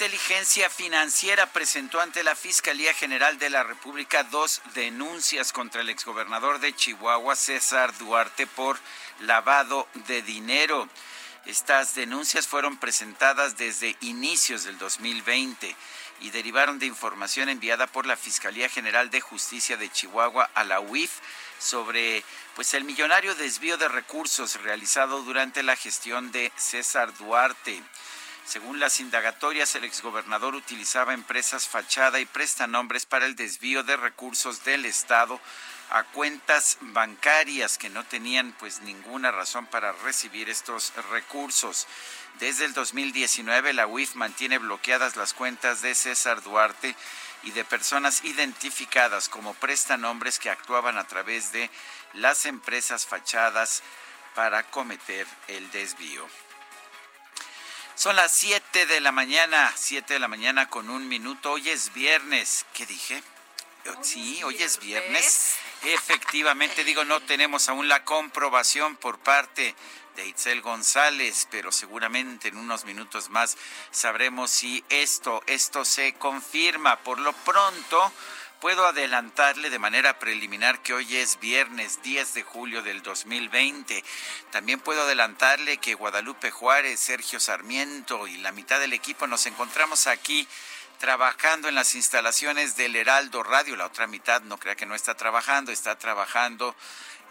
Inteligencia Financiera presentó ante la Fiscalía General de la República dos denuncias contra el exgobernador de Chihuahua, César Duarte, por lavado de dinero. Estas denuncias fueron presentadas desde inicios del 2020 y derivaron de información enviada por la Fiscalía General de Justicia de Chihuahua a la UIF sobre pues el millonario desvío de recursos realizado durante la gestión de César Duarte. Según las indagatorias, el exgobernador utilizaba empresas fachada y prestanombres para el desvío de recursos del Estado a cuentas bancarias que no tenían pues ninguna razón para recibir estos recursos. Desde el 2019 la UIF mantiene bloqueadas las cuentas de César Duarte y de personas identificadas como prestanombres que actuaban a través de las empresas fachadas para cometer el desvío. Son las 7 de la mañana, 7 de la mañana con un minuto. Hoy es viernes. ¿Qué dije? Sí, hoy es viernes. Efectivamente, digo, no tenemos aún la comprobación por parte de Itzel González, pero seguramente en unos minutos más sabremos si esto, esto se confirma. Por lo pronto, puedo adelantarle de manera preliminar que hoy es viernes 10 de julio del 2020. También puedo adelantarle que Guadalupe Juárez, Sergio Sarmiento y la mitad del equipo nos encontramos aquí trabajando en las instalaciones del Heraldo Radio. La otra mitad no crea que no está trabajando, está trabajando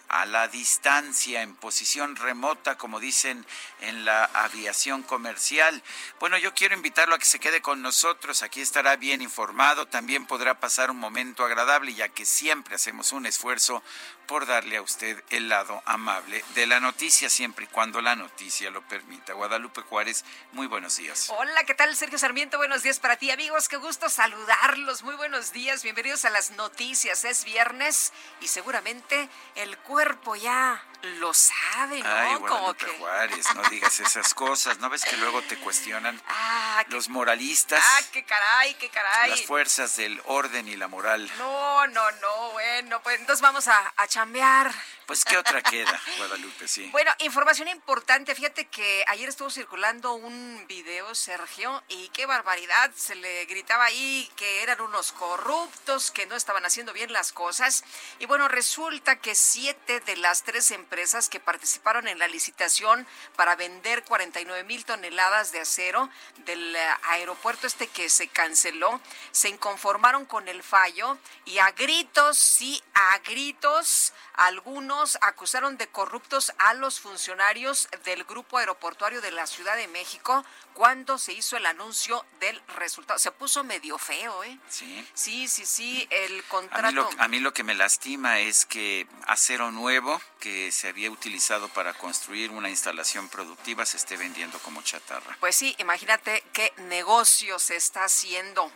a la distancia, en posición remota, como dicen en la aviación comercial. Bueno, yo quiero invitarlo a que se quede con nosotros, aquí estará bien informado, también podrá pasar un momento agradable, ya que siempre hacemos un esfuerzo por darle a usted el lado amable de la noticia, siempre y cuando la noticia lo permita. Guadalupe Juárez, muy buenos días. Hola, ¿qué tal Sergio Sarmiento? Buenos días para ti amigos, qué gusto saludarlos, muy buenos días, bienvenidos a las noticias, es viernes y seguramente el cuerpo ya lo sabe, ¿no? Ay, Guadalupe Juárez, no digas esas cosas, ¿no ves que luego te cuestionan ah, los moralistas? Ah, qué caray, qué caray. Las fuerzas del orden y la moral. No, no, no, bueno, pues entonces vamos a, a chambear. Pues, ¿qué otra queda, Guadalupe? Sí. Bueno, información importante. Fíjate que ayer estuvo circulando un video, Sergio, y qué barbaridad. Se le gritaba ahí que eran unos corruptos, que no estaban haciendo bien las cosas. Y bueno, resulta que siete de las tres empresas que participaron en la licitación para vender 49 mil toneladas de acero del eh, aeropuerto este que se canceló, se inconformaron con el fallo y a gritos, sí, a gritos, algunos acusaron de corruptos a los funcionarios del Grupo Aeroportuario de la Ciudad de México cuando se hizo el anuncio del resultado. Se puso medio feo, ¿eh? Sí. Sí, sí, sí, el contrato. A mí, lo, a mí lo que me lastima es que acero nuevo que se había utilizado para construir una instalación productiva se esté vendiendo como chatarra. Pues sí, imagínate qué negocio se está haciendo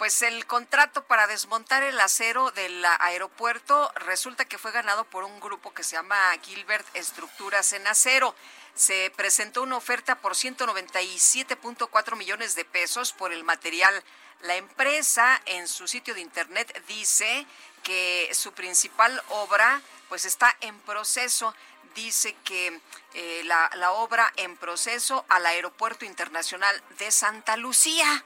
pues el contrato para desmontar el acero del aeropuerto resulta que fue ganado por un grupo que se llama Gilbert Estructuras en Acero. Se presentó una oferta por 197.4 millones de pesos por el material. La empresa en su sitio de internet dice que su principal obra pues está en proceso dice que eh, la, la obra en proceso al Aeropuerto Internacional de Santa Lucía.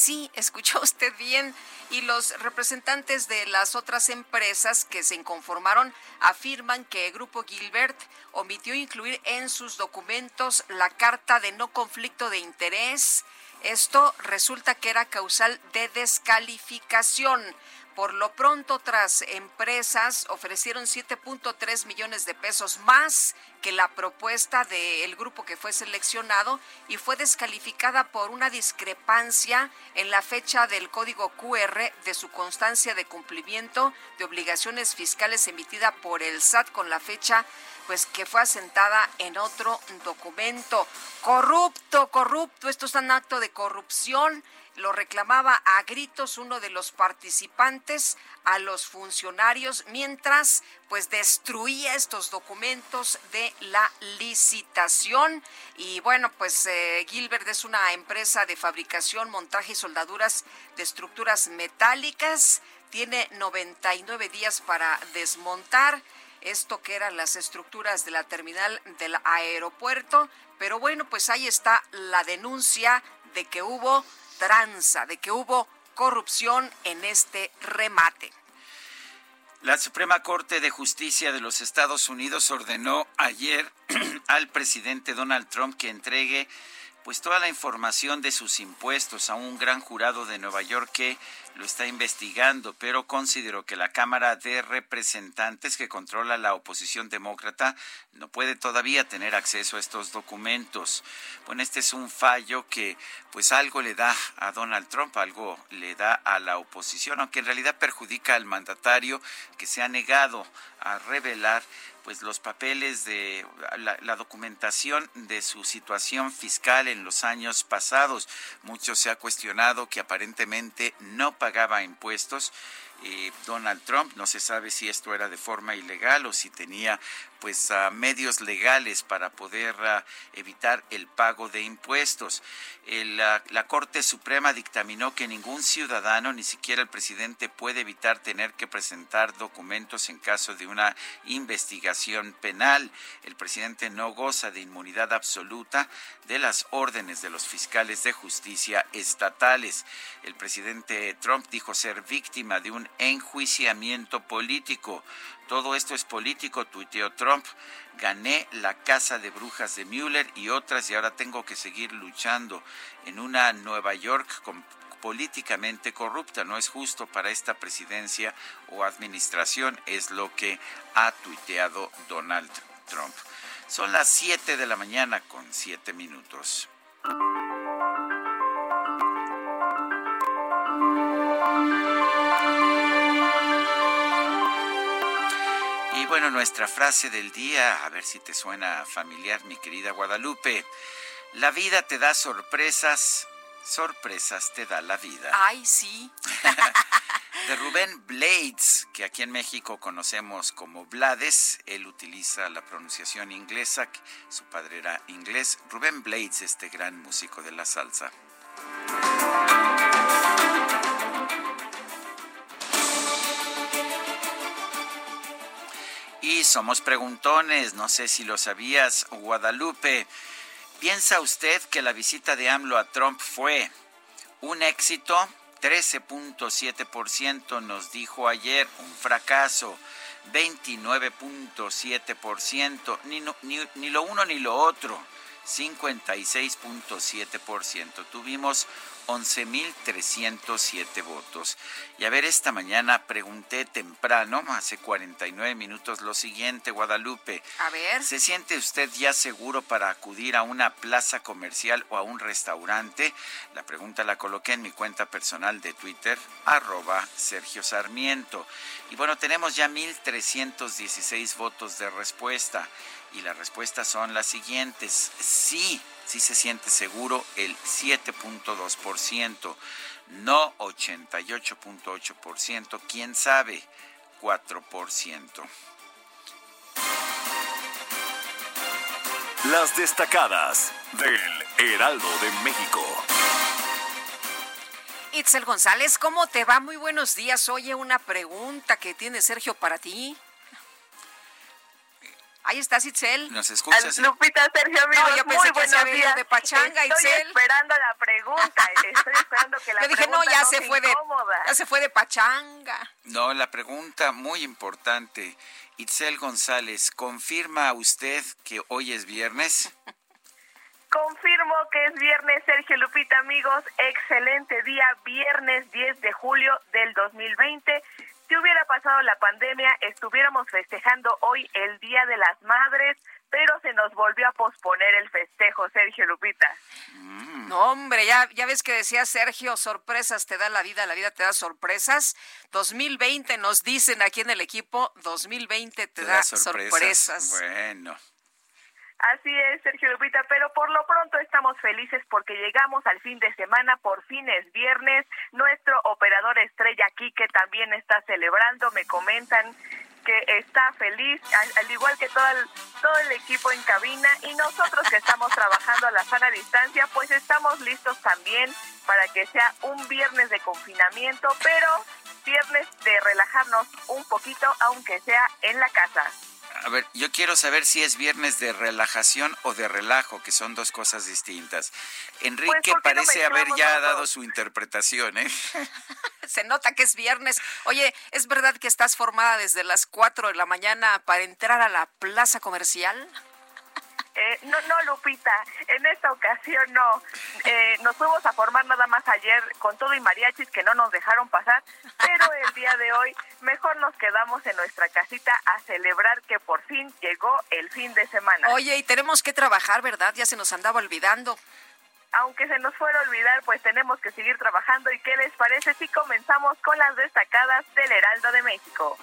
Sí, escuchó usted bien. Y los representantes de las otras empresas que se inconformaron afirman que el Grupo Gilbert omitió incluir en sus documentos la carta de no conflicto de interés. Esto resulta que era causal de descalificación. Por lo pronto, otras empresas ofrecieron 7.3 millones de pesos más que la propuesta del grupo que fue seleccionado y fue descalificada por una discrepancia en la fecha del código QR de su constancia de cumplimiento de obligaciones fiscales emitida por el SAT con la fecha pues que fue asentada en otro documento. Corrupto, corrupto, esto es un acto de corrupción lo reclamaba a gritos uno de los participantes a los funcionarios mientras pues destruía estos documentos de la licitación. Y bueno pues eh, Gilbert es una empresa de fabricación, montaje y soldaduras de estructuras metálicas, tiene 99 días para desmontar esto que eran las estructuras de la terminal del aeropuerto, pero bueno, pues ahí está la denuncia de que hubo tranza, de que hubo corrupción en este remate. La Suprema Corte de Justicia de los Estados Unidos ordenó ayer al presidente Donald Trump que entregue pues toda la información de sus impuestos a un gran jurado de Nueva York que lo está investigando, pero consideró que la Cámara de Representantes que controla la oposición demócrata no puede todavía tener acceso a estos documentos. Bueno, este es un fallo que pues algo le da a Donald Trump, algo le da a la oposición, aunque en realidad perjudica al mandatario que se ha negado a revelar pues los papeles de la, documentación de su situación fiscal en los años pasados. Mucho se ha cuestionado que aparentemente no pagaba impuestos. Eh, Donald Trump, no se sabe si esto era de forma ilegal o si tenía pues medios legales para poder evitar el pago de impuestos. la Corte Suprema dictaminó que ningún ciudadano, ni siquiera el presidente, puede evitar tener que presentar documentos en caso de una investigación penal. El presidente no goza de inmunidad absoluta de las órdenes de los fiscales de justicia estatales. El presidente Trump dijo ser víctima de un enjuiciamiento político. Todo esto es político, tuiteó Trump. Gané la casa de brujas de Mueller y otras y ahora tengo que seguir luchando en una Nueva York políticamente corrupta. No es justo para esta presidencia o administración, es lo que ha tuiteado Donald Trump. Son las 7 de la mañana con 7 minutos. Bueno, nuestra frase del día, a ver si te suena familiar, mi querida Guadalupe. La vida te da sorpresas, sorpresas te da la vida. Ay, sí. de Rubén Blades, que aquí en México conocemos como Blades. Él utiliza la pronunciación inglesa, su padre era inglés. Rubén Blades, este gran músico de la salsa. Somos preguntones, no sé si lo sabías, Guadalupe. ¿Piensa usted que la visita de AMLO a Trump fue un éxito? 13.7% nos dijo ayer, un fracaso. 29.7%, ni, ni, ni lo uno ni lo otro. 56.7%. Tuvimos 11.307 votos. Y a ver, esta mañana pregunté temprano, hace 49 minutos, lo siguiente, Guadalupe. A ver. ¿Se siente usted ya seguro para acudir a una plaza comercial o a un restaurante? La pregunta la coloqué en mi cuenta personal de Twitter, arroba Sergio Sarmiento. Y bueno, tenemos ya 1.316 votos de respuesta. Y las respuestas son las siguientes. Sí, sí se siente seguro el 7.2%, no 88.8%, quién sabe 4%. Las destacadas del Heraldo de México. Itzel González, ¿cómo te va? Muy buenos días. Oye, una pregunta que tiene Sergio para ti. Ahí está Itzel. ¿Nos escuchas? Lupita, Sergio, amigos, no, yo pensé muy que buenos se días. de pachanga, Estoy Itzel. esperando la pregunta. Estoy esperando que la yo dije, pregunta no, ya no se fue de incómoda. ya se fue de pachanga. No, la pregunta muy importante. Itzel González, ¿confirma usted que hoy es viernes? Confirmo que es viernes, Sergio Lupita, amigos. Excelente día, viernes 10 de julio del 2020. Si hubiera pasado la pandemia, estuviéramos festejando hoy el Día de las Madres, pero se nos volvió a posponer el festejo, Sergio Lupita. No, hombre, ya, ya ves que decía Sergio, sorpresas te da la vida, la vida te da sorpresas. 2020 nos dicen aquí en el equipo, 2020 te, da, sorpresas. Bueno. Así es, Sergio Lupita, pero por lo pronto estamos felices porque llegamos al fin de semana, por fin es viernes. Nuestro operador estrella Quique también está celebrando, me comentan que está feliz, al, al igual que todo el, todo el equipo en cabina y nosotros que estamos trabajando a la sana distancia, pues estamos listos también para que sea un viernes de confinamiento, pero viernes de relajarnos un poquito, aunque sea en la casa. A ver, yo quiero saber si es viernes de relajación o de relajo, que son dos cosas distintas. Enrique Pues, ¿por qué no parece haber ya dado su interpretación, ¿eh? Se nota que es viernes. Oye, ¿es verdad que estás formada desde las 4 de la mañana para entrar a la plaza comercial? Eh, no, no, Lupita, en esta ocasión no. Eh, nos fuimos a formar nada más ayer con todo y mariachis que no nos dejaron pasar, pero el día de hoy mejor nos quedamos en nuestra casita a celebrar que por fin llegó el fin de semana. Oye, y tenemos que trabajar, ¿verdad? Ya se nos andaba olvidando. Aunque se nos fuera a olvidar, pues tenemos que seguir trabajando. ¿Y qué les parece si comenzamos con las destacadas del Heraldo de México?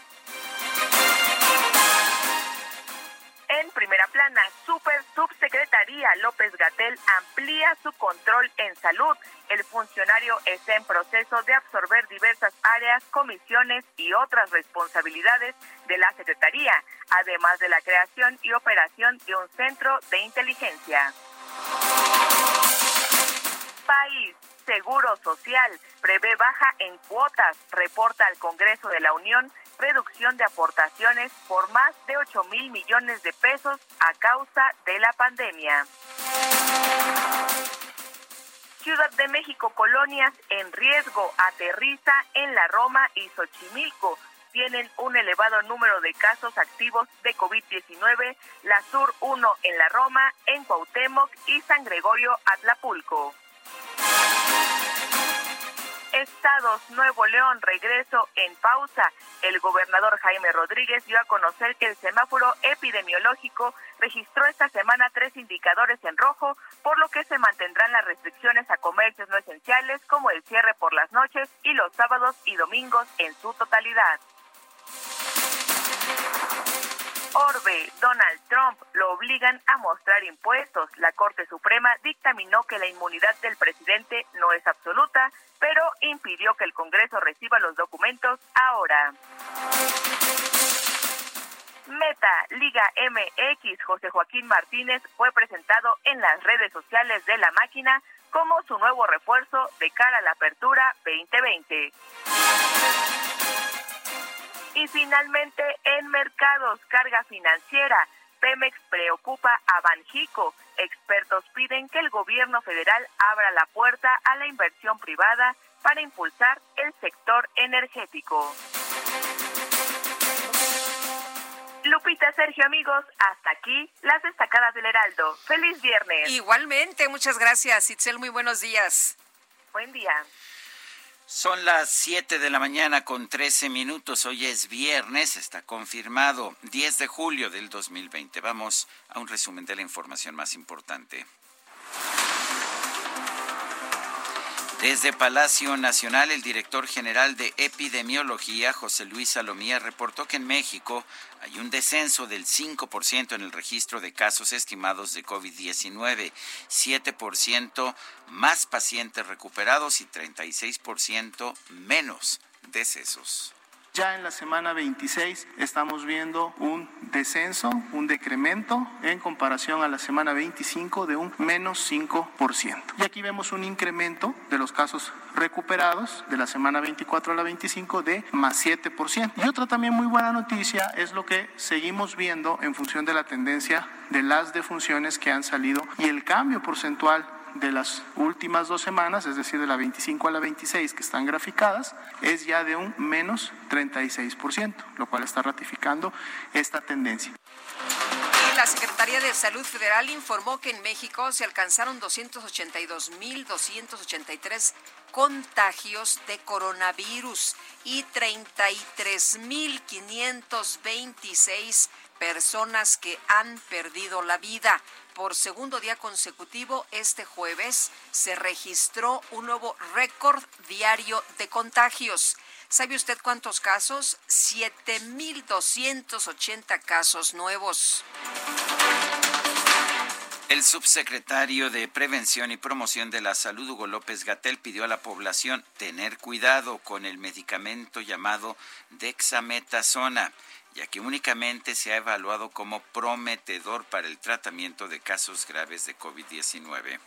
En primera plana, Super Subsecretaría López Gatel amplía su control en salud. El funcionario está en proceso de absorber diversas áreas, comisiones y otras responsabilidades de la Secretaría, además de la creación y operación de un centro de inteligencia. País, Seguro Social, prevé baja en cuotas, reporta al Congreso de la Unión reducción de aportaciones por más de 8 mil millones de pesos a causa de la pandemia. Ciudad de México, colonias en riesgo, aterriza en la Roma y Xochimilco. Tienen un elevado número de casos activos de COVID-19, la Sur 1 en la Roma, en Cuauhtémoc y San Gregorio Atlapulco. Estados Nuevo León, regreso en pausa. El gobernador Jaime Rodríguez dio a conocer que el semáforo epidemiológico registró esta semana tres indicadores en rojo, por lo que se mantendrán las restricciones a comercios no esenciales como el cierre por las noches y los sábados y domingos en su totalidad. Orbe, Donald Trump lo obligan a mostrar impuestos. La Corte Suprema dictaminó que la inmunidad del presidente no es absoluta, pero impidió que el Congreso reciba los documentos ahora. Meta, Liga MX, José Joaquín Martínez fue presentado en las redes sociales de la máquina como su nuevo refuerzo de cara a la apertura 2020. Y finalmente, en mercados, carga financiera. Pemex preocupa a Banjico. Expertos piden que el gobierno federal abra la puerta a la inversión privada para impulsar el sector energético. Lupita, Sergio, amigos, hasta aquí las destacadas del Heraldo. Feliz viernes. Igualmente, muchas gracias, Itzel, muy buenos días. Buen día. Son las 7 de la mañana con 13 minutos. Hoy es viernes, está confirmado, 10 de julio del 2020. Vamos a un resumen de la información más importante. Desde Palacio Nacional, el director general de epidemiología, José Luis Salomía, reportó que en México hay un descenso del 5% en el registro de casos estimados de COVID-19, 7% más pacientes recuperados y 36% menos decesos. Ya en la semana 26 estamos viendo un descenso, un decremento en comparación a la semana 25 de un menos 5%. Y aquí vemos un incremento de los casos recuperados de la semana 24 a la 25 de más 7%. Y otra también muy buena noticia es lo que seguimos viendo en función de la tendencia de las defunciones que han salido y el cambio porcentual de las últimas dos semanas, es decir, de la 25 a la 26 que están graficadas, es ya de un menos 36%, lo cual está ratificando esta tendencia. La Secretaría de Salud Federal informó que en México se alcanzaron 282.283 contagios de coronavirus y 33.526 personas que han perdido la vida. Por segundo día consecutivo, este jueves se registró un nuevo récord diario de contagios. ¿Sabe usted cuántos casos? 7.280 casos nuevos. El subsecretario de Prevención y Promoción de la Salud, Hugo López Gatel, pidió a la población tener cuidado con el medicamento llamado dexametasona ya que únicamente se ha evaluado como prometedor para el tratamiento de casos graves de COVID-19.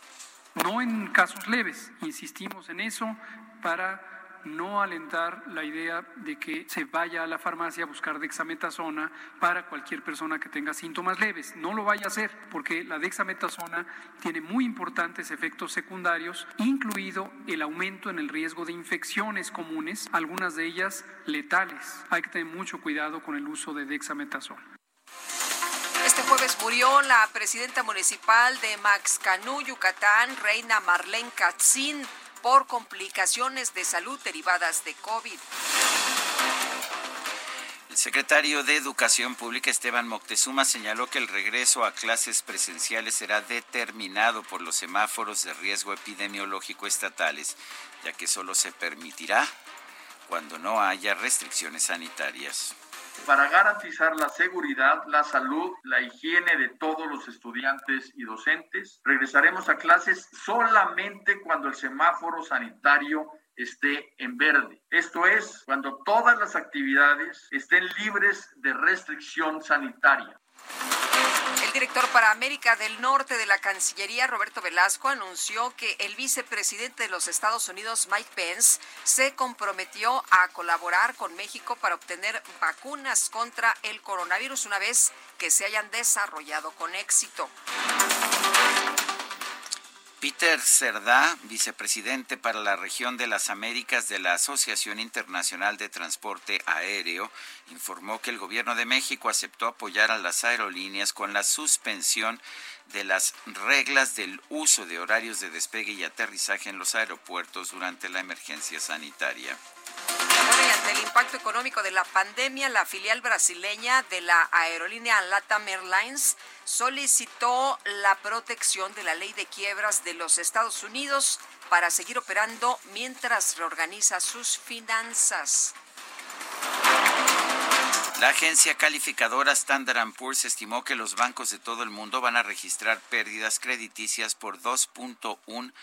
No en casos leves, insistimos en eso para no alentar la idea de que se vaya a la farmacia a buscar dexametasona para cualquier persona que tenga síntomas leves. No lo vaya a hacer porque la dexametasona tiene muy importantes efectos secundarios, incluido el aumento en el riesgo de infecciones comunes, algunas de ellas letales. Hay que tener mucho cuidado con el uso de dexametasona. Este jueves murió la presidenta municipal de Maxcanú, Yucatán, Reina Marlene Katzin por complicaciones de salud derivadas de COVID. El secretario de Educación Pública, Esteban Moctezuma, señaló que el regreso a clases presenciales será determinado por los semáforos de riesgo epidemiológico estatales, ya que solo se permitirá cuando no haya restricciones sanitarias para garantizar la seguridad, la salud, la higiene de todos los estudiantes y docentes. Regresaremos a clases solamente cuando el semáforo sanitario esté en verde. Esto es, cuando todas las actividades estén libres de restricción sanitaria. El director para América del Norte de la Cancillería, Roberto Velasco, anunció que el vicepresidente de los Estados Unidos, Mike Pence, se comprometió a colaborar con México para obtener vacunas contra el coronavirus una vez que se hayan desarrollado con éxito. Peter Cerdá, vicepresidente para la región de las Américas de la Asociación Internacional de Transporte Aéreo, informó que el gobierno de México aceptó apoyar a las aerolíneas con la suspensión de las reglas del uso de horarios de despegue y aterrizaje en los aeropuertos durante la emergencia sanitaria. Bueno, y ante el impacto económico de la pandemia, la filial brasileña de la aerolínea LATAM Airlines solicitó la protección de la ley de quiebras de los Estados Unidos para seguir operando mientras reorganiza sus finanzas. La agencia calificadora Standard Poor's estimó que los bancos de todo el mundo van a registrar pérdidas crediticias por 2.1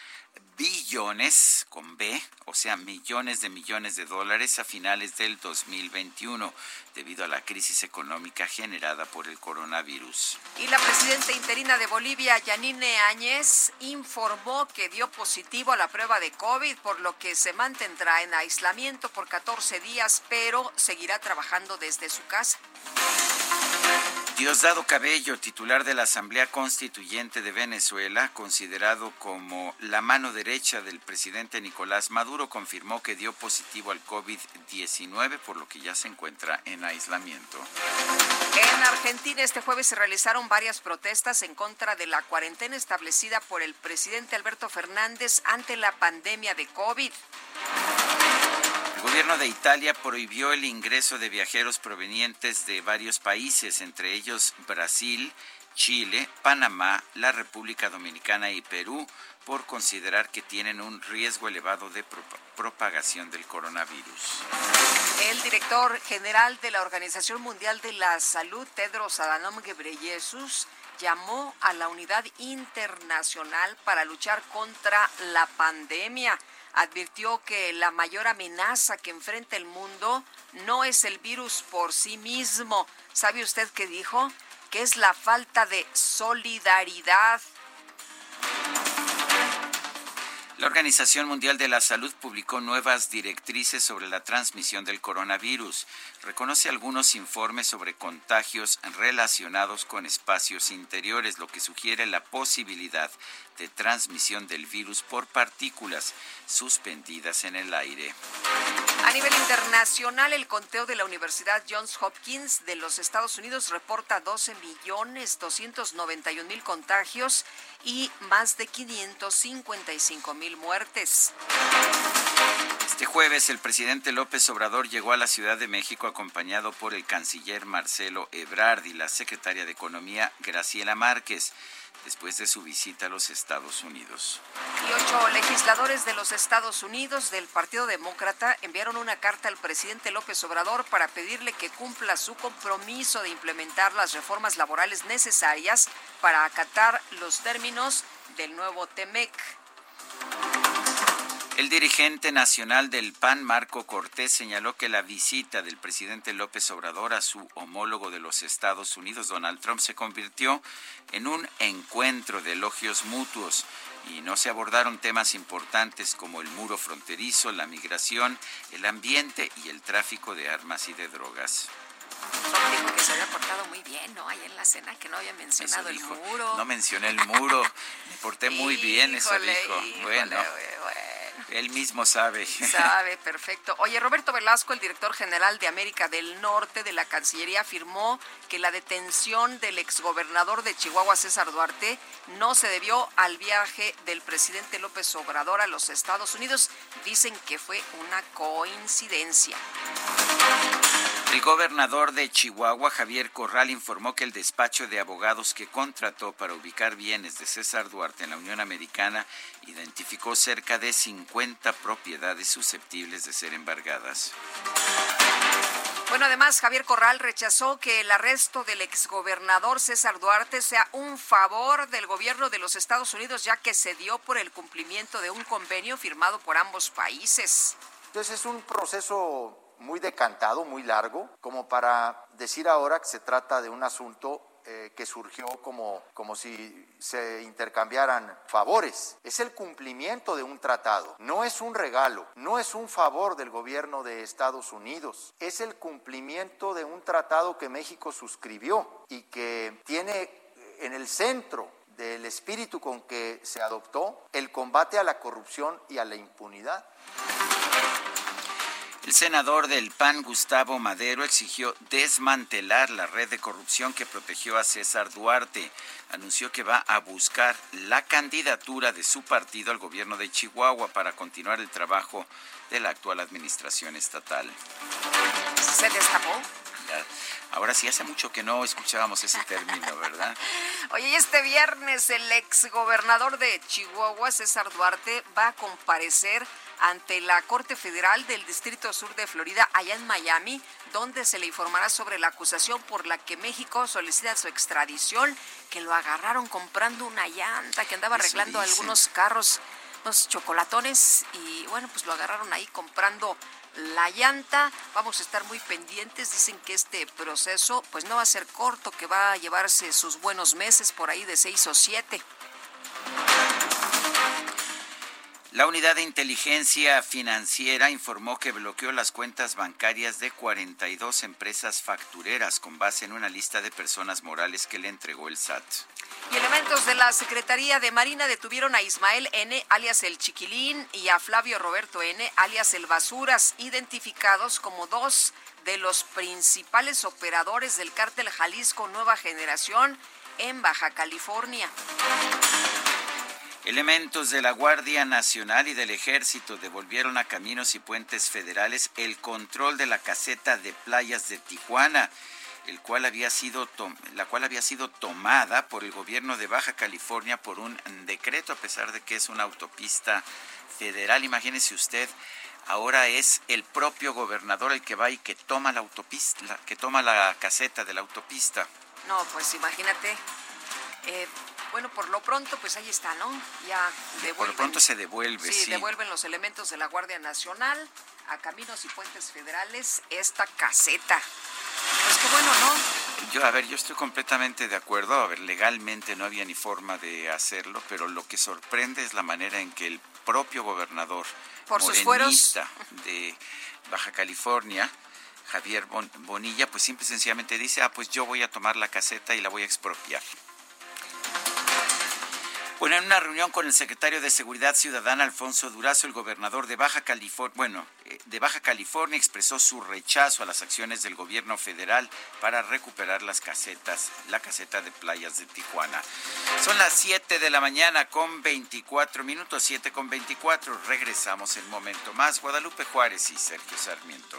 billones con B, o sea, millones de millones de dólares a finales del 2021 debido a la crisis económica generada por el coronavirus. Y la presidenta interina de Bolivia, Yanine Áñez, informó que dio positivo a la prueba de COVID, por lo que se mantendrá en aislamiento por 14 días, pero seguirá trabajando desde su casa. Diosdado Cabello, titular de la Asamblea Constituyente de Venezuela, considerado como la mano derecha del presidente Nicolás Maduro, confirmó que dio positivo al COVID-19, por lo que ya se encuentra en aislamiento. En Argentina este jueves se realizaron varias protestas en contra de la cuarentena establecida por el presidente Alberto Fernández ante la pandemia de COVID. El gobierno de Italia prohibió el ingreso de viajeros provenientes de varios países, entre ellos Brasil, Chile, Panamá, la República Dominicana y Perú, por considerar que tienen un riesgo elevado de propagación del coronavirus. El director general de la Organización Mundial de la Salud, Tedros Adhanom Ghebreyesus, llamó a la unidad internacional para luchar contra la pandemia advirtió que la mayor amenaza que enfrenta el mundo no es el virus por sí mismo. ¿Sabe usted qué dijo? Que es la falta de solidaridad. La Organización Mundial de la Salud publicó nuevas directrices sobre la transmisión del coronavirus. Reconoce algunos informes sobre contagios relacionados con espacios interiores, lo que sugiere la posibilidad de transmisión del virus por partículas suspendidas en el aire. A nivel internacional, el conteo de la Universidad Johns Hopkins de los Estados Unidos reporta 12 millones 291 mil contagios y más de 555 mil muertes. Este jueves el presidente López Obrador llegó a la Ciudad de México acompañado por el canciller Marcelo Ebrard y la secretaria de Economía Graciela Márquez después de su visita a los Estados Unidos. Y ocho legisladores de los Estados Unidos del Partido Demócrata enviaron una carta al presidente López Obrador para pedirle que cumpla su compromiso de implementar las reformas laborales necesarias para acatar los términos del nuevo TEMEC. El dirigente nacional del PAN, Marco Cortés, señaló que la visita del presidente López Obrador a su homólogo de los Estados Unidos, Donald Trump, se convirtió en un encuentro de elogios mutuos y no se abordaron temas importantes como el muro fronterizo, la migración, el ambiente y el tráfico de armas y de drogas. Dijo que se había portado muy bien, ¿no? Ahí en la cena que no había mencionado el muro. No mencioné el muro, me porté muy bien, eso dijo. bueno. Él mismo sabe. Sabe, perfecto. Oye, Roberto Velasco, el director general de América del Norte de la Cancillería, afirmó que la detención del exgobernador de Chihuahua, César Duarte, no se debió al viaje del presidente López Obrador a los Estados Unidos. Dicen que fue una coincidencia. El gobernador de Chihuahua, Javier Corral, informó que el despacho de abogados que contrató para ubicar bienes de César Duarte en la Unión Americana identificó cerca de 50 propiedades susceptibles de ser embargadas. Bueno, además, Javier Corral rechazó que el arresto del exgobernador César Duarte sea un favor del gobierno de los Estados Unidos, ya que se dio por el cumplimiento de un convenio firmado por ambos países. Entonces es un proceso muy decantado, muy largo, como para decir ahora que se trata de un asunto eh, que surgió como, como si se intercambiaran favores. Es el cumplimiento de un tratado, no es un regalo, no es un favor del gobierno de Estados Unidos, es el cumplimiento de un tratado que México suscribió y que tiene en el centro del espíritu con que se adoptó el combate a la corrupción y a la impunidad. El senador del PAN, Gustavo Madero, exigió desmantelar la red de corrupción que protegió a César Duarte. Anunció que va a buscar la candidatura de su partido al gobierno de Chihuahua para continuar el trabajo de la actual administración estatal. ¿Se destapó? Ahora sí, hace mucho que no escuchábamos ese término, ¿verdad? Oye, este viernes el exgobernador de Chihuahua, César Duarte, va a comparecer ante la Corte Federal del Distrito Sur de Florida, allá en Miami, donde se le informará sobre la acusación por la que México solicita su extradición, que lo agarraron comprando una llanta, que andaba arreglando algunos carros, unos chocolatones, y bueno, pues lo agarraron ahí comprando la llanta. Vamos a estar muy pendientes. Dicen que este proceso pues no va a ser corto, que va a llevarse sus buenos meses, por ahí de seis o siete. La Unidad de Inteligencia Financiera informó que bloqueó las cuentas bancarias de 42 empresas factureras con base en una lista de personas morales que le entregó el SAT. Y elementos de la Secretaría de Marina detuvieron a Ismael N., alias el Chiquilín, y a Flavio Roberto N., alias el Basuras, identificados como dos de los principales operadores del cártel Jalisco Nueva Generación en Baja California. Elementos de la Guardia Nacional y del Ejército devolvieron a Caminos y Puentes Federales el control de la caseta de playas de Tijuana, el cual había sido la cual había sido tomada por el gobierno de Baja California por un decreto, a pesar de que es una autopista federal. Imagínese usted, ahora es el propio gobernador el que va y que toma la autopista, que toma la caseta de la autopista. No, pues imagínate. Eh, Bueno, por lo pronto, pues ahí está, ¿no? Ya devuelven. Por lo pronto se devuelve, sí, sí. devuelven los elementos de la Guardia Nacional a Caminos y Puentes Federales esta caseta. Pues qué bueno, ¿no? Yo, a ver, yo estoy completamente de acuerdo. A ver, legalmente no había ni forma de hacerlo, pero lo que sorprende es la manera en que el propio gobernador Por sus fueros. morenista de Baja California, Javier Bon- Bonilla, pues simple y sencillamente dice, ah, pues yo voy a tomar la caseta y la voy a expropiar. Bueno, en una reunión con el secretario de Seguridad Ciudadana, Alfonso Durazo, el gobernador de Baja California, bueno, eh, de Baja California expresó su rechazo a las acciones del gobierno federal para recuperar las casetas, la caseta de playas de Tijuana. Son las 7 de la mañana con 24 minutos, 7 con 24. Regresamos en momento más. Guadalupe Juárez y Sergio Sarmiento.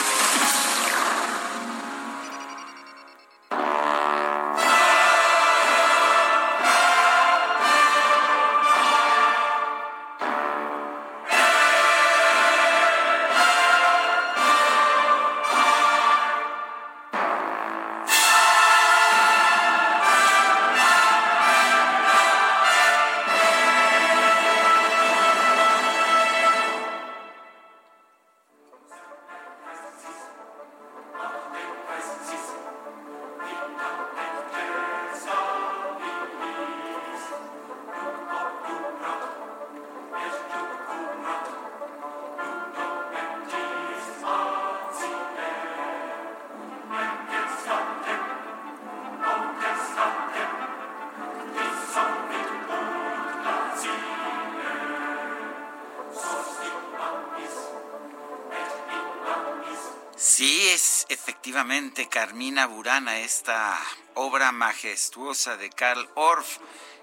Carmina Burana, esta obra majestuosa de Karl Orff,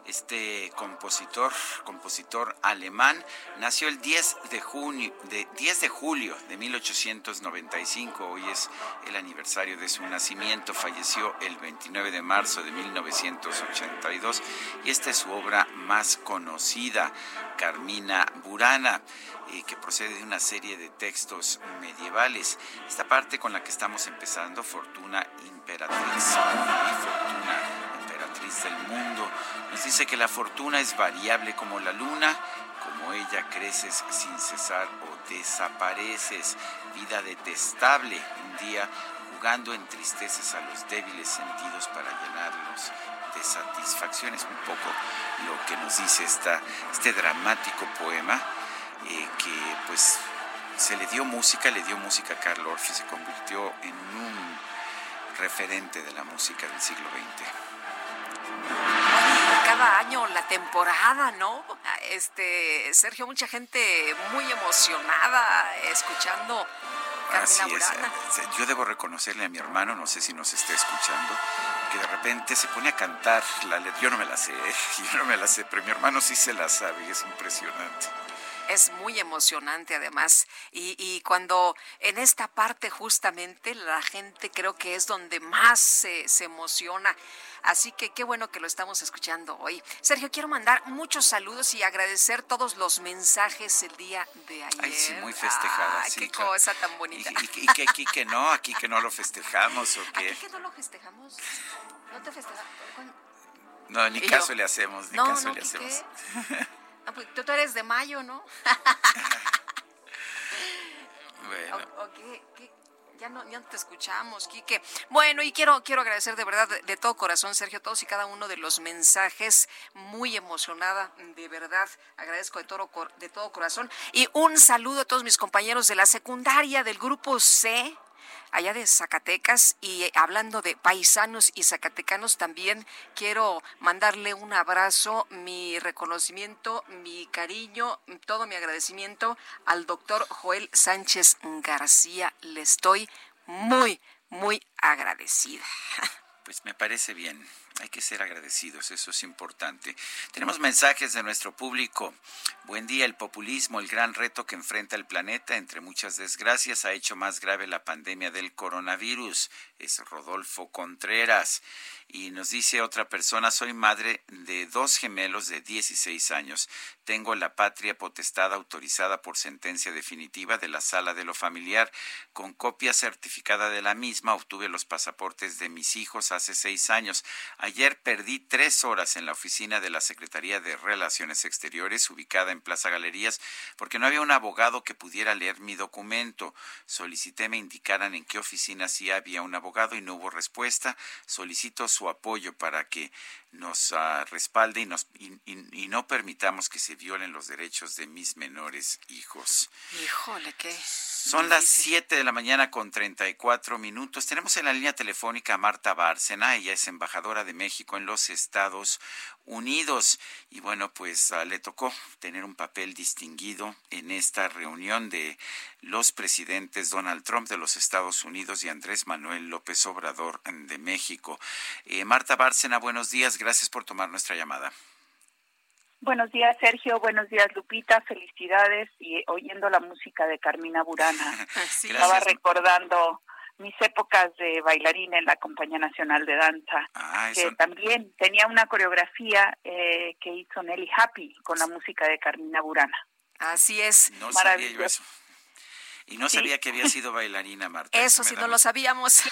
este compositor, compositor alemán, nació el 10 de junio, de 10 de julio de 1895. Hoy es el aniversario de su nacimiento. Falleció el 29 de marzo de 1982 y esta es su obra más conocida, Carmina Burana eh, que procede de una serie de textos medievales. Esta parte con la que estamos empezando, Fortuna Imperatriz, y Fortuna Del Mundo, nos dice que la fortuna es variable como la luna, como ella creces sin cesar o desapareces, vida detestable, un día jugando entristeces a los débiles sentidos para llenarlos de satisfacciones, un poco lo que nos dice esta, este dramático poema eh, que pues se le dio música, le dio música a Karl Orff y se convirtió en un referente de la música del siglo XX. Cada año la temporada, ¿no? Este, Sergio, mucha gente muy emocionada escuchando Así es. Eh, Yo debo reconocerle a mi hermano, no sé si nos está escuchando, que de repente se pone a cantar la letra. Yo no me la sé, yo no me la sé, pero mi hermano sí se la sabe y es impresionante. Es muy emocionante además. Y, y cuando en esta parte justamente la gente creo que es donde más se, se emociona. Así que qué bueno que lo estamos escuchando hoy. Sergio, quiero mandar muchos saludos y agradecer todos los mensajes el día de ayer. Ay, sí, muy festejada. Ay, sí, qué claro. cosa tan Y, bonita. y- y que aquí que no, aquí que no lo festejamos o ¿Aquí que no lo festejamos? ¿No te festejamos? no, ni yo, caso le hacemos, ni no, caso no, le ¿qué hacemos. Ah, pues tú, tú eres de mayo, ¿no? Bueno. Ya no, ya no te escuchamos, Quique. Bueno, y quiero, quiero agradecer de verdad, de, de todo corazón, Sergio, todos y cada uno de los mensajes. Muy emocionada, de verdad. Agradezco de todo, de todo corazón. Y un saludo a todos mis compañeros de la secundaria del grupo C, allá de Zacatecas. Y eh, hablando de paisanos y zacatecanos, también quiero mandarle un abrazo, mi reconocimiento, mi cariño, todo mi agradecimiento al doctor Joel Sánchez García. Le estoy muy, muy agradecida. Pues me parece bien. Hay que ser agradecidos, eso es importante. Tenemos mensajes de nuestro público. Buen día, el populismo, el gran reto que enfrenta el planeta, entre muchas desgracias, ha hecho más grave la pandemia del coronavirus. Es Rodolfo Contreras. Y nos dice otra persona, soy madre de dos gemelos de 16 años. Tengo la patria potestad autorizada por sentencia definitiva de la sala de lo familiar. Con copia certificada de la misma obtuve los pasaportes de mis hijos hace seis años. Ayer perdí tres horas en la oficina de la Secretaría de Relaciones Exteriores, ubicada en Plaza Galerías, porque no había un abogado que pudiera leer mi documento. Solicité me indicaran en qué oficina sí había un abogado y no hubo respuesta. Solicito su apoyo para que nos uh, respalde y, nos, y, y, y, no permitamos que se violen los derechos de mis menores hijos. Híjole, qué. Son las 7 de la mañana con 34 minutos. Tenemos en la línea telefónica a Marta Bárcena. Ella es embajadora de México en los Estados Unidos. Y bueno, pues uh, le tocó tener un papel distinguido en esta reunión de los presidentes Donald Trump de los Estados Unidos y Andrés Manuel López Obrador de México. Eh, Marta Bárcena, buenos días. Gracias por tomar nuestra llamada. Buenos días, Sergio. Buenos días, Lupita. Felicidades. Y oyendo la música de Carmina Burana, Sí. estaba recordando mis épocas de bailarina en la Compañía Nacional de Danza, Ah, que eso, también tenía una coreografía eh, que hizo Nelly Happy con la música de Carmina Burana. Así es. no sabía yo maravilloso. eso. Y no Sí. sabía que había sido bailarina, Marta. Eso sí da no lo sabíamos.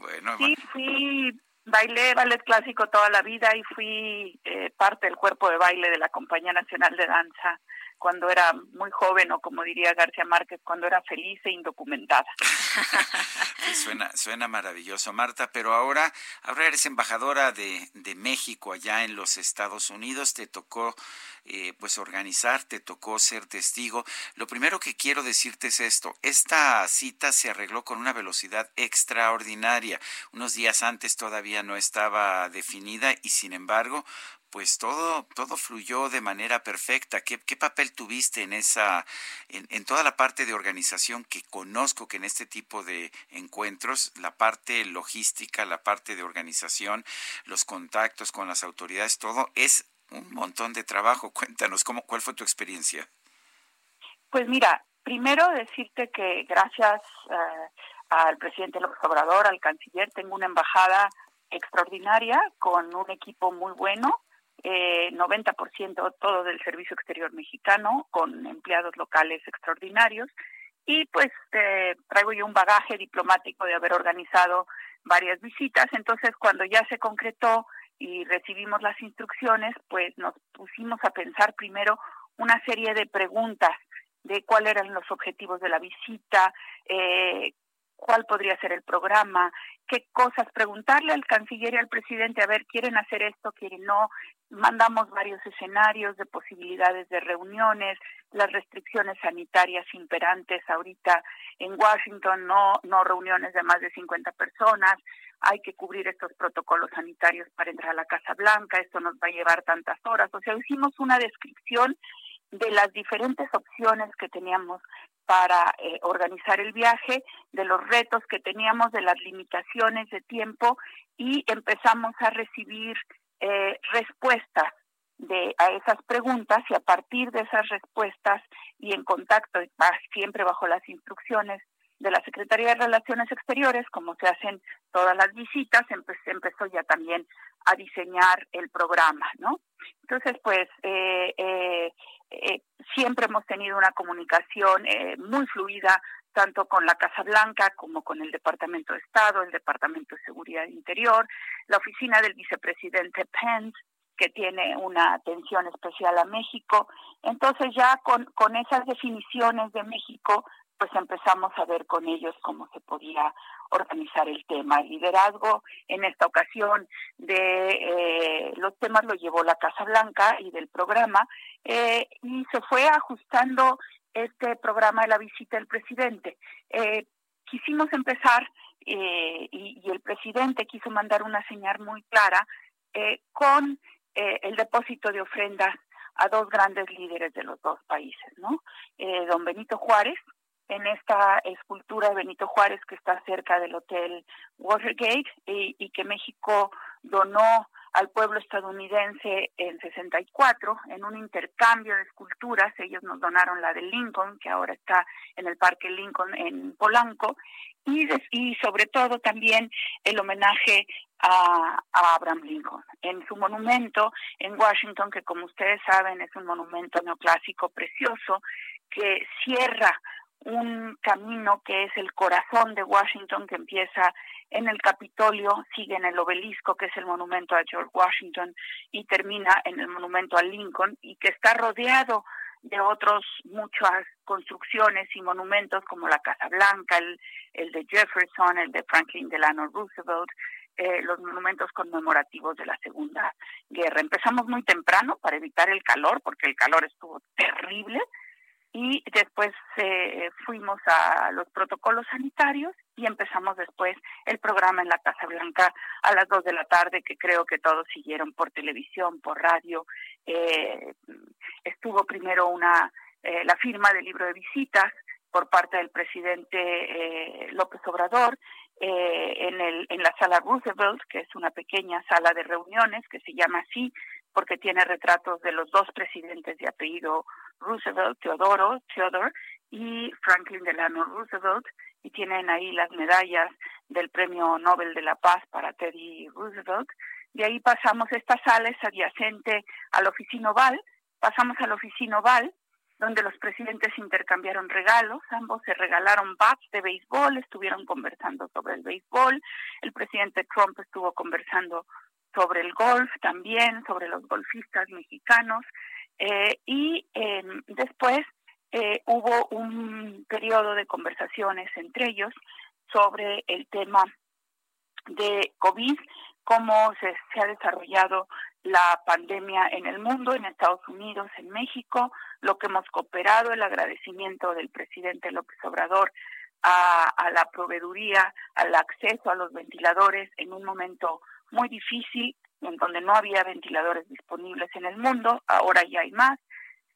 Bueno, Sí, fui, bailé ballet clásico toda la vida y fui eh, parte del cuerpo de baile de la Compañía Nacional de Danza cuando era muy joven o como diría García Márquez, cuando era feliz e indocumentada. suena, suena maravilloso, Marta, pero ahora, ahora eres embajadora de, de México allá en los Estados Unidos, te tocó eh, pues organizar, te tocó ser testigo. Lo primero que quiero decirte es esto, esta cita se arregló con una velocidad extraordinaria. Unos días antes todavía no estaba definida y sin embargo, pues todo, todo fluyó de manera perfecta. ¿Qué, qué papel tuviste en esa, en, en, toda la parte de organización que conozco que en este tipo de encuentros, la parte logística, la parte de organización, los contactos con las autoridades, todo es un montón de trabajo. Cuéntanos, ¿cómo, ¿cuál fue tu experiencia? Pues mira, primero decirte que gracias eh, al presidente López Obrador, al canciller, tengo una embajada extraordinaria con un equipo muy bueno, eh, 90% todo del servicio exterior mexicano, con empleados locales extraordinarios. Y pues traigo yo un bagaje diplomático de haber organizado varias visitas. Entonces, cuando ya se concretó y recibimos las instrucciones, pues nos pusimos a pensar primero una serie de preguntas de cuáles eran los objetivos de la visita, eh, cuál podría ser el programa, qué cosas, preguntarle al canciller y al presidente, a ver, quieren hacer esto, quieren no, mandamos varios escenarios de posibilidades de reuniones, las restricciones sanitarias imperantes ahorita en Washington, no, no reuniones de más de 50 personas, hay que cubrir estos protocolos sanitarios para entrar a la Casa Blanca, esto nos va a llevar tantas horas, o sea, hicimos una descripción de las diferentes opciones que teníamos para eh, organizar el viaje, de los retos que teníamos, de las limitaciones de tiempo y empezamos a recibir eh, respuestas de a esas preguntas y a partir de esas respuestas y en contacto siempre bajo las instrucciones de la Secretaría de Relaciones Exteriores, como se hacen todas las visitas, empecé, empezó ya también a diseñar el programa, ¿no? Entonces, pues, eh, eh, eh, siempre hemos tenido una comunicación eh, muy fluida, tanto con la Casa Blanca como con el Departamento de Estado, el Departamento de Seguridad Interior, la oficina del vicepresidente Pence, que tiene una atención especial a México. Entonces ya con, con esas definiciones de México, pues empezamos a ver con ellos cómo se podía organizar el tema. El liderazgo en esta ocasión de eh, los temas lo llevó la Casa Blanca y del programa eh, y se fue ajustando este programa de la visita del presidente. Eh, quisimos empezar y, y, el presidente quiso mandar una señal muy clara con el depósito de ofrendas a dos grandes líderes de los dos países, ¿no? don Benito Juárez, en esta escultura de Benito Juárez que está cerca del Hotel Watergate y, que México donó al pueblo estadounidense en 64 en un intercambio de esculturas. Ellos nos donaron la de Lincoln, que ahora está en el Parque Lincoln en Polanco, y, y sobre todo también el homenaje a, a, Abraham Lincoln en su monumento en Washington, que como ustedes saben es un monumento neoclásico precioso que cierra un camino que es el corazón de Washington, que empieza en el Capitolio, sigue en el obelisco, que es el monumento a George Washington, y termina en el monumento a Lincoln, y que está rodeado de otros muchas construcciones y monumentos como la Casa Blanca, el, el de Jefferson, el de Franklin Delano Roosevelt, eh, los monumentos conmemorativos de la Segunda Guerra. Empezamos muy temprano para evitar el calor, porque el calor estuvo terrible, y después eh, fuimos a los protocolos sanitarios y empezamos después el programa en la Casa Blanca a las dos de la tarde, que creo que todos siguieron por televisión, por radio. Eh, estuvo primero una eh, la firma del libro de visitas por parte del presidente López Obrador en, el, en la sala Roosevelt, que es una pequeña sala de reuniones que se llama así porque tiene retratos de los dos presidentes de apellido Roosevelt, Teodoro, Theodore, y Franklin Delano Roosevelt, y tienen ahí las medallas del Premio Nobel de la Paz para Teddy Roosevelt. De ahí pasamos, esta sala es adyacente al oficina oval, pasamos al oficina oval, donde los presidentes intercambiaron regalos, ambos se regalaron bats de béisbol, estuvieron conversando sobre el béisbol, el presidente Trump estuvo conversando sobre el golf también, sobre los golfistas mexicanos, eh, y em, después eh, hubo un periodo de conversaciones entre ellos sobre el tema de COVID, cómo se, ha desarrollado la pandemia en el mundo, en Estados Unidos, en México, lo que hemos cooperado, el agradecimiento del presidente López Obrador a, a la proveeduría, al acceso a los ventiladores en un momento muy difícil, en donde no había ventiladores disponibles en el mundo, ahora ya hay más.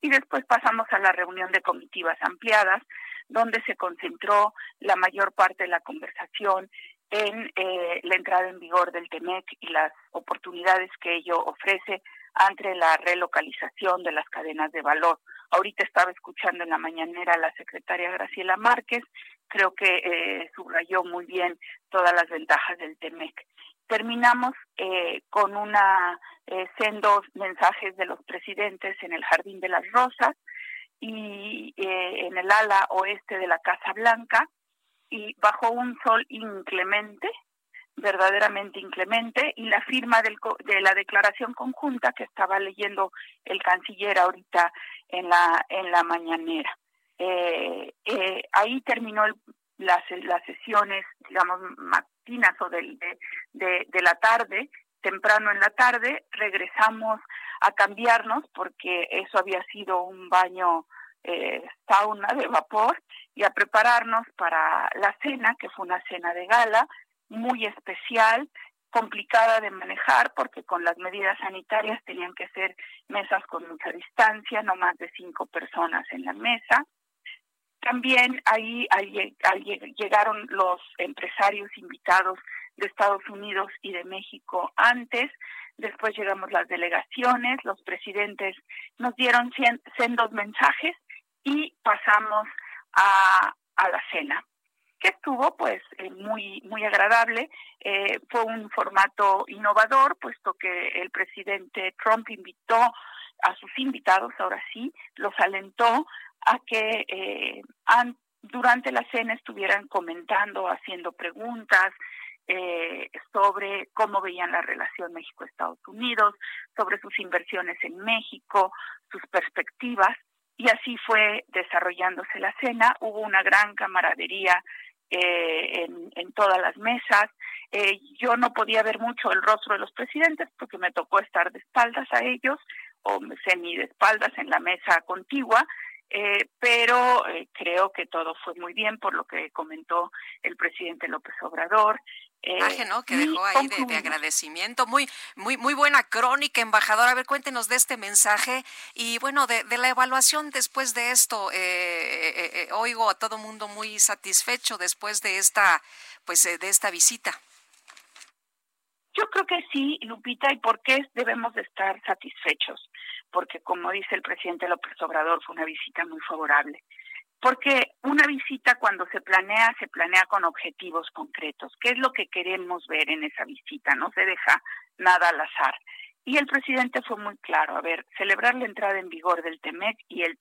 Y después pasamos a la reunión de comitivas ampliadas, donde se concentró la mayor parte de la conversación en eh, la entrada en vigor del TEMEC y las oportunidades que ello ofrece ante la relocalización de las cadenas de valor. Ahorita estaba escuchando en la mañanera a la secretaria Graciela Márquez, creo que eh, subrayó muy bien todas las ventajas del TEMEC terminamos eh, con una eh, sendos mensajes de los presidentes en el Jardín de las Rosas y eh, en el ala oeste de la Casa Blanca y bajo un sol inclemente, verdaderamente inclemente, y la firma del, de la declaración conjunta que estaba leyendo el canciller ahorita en la en la mañanera. Eh, ahí terminó el, las, las sesiones, digamos, matutinas o de, la tarde, temprano en la tarde, regresamos a cambiarnos porque eso había sido un baño eh, sauna de vapor y a prepararnos para la cena, que fue una cena de gala muy especial, complicada de manejar porque con las medidas sanitarias tenían que ser mesas con mucha distancia, no más de cinco personas en la mesa. También ahí, llegaron los empresarios invitados de Estados Unidos y de México antes, después llegamos las delegaciones, los presidentes nos dieron sendos mensajes y pasamos a, la cena que estuvo pues eh, muy muy agradable. Eh, fue un formato innovador puesto que el presidente Trump invitó a sus invitados ahora sí los alentó a que eh, durante la cena estuvieran comentando, haciendo preguntas eh, sobre cómo veían la relación México-Estados Unidos, sobre sus inversiones en México, sus perspectivas, y así fue desarrollándose la cena. Hubo una gran camaradería eh, en, todas las mesas. Eh, yo no podía ver mucho el rostro de los presidentes porque me tocó estar de espaldas a ellos o semi de espaldas en la mesa contigua, eh, pero eh, creo que todo fue muy bien por lo que comentó el presidente López Obrador. Eh, ¿no? Que dejó ahí de, agradecimiento. Muy, muy, muy buena crónica, embajador. A ver, cuéntenos de este mensaje y bueno, de, la evaluación después de esto. Eh, eh, eh, oigo a todo mundo muy satisfecho después de esta, pues, de esta visita. Yo creo que sí, Lupita, ¿y por qué debemos de estar satisfechos? Porque como dice el presidente López Obrador, fue una visita muy favorable. Porque una visita cuando se planea, se planea con objetivos concretos. ¿Qué es lo que queremos ver en esa visita? No se deja nada al azar. Y el presidente fue muy claro, a ver, celebrar la entrada en vigor del TEMEC y, el,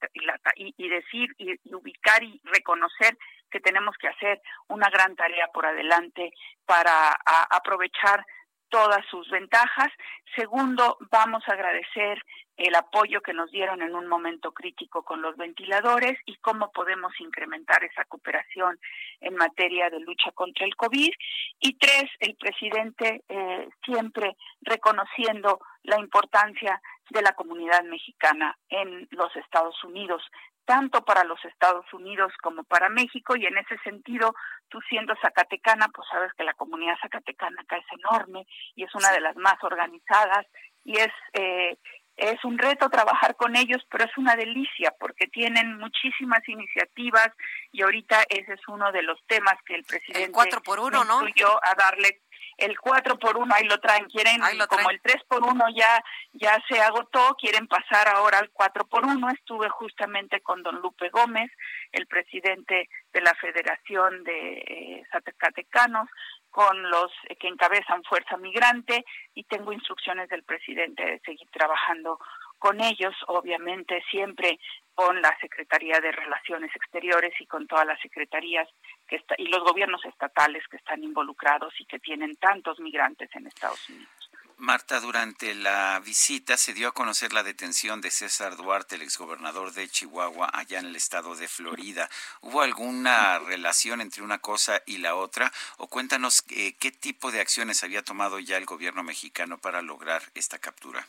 y, decir y, ubicar y reconocer que tenemos que hacer una gran tarea por adelante para aprovechar todas sus ventajas. Segundo, vamos a agradecer el apoyo que nos dieron en un momento crítico con los ventiladores y cómo podemos incrementar esa cooperación en materia de lucha contra el COVID. Y tres, el presidente eh, siempre reconociendo la importancia de la comunidad mexicana en los Estados Unidos tanto para los Estados Unidos como para México y en ese sentido, tú siendo zacatecana, pues sabes que la comunidad zacatecana acá es enorme y es una de las más organizadas y es eh, es un reto trabajar con ellos, pero es una delicia porque tienen muchísimas iniciativas y ahorita ese es uno de los temas que el presidente el 4 por uno, ¿no? a darle el 4 por 1 ahí lo traen, quieren como el 3 por 1 ya ya se agotó, quieren pasar ahora al 4 por 1. Estuve justamente con don Lupe Gómez, el presidente de la Federación de eh, Zatecatecanos, con los que encabezan Fuerza Migrante y tengo instrucciones del presidente de seguir trabajando con ellos, obviamente siempre con la Secretaría de Relaciones Exteriores y con todas las secretarías que está, y los gobiernos estatales que están involucrados y que tienen tantos migrantes en Estados Unidos. Marta, durante la visita se dio a conocer la detención de César Duarte, el exgobernador de Chihuahua, allá en el estado de Florida. ¿Hubo alguna relación entre una cosa y la otra? O cuéntanos eh, qué tipo de acciones había tomado ya el gobierno mexicano para lograr esta captura.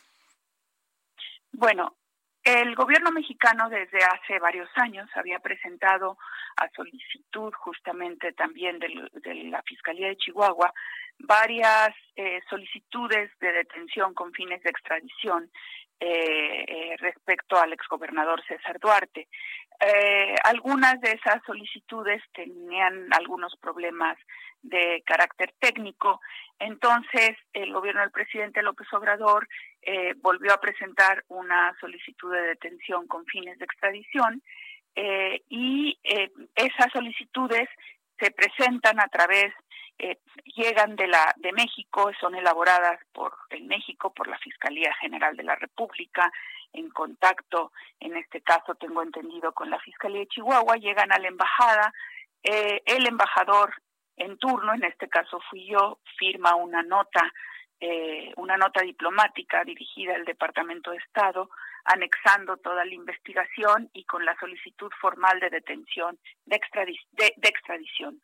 Bueno, el gobierno mexicano desde hace varios años había presentado a solicitud justamente también de, la Fiscalía de Chihuahua varias eh, solicitudes de detención con fines de extradición eh, eh, respecto al exgobernador César Duarte. algunas de esas solicitudes tenían algunos problemas de carácter técnico. Entonces, el gobierno del presidente López Obrador eh, volvió a presentar una solicitud de detención con fines de extradición eh, y eh, esas solicitudes se presentan a través llegan de la de México son elaboradas por el México por la Fiscalía General de la República en contacto en este caso tengo entendido con la Fiscalía de Chihuahua llegan a la embajada el embajador en turno, en este caso fui yo, firma una nota, eh, una nota diplomática dirigida al Departamento de Estado, anexando toda la investigación y con la solicitud formal de detención de, extradición.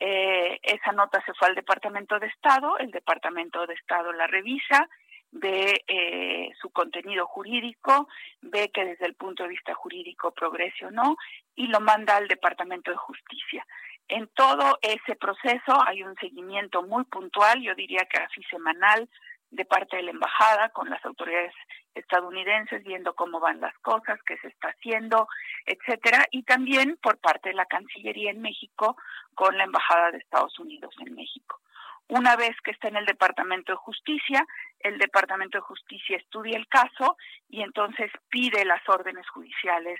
Eh, esa nota se fue al Departamento de Estado, el Departamento de Estado la revisa, ve eh, su contenido jurídico, ve que desde el punto de vista jurídico progrese o no, y lo manda al Departamento de Justicia. En todo ese proceso hay un seguimiento muy puntual, yo diría así semanal, de parte de la embajada con las autoridades estadounidenses viendo cómo van las cosas, qué se está haciendo, etcétera, y también por parte de la Cancillería en México con la embajada de Estados Unidos en México. Una vez que está en el Departamento de Justicia, el Departamento de Justicia estudia el caso y entonces pide las órdenes judiciales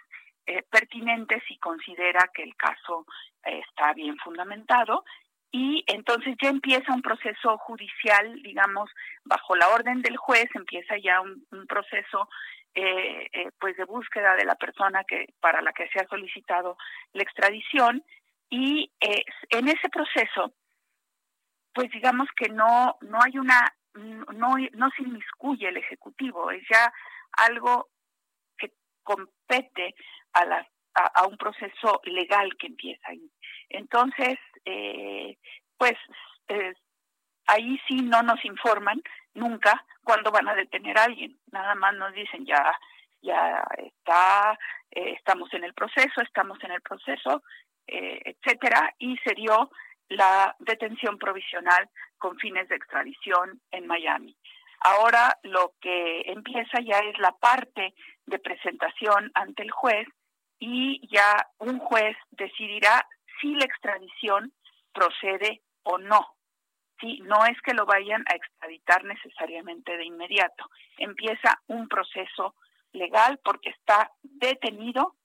eh, pertinentes y considera que el caso eh, está bien fundamentado. Y entonces ya empieza un proceso judicial, digamos, bajo la orden del juez, empieza ya un, proceso eh, pues de búsqueda de la persona que para la que se ha solicitado la extradición. Y en ese proceso, pues digamos que no no hay una no no se inmiscuye el ejecutivo, es ya algo compete a, a, un proceso legal que empieza ahí. Entonces, eh, pues eh, ahí sí no nos informan nunca cuándo van a detener a alguien. Nada más nos dicen ya ya está, eh, estamos en el proceso, estamos en el proceso, etcétera, y se dio la detención provisional con fines de extradición en Miami. Ahora lo que empieza ya es la parte de presentación ante el juez y ya un juez decidirá si la extradición procede o no. Sí, no es que lo vayan a extraditar necesariamente de inmediato. Empieza un proceso legal porque está detenido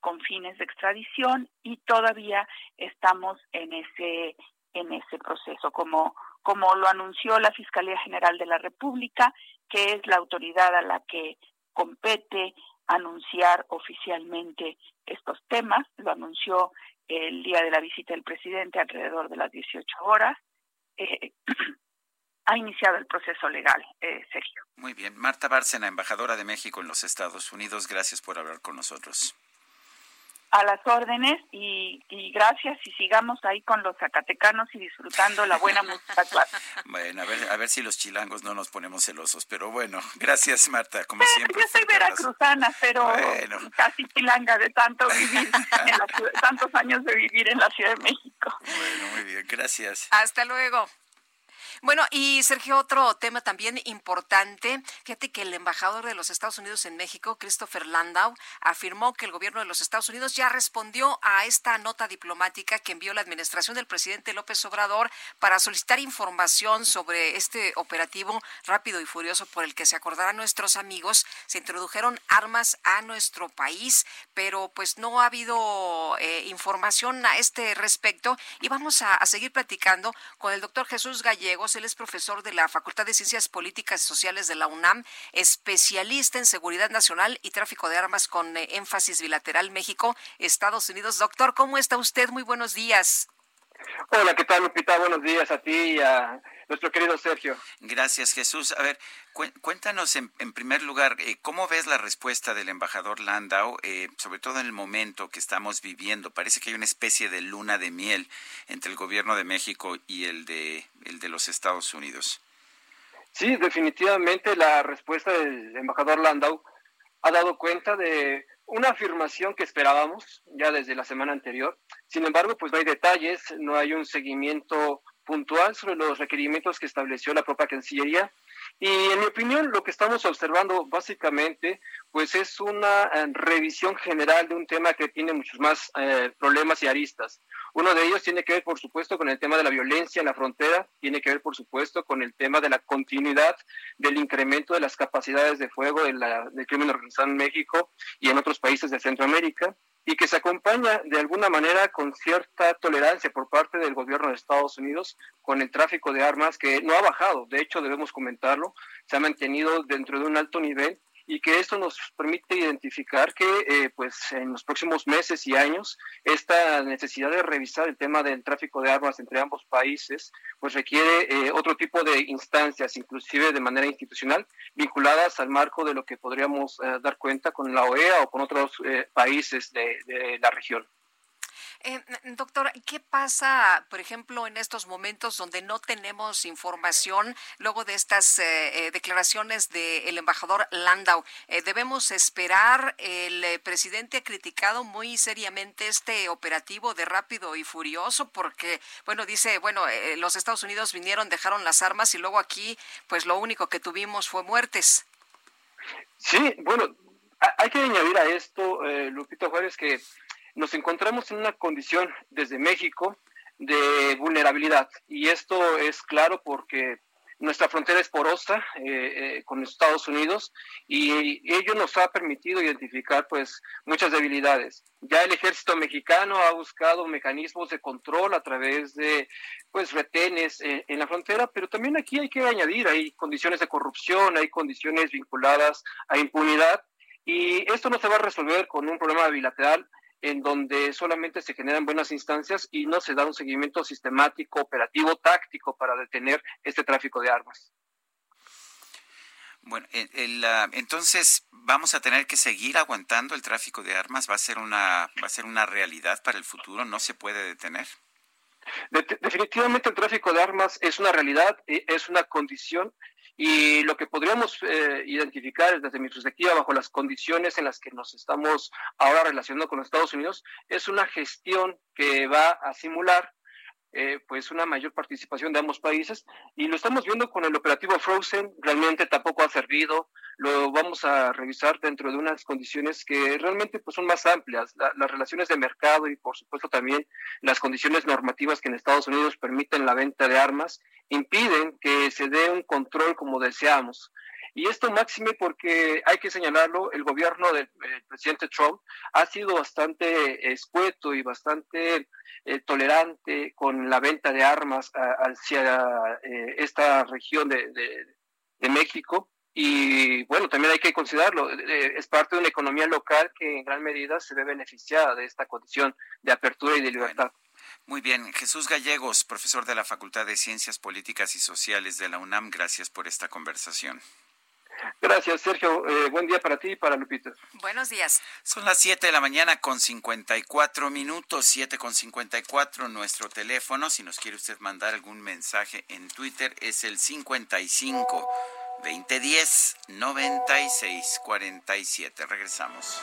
con fines de extradición y todavía estamos en ese en ese proceso como como lo anunció la Fiscalía General de la República, que es la autoridad a la que compete anunciar oficialmente estos temas, lo anunció el día de la visita del presidente alrededor de las 18 horas. Eh, ha iniciado el proceso legal, eh, Sergio. Muy bien. Marta Bárcena, embajadora de México en los Estados Unidos, gracias por hablar con nosotros a las órdenes y, gracias y sigamos ahí con los zacatecanos y disfrutando la buena música Bueno, a ver, a ver si los chilangos no nos ponemos celosos, pero bueno, gracias Marta, como siempre. Yo soy veracruzana, pero casi chilanga de tanto vivir en la tantos años de vivir en la Ciudad de México. Bueno, muy bien, gracias. Hasta luego. Bueno, y Sergio, otro tema también importante. Fíjate que el embajador de los Estados Unidos en México, Christopher Landau, afirmó que el gobierno de los Estados Unidos ya respondió a esta nota diplomática que envió la administración del presidente López Obrador para solicitar información sobre este operativo rápido y furioso por el que se acordarán nuestros amigos. Se introdujeron armas a nuestro país, pero pues no ha habido eh, información a este respecto y vamos a, a seguir platicando con el doctor Jesús Él es profesor de la Facultad de Ciencias Políticas y Sociales de la UNAM, especialista en seguridad nacional y tráfico de armas con eh, énfasis bilateral México-Estados Unidos. Doctor, ¿cómo está usted? Muy buenos días. Hola, ¿qué tal, Lupita? Buenos días a ti y a nuestro querido Sergio. Gracias, Jesús. A ver, cuéntanos en, primer lugar, eh, ¿cómo ves la respuesta del embajador Landau, eh, sobre todo en el momento que estamos viviendo? Parece que hay una especie de luna de miel entre el gobierno de México y el de, el de los Estados Unidos. Sí, definitivamente la respuesta del embajador Landau ha dado cuenta de una afirmación que esperábamos ya desde la semana anterior. Sin embargo, pues no hay detalles, no hay un seguimiento puntual sobre los requerimientos que estableció la propia Cancillería. Y en mi opinión, lo que estamos observando básicamente, pues es una eh, revisión general de un tema que tiene muchos más eh, problemas y aristas. Uno de ellos tiene que ver, por supuesto, con el tema de la violencia en la frontera, tiene que ver, por supuesto, con el tema de la continuidad del incremento de las capacidades de fuego del crimen organizado en México y en otros países de Centroamérica y que se acompaña de alguna manera con cierta tolerancia por parte del gobierno de Estados Unidos con el tráfico de armas que no ha bajado, de hecho debemos comentarlo, se ha mantenido dentro de un alto nivel y que esto nos permite identificar que eh, pues en los próximos meses y años esta necesidad de revisar el tema del tráfico de armas entre ambos países pues requiere eh, otro tipo de instancias inclusive de manera institucional vinculadas al marco de lo que podríamos eh, dar cuenta con la OEA o con otros países de la región. Eh, doctor, ¿qué pasa, por ejemplo, en estos momentos donde no tenemos información luego de estas eh, eh, declaraciones del embajador Landau? ¿Debemos esperar? El presidente ha criticado muy seriamente este operativo de rápido y furioso porque, bueno, dice, bueno, los Estados Unidos vinieron, dejaron las armas y luego aquí, pues lo único que tuvimos fue muertes. Sí, bueno, hay que añadir a esto, Lupito Juárez, que nos encontramos en una condición desde México de vulnerabilidad. Y esto es claro porque nuestra frontera es porosa eh, eh, con Estados Unidos y ello nos ha permitido identificar pues muchas debilidades. Ya el ejército mexicano ha buscado mecanismos de control a través de pues retenes eh, en la frontera, pero también aquí hay que añadir, hay condiciones de corrupción, hay condiciones vinculadas a impunidad y esto no se va a resolver con un problema bilateral, en donde solamente se generan buenas instancias y no se da un seguimiento sistemático, operativo, táctico para detener este tráfico de armas. Bueno, entonces vamos a tener que seguir aguantando el tráfico de armas. Va a ser una va a ser una realidad para el futuro. No se puede detener. definitivamente el tráfico de armas es una realidad, eh, es una condición y lo que podríamos eh, identificar desde mi perspectiva, bajo las condiciones en las que nos estamos ahora relacionando con Estados Unidos, es una gestión que va a simular eh, pues una mayor participación de ambos países y lo estamos viendo con el operativo Frozen, realmente tampoco ha servido, lo vamos a revisar dentro de unas condiciones que realmente pues son más amplias, las relaciones de mercado y por supuesto también las condiciones normativas que en Estados Unidos permiten la venta de armas impiden que se dé un control como deseamos. Y esto máxime porque hay que señalarlo, el gobierno del presidente Trump ha sido bastante escueto y bastante eh, tolerante con la venta de armas hacia eh, esta región de, de, México. Y bueno, también hay que considerarlo, eh, es parte de una economía local que en gran medida se ve beneficiada de esta condición de apertura y de libertad. Muy bien, Jesús Gallegos, profesor de la Facultad de Ciencias Políticas y Sociales de la UNAM, gracias por esta conversación. Gracias, Sergio. Eh, buen día para ti y para Lupita. Buenos días. Son las 7 de la mañana con 54 minutos, 7 con 54. Nuestro teléfono, si nos quiere usted mandar algún mensaje en Twitter, es el 55 2010 96 47. Regresamos.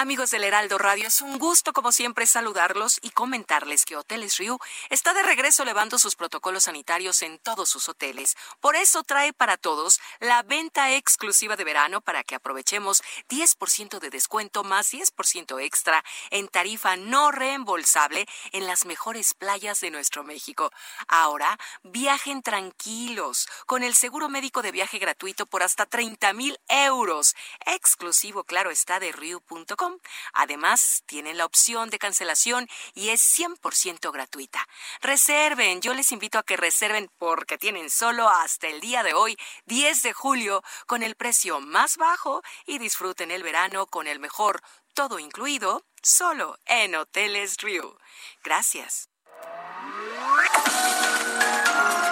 Amigos del Heraldo Radio, es un gusto como siempre saludarlos y comentarles que Hoteles Riu está de regreso elevando sus protocolos sanitarios en todos sus hoteles. Por eso trae para todos la venta exclusiva de verano para que aprovechemos 10% de descuento más 10% extra en tarifa no reembolsable en las mejores playas de nuestro México. Ahora, viajen tranquilos con el seguro médico de viaje gratuito por hasta 30 mil euros. Exclusivo, claro está, de Riu.com Además, tienen la opción de cancelación y es 100% gratuita. Reserven, yo les invito a que reserven porque tienen solo hasta el día de hoy, 10 de julio, con el precio más bajo y disfruten el verano con el mejor todo incluido, solo en Hoteles Rio. Gracias.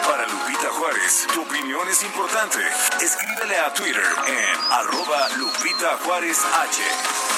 Para Lupita Juárez, tu opinión es importante. Escríbele a Twitter en arroba Lupita Juárez H.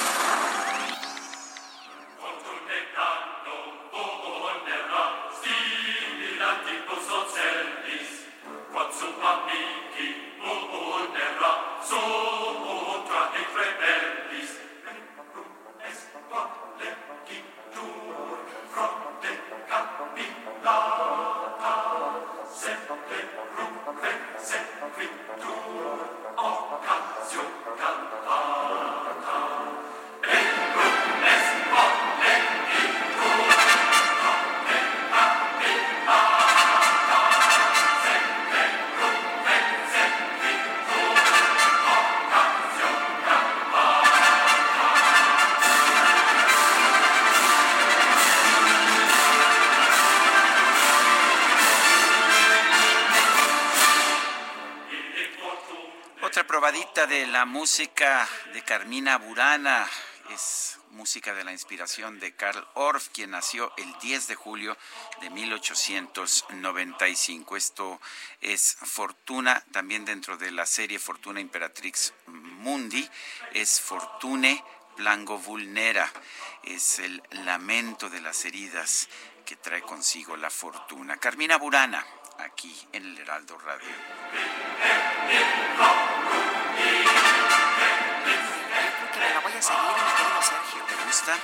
la música de Carmina Burana. Es música de la inspiración de Karl Orff, quien nació el 10 de julio de 1895. Esto es Fortuna, también dentro de la serie Fortuna Imperatrix Mundi, es Fortune Plango Vulnera. Es el lamento de las heridas que trae consigo la fortuna. Carmina Burana, aquí en el Heraldo Radio. Me la voy a seguir, mi querido Sergio. ¿Te gusta?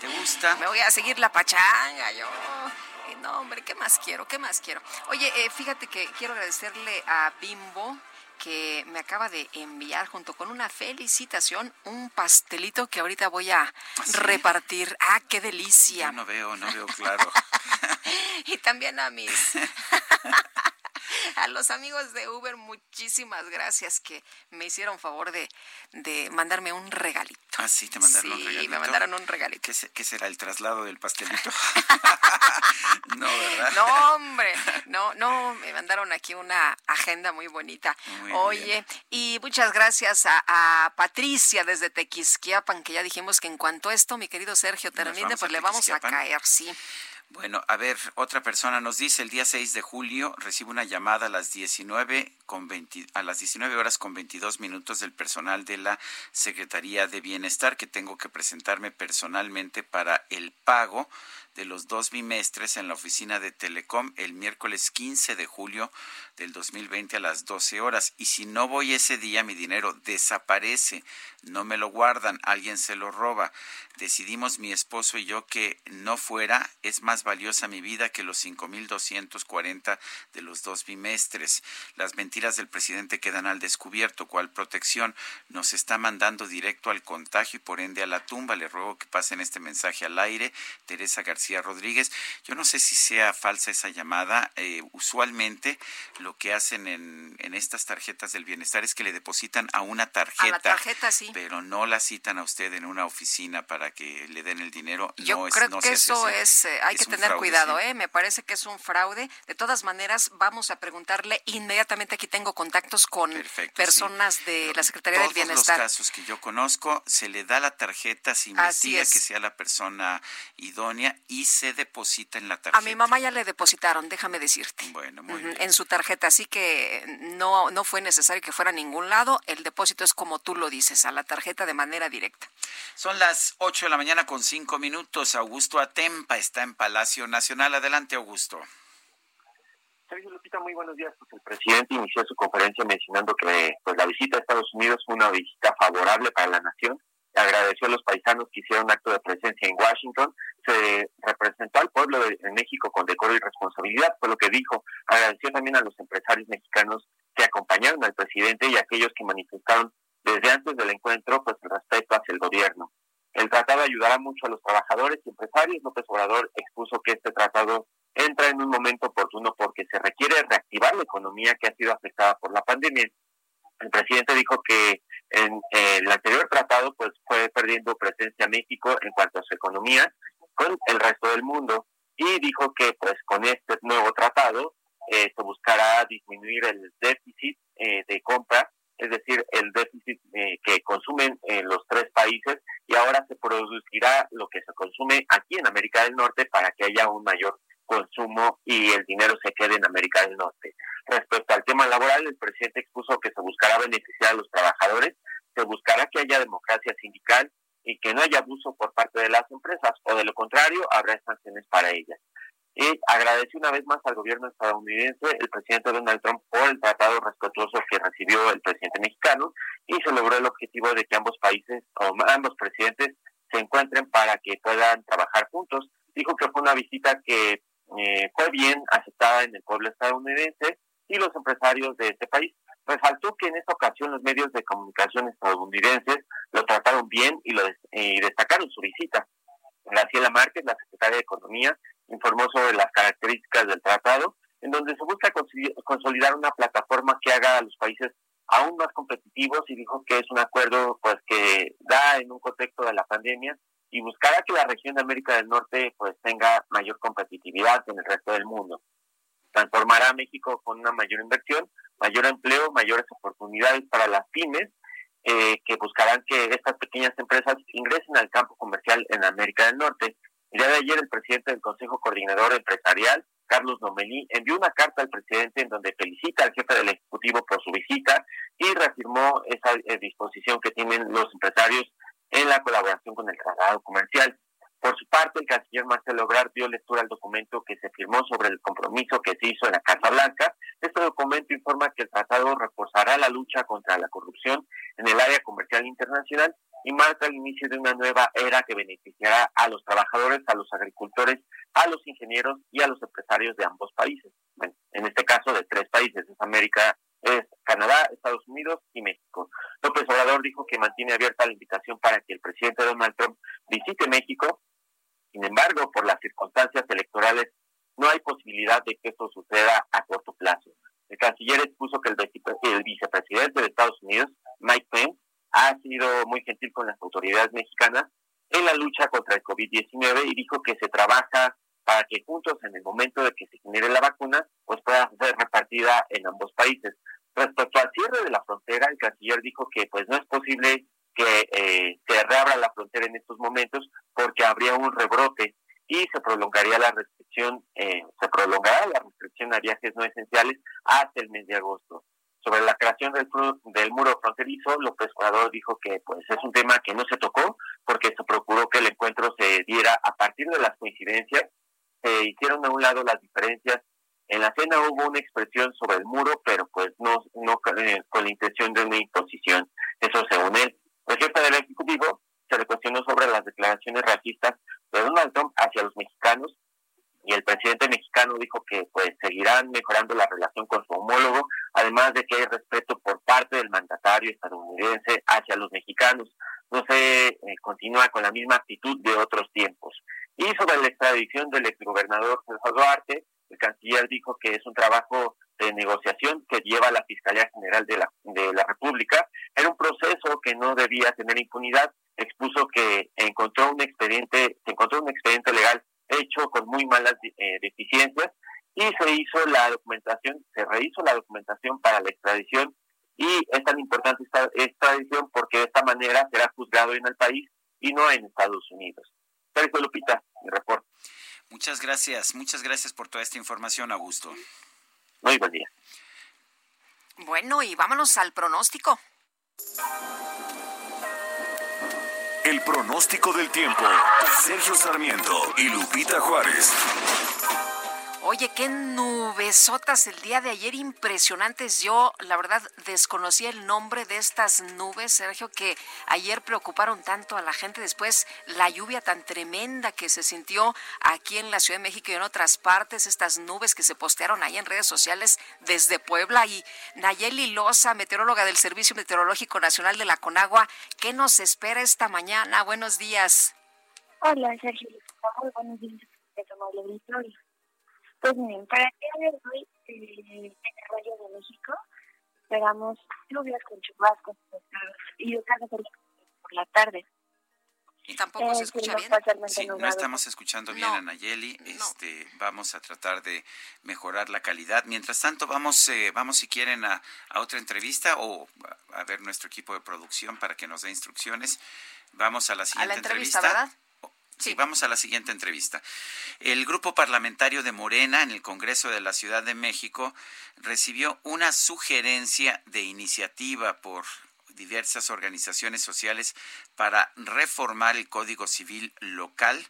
¿Te gusta? Me voy a seguir la pachanga, yo. No, hombre, ¿qué más quiero? ¿Qué más quiero? Oye, eh, fíjate que quiero agradecerle a Bimbo que me acaba de enviar junto con una felicitación un pastelito que ahorita voy a ¿Ah, repartir. Ah, qué delicia. no veo, no veo claro. y también a mis a los amigos de Uber, muchísimas gracias que me hicieron favor de, de mandarme un regalito. Ah, sí, te mandaron un regalito. Sí, me mandaron un regalito. ¿Qué, será el traslado del pastelito? no, ¿verdad? No, hombre, no, no, me mandaron aquí una agenda muy bonita. Oye, y muchas gracias a, a, Patricia desde Tequisquiapan, que ya dijimos que en cuanto a esto, mi querido Sergio termine, pues le vamos a caer, sí. Bueno, a ver, otra persona nos dice, el día 6 de julio recibo una llamada a las 19 con a las 19 horas con 22 minutos del personal de la Secretaría de Bienestar que tengo que presentarme personalmente para el pago de los dos bimestres en la oficina de Telecom el miércoles 15 de julio del 2020 a las 12 horas. Y si no voy ese día, mi dinero desaparece, no me lo guardan, alguien se lo roba. Decidimos mi esposo y yo que no fuera, es más valiosa mi vida que los 5.240 de los dos bimestres. Las mentiras del presidente quedan al descubierto. ¿Cuál protección? Nos está mandando directo al contagio y por ende a la tumba. Le ruego que pasen este mensaje al aire. Teresa García Rodríguez. Yo no sé si sea falsa esa llamada. Eh, usualmente lo que hacen en, en, estas tarjetas del bienestar es que le depositan a una tarjeta. A la tarjeta, sí. Pero no la citan a usted en una oficina para que le den el dinero. Yo creo que eso es, eh, hay que tener cuidado, ¿eh? Me parece que es un fraude. De todas maneras, vamos a preguntarle inmediatamente. Aquí tengo contactos con personas de la Secretaría del Bienestar. los casos que yo conozco, se le da la tarjeta, se investiga que sea la persona idónea y se deposita en la tarjeta. A mi mamá ya le depositaron, déjame decirte. Bueno, muy bien. En su tarjeta así que no, no fue necesario que fuera a ningún lado. El depósito es como tú lo dices, a la tarjeta de manera directa. Son las 8 de la mañana con 5 minutos. Augusto Atempa está en Palacio Nacional. Adelante, Augusto. Sergio Lupita, muy buenos días. Pues el presidente inició su conferencia mencionando que pues, la visita a Estados Unidos fue una visita favorable para la nación agradeció a los paisanos que hicieron acto de presencia en Washington, se representó al pueblo de, México con decoro y responsabilidad, fue lo que dijo, agradeció también a los empresarios mexicanos que acompañaron al presidente y a aquellos que manifestaron desde antes del encuentro pues el respeto hacia el gobierno. El tratado ayudará mucho a los trabajadores y empresarios. López Obrador expuso que este tratado entra en un momento oportuno porque se requiere reactivar la economía que ha sido afectada por la pandemia. El presidente dijo que en el anterior tratado pues fue perdiendo presencia México en cuanto a su economía con el resto del mundo. Y dijo que pues con este nuevo tratado eh, se buscará disminuir el déficit eh, de compra, es decir, el déficit eh, que consumen los tres países y ahora se producirá lo que se consume aquí en América del Norte para que haya un mayor consumo y el dinero se quede en América del Norte. Respecto al tema laboral, el presidente expuso que se buscará beneficiar a los trabajadores, se buscará que haya democracia sindical y que no haya abuso por parte de las empresas, o de lo contrario, habrá sanciones para ellas. Y agradeció una vez más al gobierno estadounidense, el presidente Donald Trump, por el tratado respetuoso que recibió el presidente mexicano y se logró el objetivo de que ambos países o ambos presidentes se encuentren para que puedan trabajar juntos. Dijo que fue una visita que eh, fue bien aceptada en el pueblo estadounidense y los empresarios de este país. Resaltó que en esta ocasión los medios de comunicación estadounidenses lo trataron bien y, lo destacaron su visita. Graciela Márquez, la secretaria de Economía, informó sobre las características del tratado, en donde se busca consolidar una plataforma que haga a los países aún más competitivos y dijo que es un acuerdo pues que da en un contexto de la pandemia y buscará que la región de América del Norte pues tenga mayor competitividad en el resto del mundo. Transformará a México con una mayor inversión, mayor empleo, mayores oportunidades para las pymes, eh, que buscarán que estas pequeñas empresas ingresen al campo comercial en América del Norte. El día de ayer el presidente del Consejo Coordinador Empresarial, Carlos Nomelí, envió una carta al presidente en donde felicita al jefe del Ejecutivo por su visita y reafirmó esa eh, disposición que tienen los empresarios en la colaboración con el Tratado Comercial. Por su parte, el canciller Marcelo Ebrard dio lectura al documento que se firmó sobre el compromiso que se hizo en la Casa Blanca. Este documento informa que el tratado reforzará la lucha contra la corrupción en el área comercial internacional y marca el inicio de una nueva era que beneficiará a los trabajadores, a los agricultores, a los ingenieros y a los empresarios de ambos países. en este caso de tres países, es América es Canadá, Estados Unidos y México. López Obrador dijo que mantiene abierta la invitación para que el presidente Donald Trump visite México. Sin embargo, por las circunstancias electorales, no hay posibilidad de que esto suceda a corto plazo. El canciller expuso que el, vicepresidente de Estados Unidos, Mike Pence, ha sido muy gentil con las autoridades mexicanas en la lucha contra el COVID-19 y dijo que se trabaja para que juntos en el momento de que se genere la vacuna, pues pueda ser repartida en ambos países. Respecto al cierre de la frontera, el canciller dijo que pues no es posible que eh, se reabra la frontera en estos momentos porque habría un rebrote y se prolongaría la restricción, eh, se prolongará la restricción a viajes no esenciales hasta el mes de agosto. Sobre la creación del, del muro fronterizo, López Obrador dijo que pues es un tema que no se tocó porque se procuró que el encuentro se diera a partir de las coincidencias, se hicieron a un lado las diferencias. En la cena hubo una expresión sobre el muro, pero pues no, no eh, con la intención de una imposición. Eso según él. El jefe del Ejecutivo se le cuestionó sobre las declaraciones racistas de Donald Trump hacia los mexicanos y el presidente mexicano dijo que pues seguirán mejorando la relación con su homólogo, además de que hay respeto por parte del mandatario estadounidense hacia los mexicanos. No se eh, continúa con la misma actitud de otros tiempos. Y sobre la extradición del exgobernador José Duarte, el canciller dijo que es un trabajo de negociación que lleva la Fiscalía General de la, de la República. Era un proceso que no debía tener impunidad. Expuso que encontró un expediente, se encontró un expediente legal hecho con muy malas eh, deficiencias y se hizo la documentación, se rehizo la documentación para la extradición y es tan importante esta extradición porque de esta manera será juzgado en el país y no en Estados Unidos. Sergio Lupita, mi reporte. Muchas gracias, muchas gracias por toda esta información, Augusto. Muy buen día. Bueno, y vámonos al pronóstico. El pronóstico del tiempo. Sergio Sarmiento y Lupita Juárez. Oye, qué nubesotas el día de ayer, impresionantes. Yo, la verdad, desconocía el nombre de estas nubes, Sergio, que ayer preocuparon tanto a la gente. Después, la lluvia tan tremenda que se sintió aquí en la Ciudad de México y en otras partes, estas nubes que se postearon ahí en redes sociales desde Puebla. Y Nayeli Loza, meteoróloga del Servicio Meteorológico Nacional de la Conagua, ¿qué nos espera esta mañana? Buenos días. Hola, Sergio. Muy buenos días. Pues miren, para el día de hoy eh, en el Valle de México esperamos lluvias con chubascos y tarde por la tarde. Y tampoco eh, se escucha bien. Sí, no estamos escuchando bien a Nayeli. Este, vamos a tratar de mejorar la calidad. Mientras tanto, vamos, eh, vamos si quieren a, a, otra entrevista o a, ver nuestro equipo de producción para que nos dé instrucciones. Vamos a la siguiente a la entrevista. ¿verdad? Sí, vamos a la siguiente entrevista. El grupo parlamentario de Morena en el Congreso de la Ciudad de México recibió una sugerencia de iniciativa por diversas organizaciones sociales para reformar el Código Civil local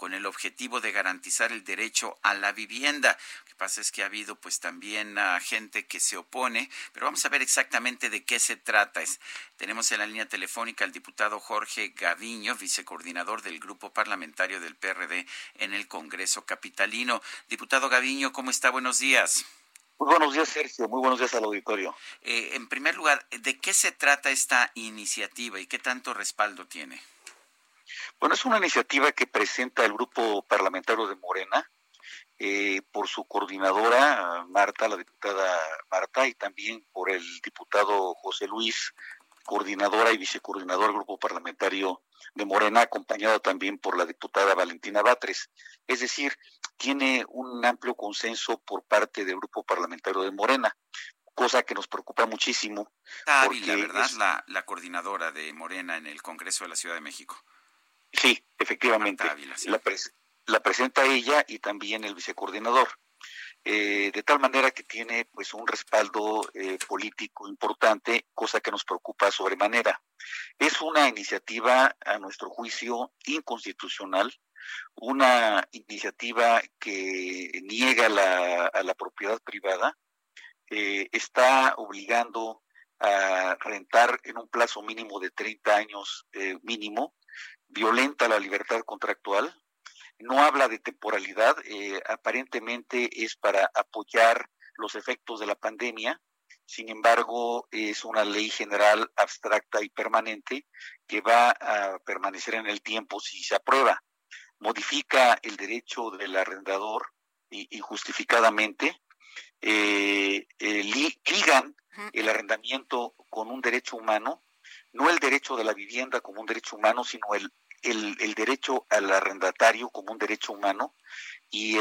con el objetivo de garantizar el derecho a la vivienda pasa es que ha habido pues también uh, gente que se opone, pero vamos a ver exactamente de qué se trata. Es, tenemos en la línea telefónica al diputado Jorge Gaviño, vicecoordinador del grupo parlamentario del PRD en el Congreso Capitalino. Diputado Gaviño, ¿cómo está? Buenos días. Muy buenos días, Sergio. Muy buenos días al auditorio. Eh, en primer lugar, ¿de qué se trata esta iniciativa y qué tanto respaldo tiene? Bueno, es una iniciativa que presenta el grupo parlamentario de Morena, eh, por su coordinadora, Marta, la diputada Marta, y también por el diputado José Luis, coordinadora y vicecoordinador del grupo parlamentario de Morena, acompañado también por la diputada Valentina Batres. Es decir, tiene un amplio consenso por parte del grupo parlamentario de Morena, cosa que nos preocupa muchísimo. Ávila, ¿verdad? La, la coordinadora de Morena en el Congreso de la Ciudad de México. Sí, efectivamente. La, la presenta ella y también el vicecoordinador. Eh, de tal manera que tiene pues un respaldo eh, político importante, cosa que nos preocupa sobremanera. Es una iniciativa, a nuestro juicio, inconstitucional, una iniciativa que niega la, a la propiedad privada, eh, está obligando a rentar en un plazo mínimo de 30 años mínimo, violenta la libertad contractual, no habla de temporalidad, eh, aparentemente es para apoyar los efectos de la pandemia, sin embargo es una ley general abstracta y permanente que va a permanecer en el tiempo si se aprueba. Modifica el derecho del arrendador injustificadamente eh, ligan el arrendamiento con un derecho humano, no el derecho de la vivienda como un derecho humano, sino el, el, derecho al arrendatario como un derecho humano y,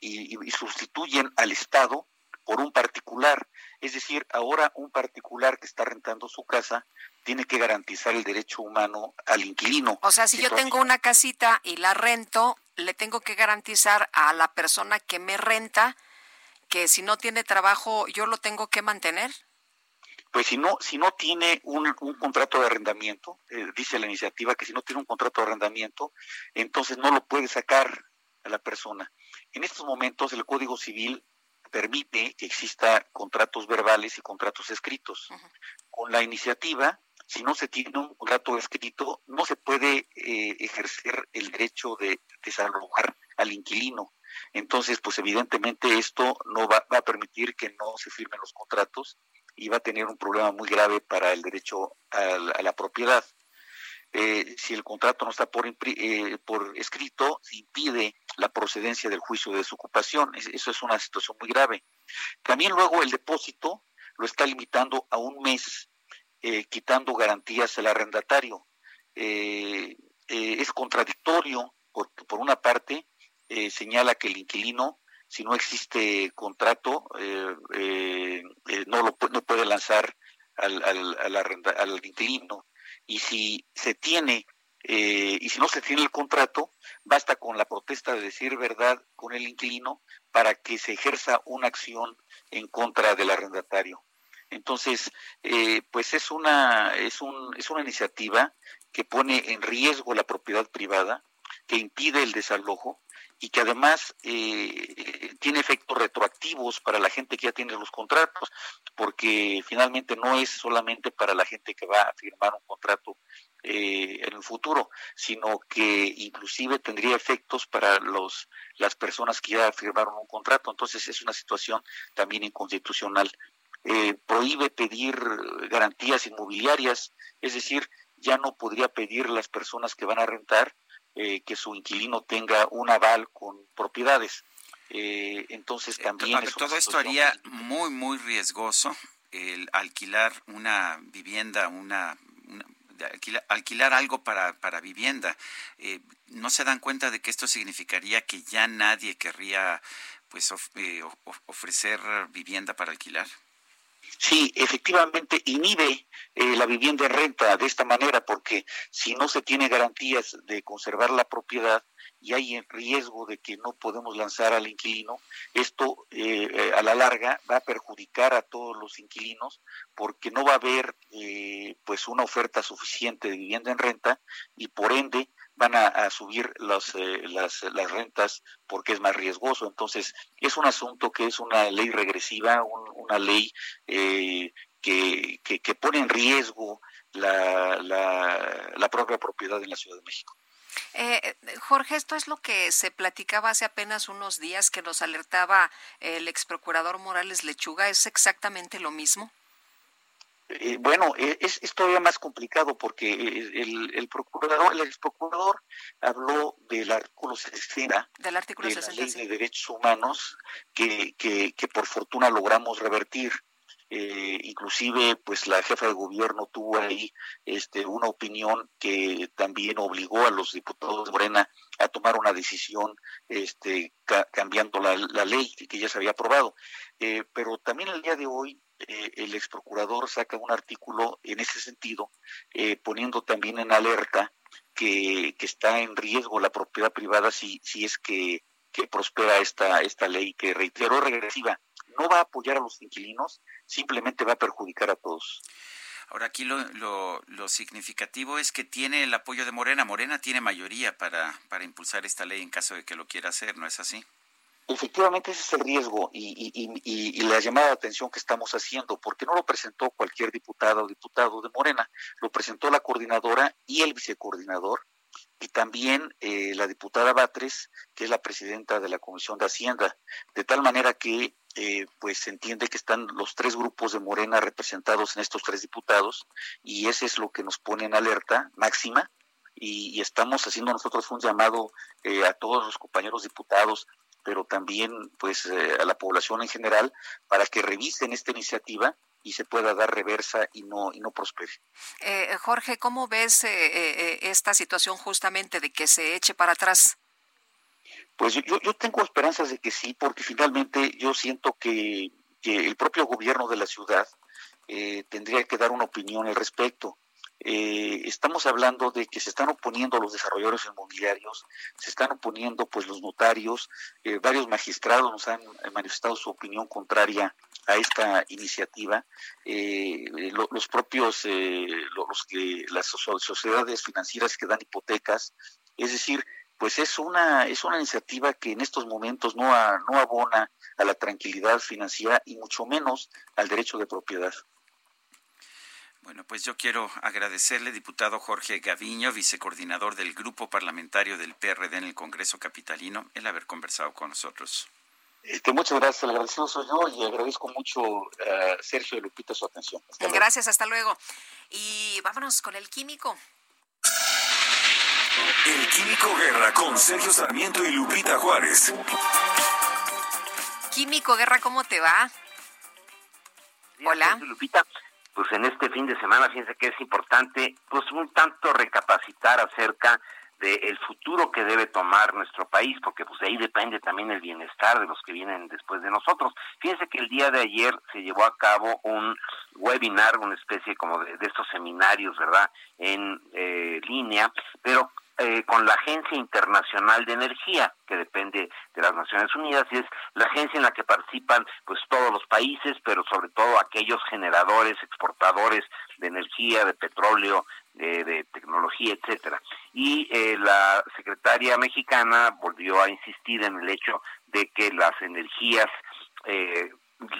y, sustituyen al Estado por un particular. Es decir, ahora un particular que está rentando su casa tiene que garantizar el derecho humano al inquilino. O sea, si yo tengo una casita y la rento, le tengo que garantizar a la persona que me renta que si no tiene trabajo yo lo tengo que mantener. Pues si no, si no tiene un, contrato de arrendamiento, eh, dice la iniciativa que si no tiene un contrato de arrendamiento, entonces no lo puede sacar a la persona. En estos momentos el Código Civil permite que exista contratos verbales y contratos escritos. Con la iniciativa, si no se tiene un contrato escrito, no se puede eh, ejercer el derecho de desalojar al inquilino. Entonces, pues evidentemente esto no va, a permitir que no se firmen los contratos y va a tener un problema muy grave para el derecho a la, propiedad. Eh, si el contrato no está por, eh, por escrito, impide la procedencia del juicio de desocupación. Eso es una situación muy grave. También luego el depósito lo está limitando a un mes eh, quitando garantías al arrendatario. Eh, es contradictorio porque por una parte señala que el inquilino, si no existe contrato, no, lo, no puede lanzar al, al, al, inquilino. Y si se tiene y si no se tiene el contrato, basta con la protesta de decir verdad con el inquilino para que se ejerza una acción en contra del arrendatario. Entonces, eh, pues es una, es, un, es una iniciativa que pone en riesgo la propiedad privada, que impide el desalojo y que además eh, tiene efectos retroactivos para la gente que ya tiene los contratos, porque finalmente no es solamente para la gente que va a firmar un contrato eh, en el futuro, sino que inclusive tendría efectos para los las personas que ya firmaron un contrato. Entonces es una situación también inconstitucional eh, prohíbe pedir garantías inmobiliarias, es decir, ya no podría pedir las personas que van a rentar eh, que su inquilino tenga un aval con propiedades. Eh, entonces también... todo esto haría muy, muy riesgoso el alquilar una vivienda, una, alquilar, algo para, para vivienda. ¿No se dan cuenta de que esto significaría que ya nadie querría pues ofrecer vivienda para alquilar? Sí, efectivamente inhibe eh, la vivienda en renta de esta manera porque si no se tiene garantías de conservar la propiedad y hay riesgo de que no podemos lanzar al inquilino, esto eh, eh, a la larga va a perjudicar a todos los inquilinos porque no va a haber pues una oferta suficiente de vivienda en renta y por ende van a, subir las, las, las, rentas porque es más riesgoso. Entonces, es un asunto que es una ley regresiva, una ley eh, que, que, pone en riesgo la, la, propia propiedad en la Ciudad de México. Eh, Jorge, esto es lo que se platicaba hace apenas unos días que nos alertaba el ex procurador Morales Lechuga. ¿Es exactamente lo mismo? Eh, bueno, eh, es, todavía más complicado porque el, el procurador, el ex procurador habló del artículo 60 del artículo de la Ley de Derechos Humanos que, que, que por fortuna logramos revertir. Eh, inclusive pues la jefa de gobierno tuvo ahí este una opinión que también obligó a los diputados de Morena a tomar una decisión este cambiando la, la, ley que ya se había aprobado eh, pero también el día de hoy eh, el ex procurador saca un artículo en ese sentido, eh, poniendo también en alerta que, está en riesgo la propiedad privada si, si es que, prospera esta, esta ley que reiteró regresiva. No va a apoyar a los inquilinos, simplemente va a perjudicar a todos. Ahora aquí lo, lo, lo, significativo es que tiene el apoyo de Morena. Morena tiene mayoría para, para impulsar esta ley en caso de que lo quiera hacer, ¿no es así? Efectivamente, ese es el riesgo y, la llamada de atención que estamos haciendo, porque no lo presentó cualquier diputada o diputado de Morena, lo presentó la coordinadora y el vicecoordinador, y también eh, la diputada Batres, que es la presidenta de la Comisión de Hacienda, de tal manera que eh, pues se entiende que están los tres grupos de Morena representados en estos tres diputados, y ese es lo que nos pone en alerta máxima, y, estamos haciendo nosotros un llamado eh, a todos los compañeros diputados pero también pues a la población en general para que revisen esta iniciativa y se pueda dar reversa y no y no prospere. Jorge, ¿cómo ves esta situación justamente de que se eche para atrás? Pues yo, yo tengo esperanzas de que sí, porque finalmente yo siento que, que el propio gobierno de la ciudad eh, tendría que dar una opinión al respecto. Eh, estamos hablando de que se están oponiendo los desarrolladores inmobiliarios, se están oponiendo pues los notarios, eh, varios magistrados nos han manifestado su opinión contraria a esta iniciativa, los propios, los que las sociedades financieras que dan hipotecas, es decir, pues es una es una iniciativa que en estos momentos no abona a la tranquilidad financiera y mucho menos al derecho de propiedad. Bueno, pues yo quiero agradecerle, diputado Jorge Gaviño, vicecoordinador del Grupo Parlamentario del PRD en el Congreso Capitalino, el haber conversado con nosotros. Este, muchas gracias, el agradecido soy yo y agradezco mucho a Sergio y Lupita su atención. gracias, hasta luego. Y vámonos con el químico. El Químico Guerra con Sergio Sarmiento y Lupita Juárez. Químico Guerra, ¿cómo te va? Hola. Lupita, pues en este fin de semana, fíjense que es importante, pues un tanto recapacitar acerca del futuro que debe tomar nuestro país, porque pues de ahí depende también el bienestar de los que vienen después de nosotros. Fíjense que el día de ayer se llevó a cabo un webinar, una especie como de, estos seminarios, ¿verdad?, en eh, línea, pero eh, con la Agencia Internacional de Energía, que depende de las Naciones Unidas, y es la agencia en la que participan pues todos los países, pero sobre todo aquellos generadores, exportadores de energía, de petróleo, de, tecnología, etcétera. Y eh, la secretaria mexicana volvió a insistir en el hecho de que las energías eh,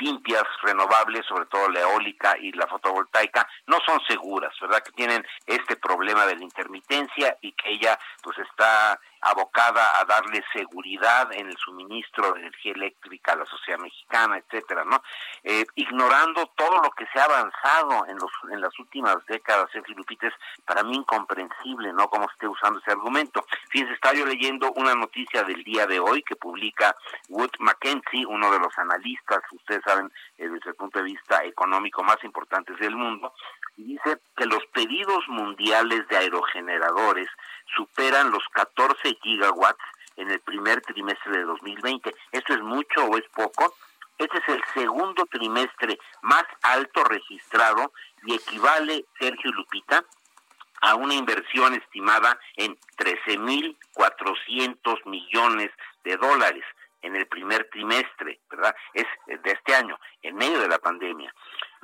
limpias, renovables, sobre todo la eólica y la fotovoltaica, no son seguras, ¿verdad? Que tienen este problema de la intermitencia y que ella pues está abocada a darle seguridad en el suministro de energía eléctrica a la sociedad mexicana, etcétera, ¿no? Eh, ignorando todo lo que se ha avanzado en los en las últimas décadas, Sergio Lupita, es para mí incomprensible, ¿no? Cómo esté usando ese argumento. Fíjense, estaba yo leyendo una noticia del día de hoy que publica Wood Mackenzie, uno de los analistas, ustedes saben, eh, desde el punto de vista económico más importantes del mundo, y dice que los pedidos mundiales de aerogeneradores superan los 14 gigawatts en el primer trimestre de 2020. ¿Esto es mucho o es poco? Este es el segundo trimestre más alto registrado y equivale, Sergio Lupita, a una inversión estimada en 13.400 millones de dólares en el primer trimestre, ¿verdad? Es de este año, en medio de la pandemia.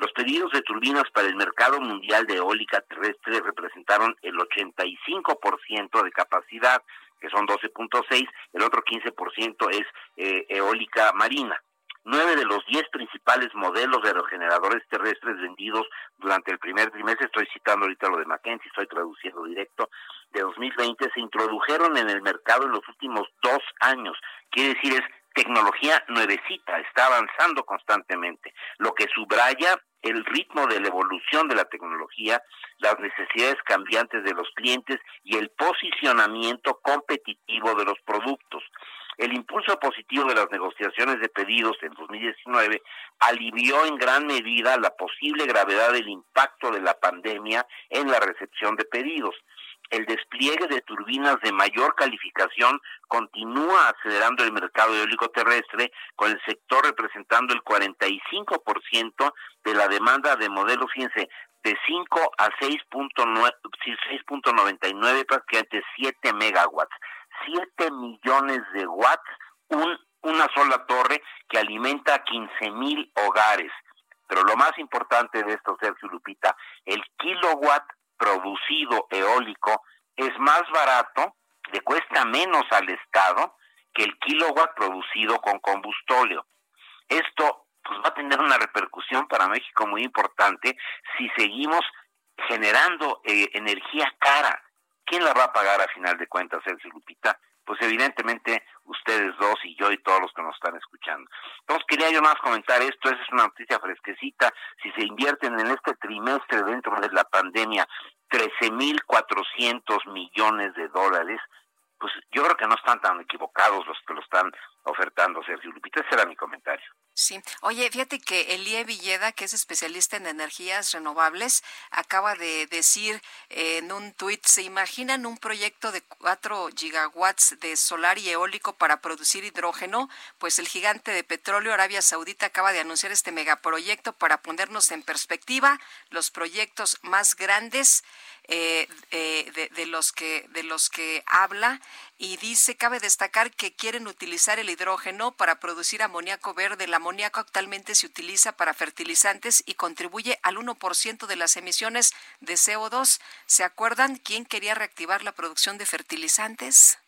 Los pedidos de turbinas para el mercado mundial de eólica terrestre representaron el 85% de capacidad, que son 12.6, el otro 15% es eh, eólica marina. Nueve de los diez principales modelos de aerogeneradores terrestres vendidos durante el primer trimestre, estoy citando ahorita lo de Mackenzie, estoy traduciendo directo, de 2020, se introdujeron en el mercado en los últimos dos años. Quiere decir, es tecnología nuevecita, está avanzando constantemente, lo que subraya el ritmo de la evolución de la tecnología, las necesidades cambiantes de los clientes y el posicionamiento competitivo de los productos. El impulso positivo de las negociaciones de pedidos en 2019 alivió en gran medida la posible gravedad del impacto de la pandemia en la recepción de pedidos el despliegue de turbinas de mayor calificación continúa acelerando el mercado eólico terrestre, con el sector representando el 45% de la demanda de modelos, fíjense, de 5 a 6.99, prácticamente 7 megawatts, 7 millones de watts, un, una sola torre que alimenta a 15 mil hogares. Pero lo más importante de esto, Sergio Lupita, el kilowatt producido eólico es más barato, le cuesta menos al Estado que el kilowatt producido con combustóleo. Esto pues va a tener una repercusión para México muy importante si seguimos generando eh, energía cara. ¿Quién la va a pagar a final de cuentas, Sergio Lupita? Pues evidentemente ustedes dos y yo y todos los que nos están escuchando. Entonces quería yo más comentar esto, esa es una noticia fresquecita, si se invierten en este trimestre dentro de la pandemia 13.400 millones de dólares, pues yo creo que no están tan equivocados los que lo están ofertando, Sergio Lupita. Ese era mi comentario. Sí. Oye, fíjate que Elie Villeda, que es especialista en energías renovables, acaba de decir en un tuit, ¿se imaginan un proyecto de 4 gigawatts de solar y eólico para producir hidrógeno? Pues el gigante de petróleo Arabia Saudita acaba de anunciar este megaproyecto para ponernos en perspectiva los proyectos más grandes eh, eh, de, los que de los que habla y dice cabe destacar que quieren utilizar el hidrógeno para producir amoníaco verde. El amoníaco actualmente se utiliza para fertilizantes y contribuye al 1% de las emisiones de CO2. ¿Se acuerdan quién quería reactivar la producción de fertilizantes?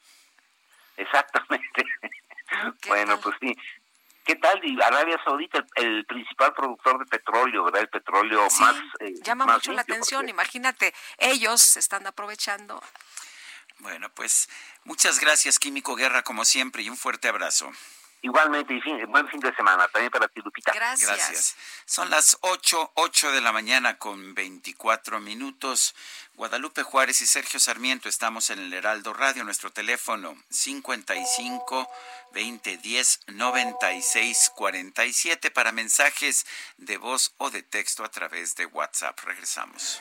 Exactamente. bueno, pues sí, ¿Qué tal? Arabia Saudita, el, principal productor de petróleo, ¿verdad? El petróleo más... Eh, llama mucho la atención, imagínate, ellos están aprovechando. Bueno, pues muchas gracias, Químico Guerra, como siempre, y un fuerte abrazo. Igualmente, y fin, buen fin de semana también para ti, Lupita. Gracias. Gracias. Son las 8, 8 de la mañana con 24 minutos. Guadalupe Juárez y Sergio Sarmiento estamos en el Heraldo Radio. Nuestro teléfono 55 20 10 96 47 para mensajes de voz o de texto a través de WhatsApp. Regresamos.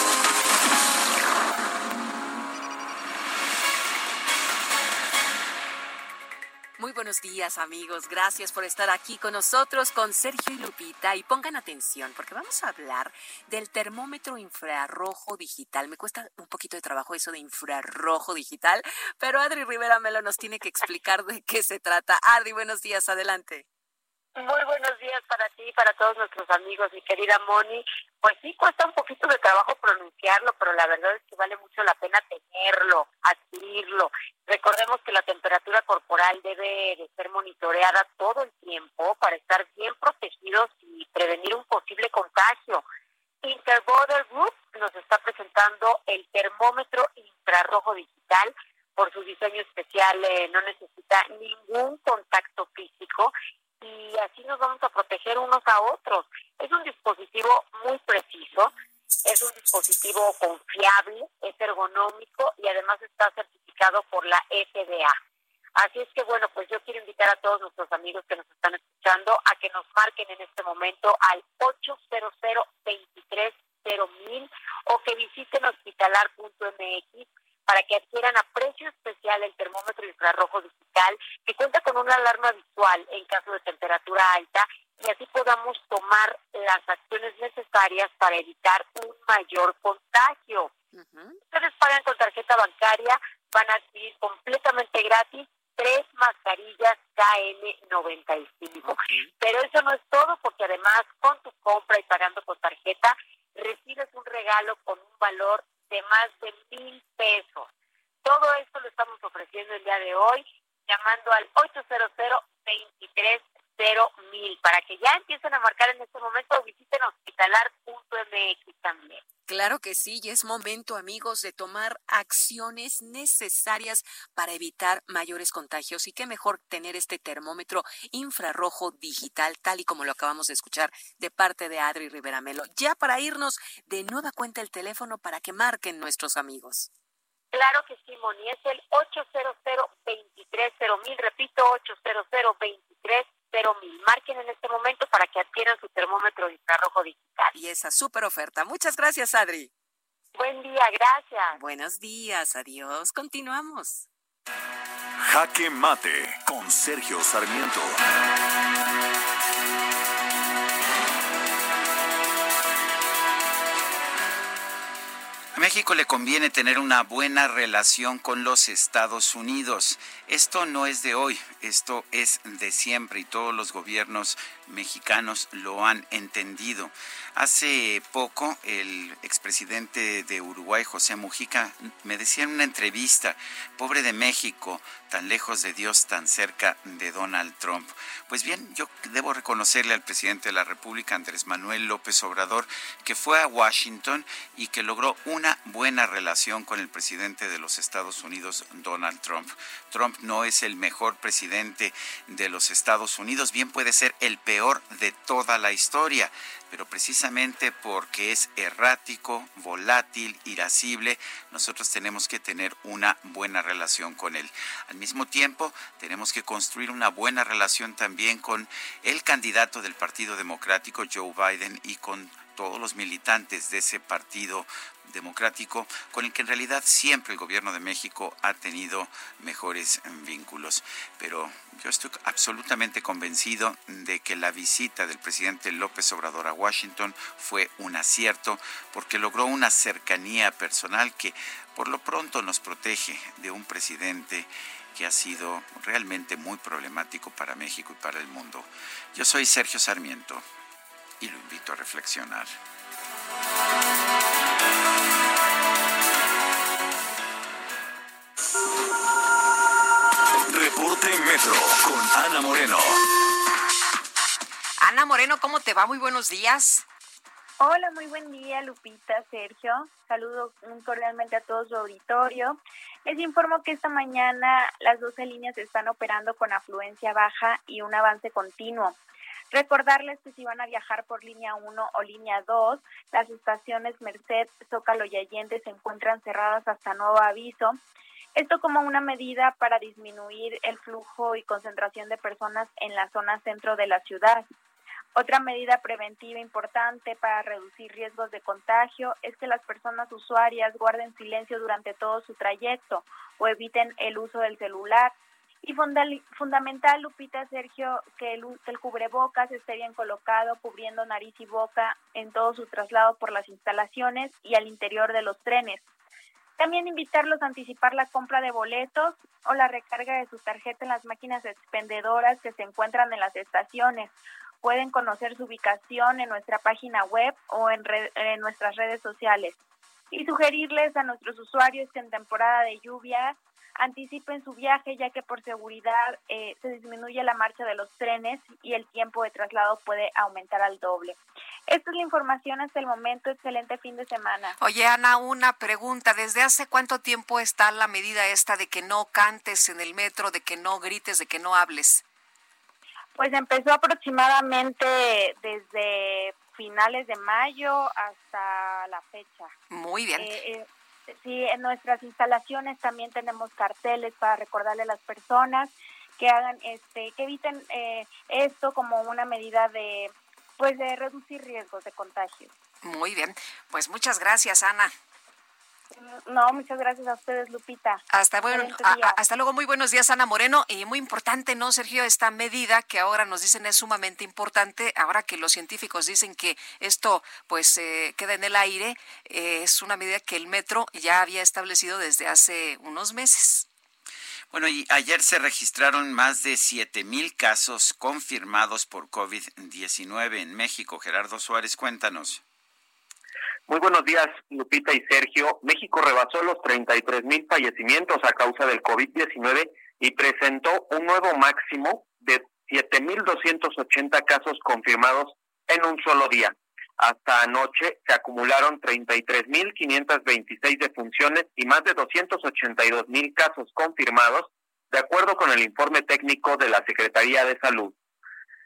Amigos, gracias por estar aquí con nosotros, con Sergio y Lupita. Y pongan atención, porque vamos a hablar del termómetro infrarrojo digital. Me cuesta un poquito de trabajo eso de infrarrojo digital, pero Adri Rivera Melo nos tiene que explicar de qué se trata. Adri, buenos días, adelante. Muy buenos días para ti y para todos nuestros amigos, mi querida Moni. Pues sí, cuesta un poquito de trabajo pronunciarlo, pero la verdad es que vale mucho la pena tenerlo, adquirirlo. Recordemos que la temperatura corporal debe de ser monitoreada todo el tiempo para estar bien protegidos y prevenir un posible contagio. Interborder Group nos está presentando el termómetro infrarrojo digital. Por su diseño especial eh, no necesita ningún contacto físico y así nos vamos a proteger unos a otros. Es un dispositivo muy preciso, es un dispositivo confiable, es ergonómico y además está certificado por la FDA. Así es que bueno, pues yo quiero invitar a todos nuestros amigos que nos están escuchando a que nos marquen en este momento al 800 23 mil o que visiten hospitalar.mx para que adquieran a precio especial el termómetro infrarrojo digital que cuenta con una alarma visual en caso de temperatura alta y así podamos tomar las acciones necesarias para evitar un mayor contagio. Ustedes pagan con tarjeta bancaria, van a adquirir completamente gratis tres mascarillas KN95. Pero eso no es todo porque además con tu compra y pagando con tarjeta recibes un regalo con un valor de más de mil pesos. Todo esto lo estamos ofreciendo el día de hoy llamando al 800 23 mil para que ya empiecen a marcar en este momento visiten hospitalar.mx también. Claro que sí, y es momento, amigos, de tomar acciones necesarias para evitar mayores contagios. Y qué mejor tener este termómetro infrarrojo digital, tal y como lo acabamos de escuchar de parte de Adri Riveramelo. Ya para irnos, de nueva cuenta el teléfono para que marquen nuestros amigos. Claro que sí, Moni, es el 800 mil, repito, 800 mil. Marquen en este momento para que adquieran su termómetro infrarrojo digital. Y esa súper oferta. Muchas gracias, Adri. Buen día, gracias. Buenos días, adiós. Continuamos. Jaque Mate con Sergio Sarmiento. México le conviene tener una buena relación con los Estados Unidos. Esto no es de hoy. Esto es de siempre y todos los gobiernos mexicanos lo han entendido. Hace poco el expresidente de Uruguay, José Mujica, me decía en una entrevista, pobre de México, tan lejos de Dios, tan cerca de Donald Trump. Pues bien, yo debo reconocerle al presidente de la República, Andrés Manuel López Obrador, que fue a Washington y que logró una buena relación con el presidente de los Estados Unidos, Donald Trump. Trump no es el mejor presidente de los Estados Unidos, bien puede ser el peor de toda la historia pero precisamente porque es errático, volátil, irascible, nosotros tenemos que tener una buena relación con él. Al mismo tiempo, tenemos que construir una buena relación también con el candidato del Partido Democrático, Joe Biden, y con todos los militantes de ese partido democrático con el que en realidad siempre el gobierno de México ha tenido mejores vínculos. Pero yo estoy absolutamente convencido de que la visita del presidente López Obrador a Washington fue un acierto porque logró una cercanía personal que por lo pronto nos protege de un presidente que ha sido realmente muy problemático para México y para el mundo. Yo soy Sergio Sarmiento y lo invito a reflexionar. Reporte Metro con Ana Moreno. Ana Moreno, ¿cómo te va? Muy buenos días. Hola, muy buen día, Lupita, Sergio. Saludo cordialmente a todo su auditorio. Les informo que esta mañana las 12 líneas están operando con afluencia baja y un avance continuo. Recordarles que si van a viajar por línea 1 o línea 2, las estaciones Merced, Zócalo y Allende se encuentran cerradas hasta nuevo aviso. Esto como una medida para disminuir el flujo y concentración de personas en la zona centro de la ciudad. Otra medida preventiva importante para reducir riesgos de contagio es que las personas usuarias guarden silencio durante todo su trayecto o eviten el uso del celular. Y fundamental, Lupita, Sergio, que el, que el cubrebocas esté bien colocado, cubriendo nariz y boca en todo su traslado por las instalaciones y al interior de los trenes. También invitarlos a anticipar la compra de boletos o la recarga de su tarjeta en las máquinas expendedoras que se encuentran en las estaciones. Pueden conocer su ubicación en nuestra página web o en, en nuestras redes sociales. Y sugerirles a nuestros usuarios que en temporada de lluvia anticipen su viaje ya que por seguridad eh, se disminuye la marcha de los trenes y el tiempo de traslado puede aumentar al doble. Esta es la información hasta el momento. Excelente fin de semana. Oye, Ana, una pregunta. ¿Desde hace cuánto tiempo está la medida esta de que no cantes en el metro, de que no grites, de que no hables? Pues empezó aproximadamente desde finales de mayo hasta la fecha. Muy bien. Eh, eh, Sí, en nuestras instalaciones también tenemos carteles para recordarle a las personas que hagan, este, que eviten eh, esto como una medida de, pues, de reducir riesgos de contagio. Muy bien, pues muchas gracias, Ana. No, muchas gracias a ustedes, Lupita. Hasta, bueno, hasta luego, muy buenos días, Ana Moreno. Y muy importante, ¿no, Sergio? Esta medida que ahora nos dicen es sumamente importante, ahora que los científicos dicen que esto pues eh, queda en el aire, eh, es una medida que el metro ya había establecido desde hace unos meses. Bueno, y ayer se registraron más de 7 mil casos confirmados por COVID-19 en México. Gerardo Suárez, cuéntanos. Muy buenos días, Lupita y Sergio. México rebasó los 33 mil fallecimientos a causa del COVID-19 y presentó un nuevo máximo de 7.280 casos confirmados en un solo día. Hasta anoche se acumularon 33.526 defunciones y más de 282.000 casos confirmados, de acuerdo con el informe técnico de la Secretaría de Salud.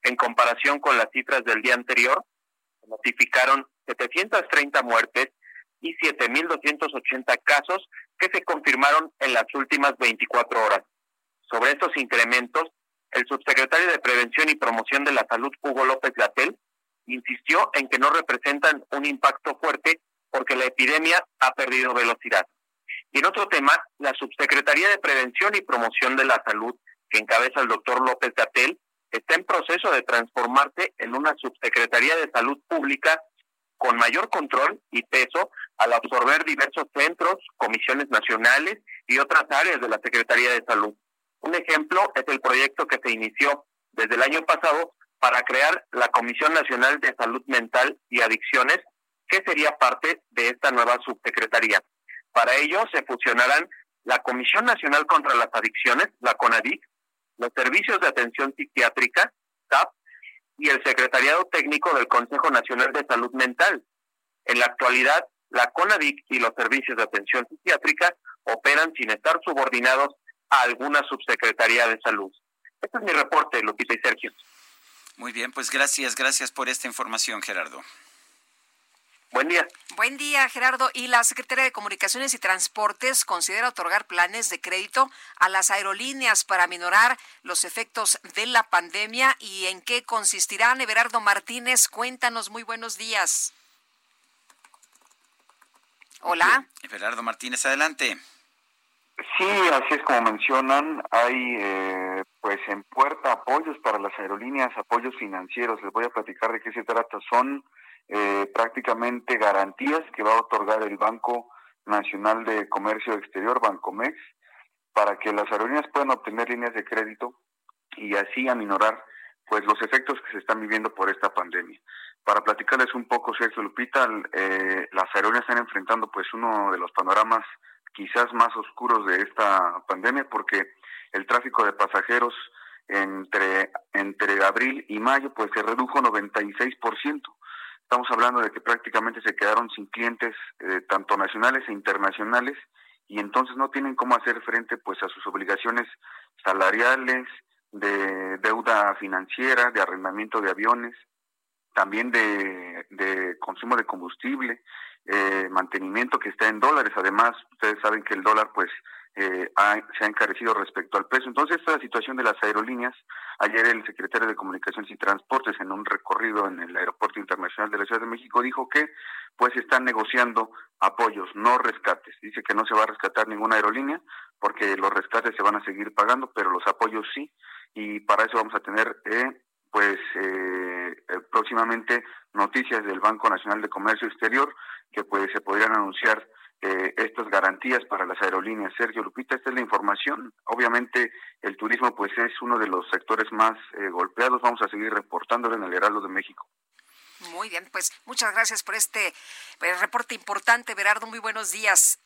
En comparación con las cifras del día anterior, notificaron 730 muertes y 7.280 casos que se confirmaron en las últimas 24 horas. Sobre estos incrementos, el subsecretario de Prevención y Promoción de la Salud, Hugo López Gatel, insistió en que no representan un impacto fuerte porque la epidemia ha perdido velocidad. Y en otro tema, la Subsecretaría de Prevención y Promoción de la Salud, que encabeza el doctor López Gatel, está en proceso de transformarse en una Subsecretaría de Salud Pública con mayor control y peso al absorber diversos centros, comisiones nacionales y otras áreas de la Secretaría de Salud. Un ejemplo es el proyecto que se inició desde el año pasado para crear la Comisión Nacional de Salud Mental y Adicciones, que sería parte de esta nueva subsecretaría. Para ello se fusionarán la Comisión Nacional contra las Adicciones, la CONADIC, los Servicios de Atención Psiquiátrica, SAP, y el Secretariado Técnico del Consejo Nacional de Salud Mental. En la actualidad, la CONADIC y los Servicios de Atención Psiquiátrica operan sin estar subordinados a alguna subsecretaría de salud. Este es mi reporte, Lupita y Sergio. Muy bien, pues gracias, gracias por esta información, Gerardo. Buen día. Buen día, Gerardo. Y la Secretaría de Comunicaciones y Transportes considera otorgar planes de crédito a las aerolíneas para minorar los efectos de la pandemia. ¿Y en qué consistirán? Everardo Martínez, cuéntanos. Muy buenos días. Hola. Everardo Martínez, adelante. Sí, así es como mencionan, hay eh, pues en puerta apoyos para las aerolíneas, apoyos financieros. Les voy a platicar de qué se trata. Son eh, prácticamente garantías que va a otorgar el Banco Nacional de Comercio Exterior, Bancomex, para que las aerolíneas puedan obtener líneas de crédito y así aminorar pues los efectos que se están viviendo por esta pandemia. Para platicarles un poco, Sergio Lupita, eh, las aerolíneas están enfrentando pues uno de los panoramas quizás más oscuros de esta pandemia porque el tráfico de pasajeros entre entre abril y mayo pues se redujo 96%. Estamos hablando de que prácticamente se quedaron sin clientes eh, tanto nacionales e internacionales y entonces no tienen cómo hacer frente pues a sus obligaciones salariales, de deuda financiera, de arrendamiento de aviones, también de, de consumo de combustible, eh, mantenimiento que está en dólares. Además, ustedes saben que el dólar pues eh, se ha encarecido respecto al peso. Entonces, esta situación de las aerolíneas, ayer el secretario de Comunicaciones y Transportes en un recorrido en el Aeropuerto Internacional de la Ciudad de México dijo que pues están negociando apoyos, no rescates. Dice que no se va a rescatar ninguna aerolínea porque los rescates se van a seguir pagando, pero los apoyos sí. Y para eso vamos a tener eh, pues eh, eh próximamente noticias del Banco Nacional de Comercio Exterior que pues se podrían anunciar eh, estas garantías para las aerolíneas. Sergio Lupita, esta es la información. Obviamente el turismo pues es uno de los sectores más eh, golpeados. Vamos a seguir reportándolo en el Heraldo de México. Muy bien, pues muchas gracias por este pues, reporte importante, Berardo. Muy buenos días.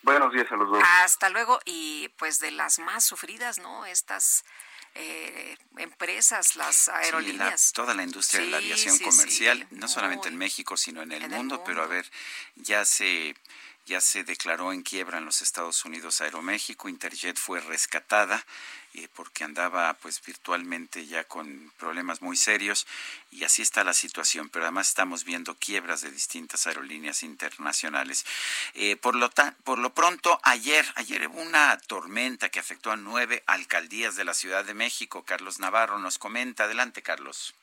Buenos días a los dos. Hasta luego y pues de las más sufridas, ¿no? Estas eh, empresas, las aerolíneas. toda la industria de la aviación comercial, no solamente en México, sino en el, mundo, pero a ver, ya se ya se declaró en quiebra en los Estados Unidos Aeroméxico, Interjet fue rescatada eh, porque andaba pues virtualmente ya con problemas muy serios y así está la situación, pero además estamos viendo quiebras de distintas aerolíneas internacionales. Eh, por, lo por lo pronto, ayer, ayer hubo una tormenta que afectó a nueve alcaldías de la Ciudad de México. Carlos Navarro nos comenta. Adelante, Carlos.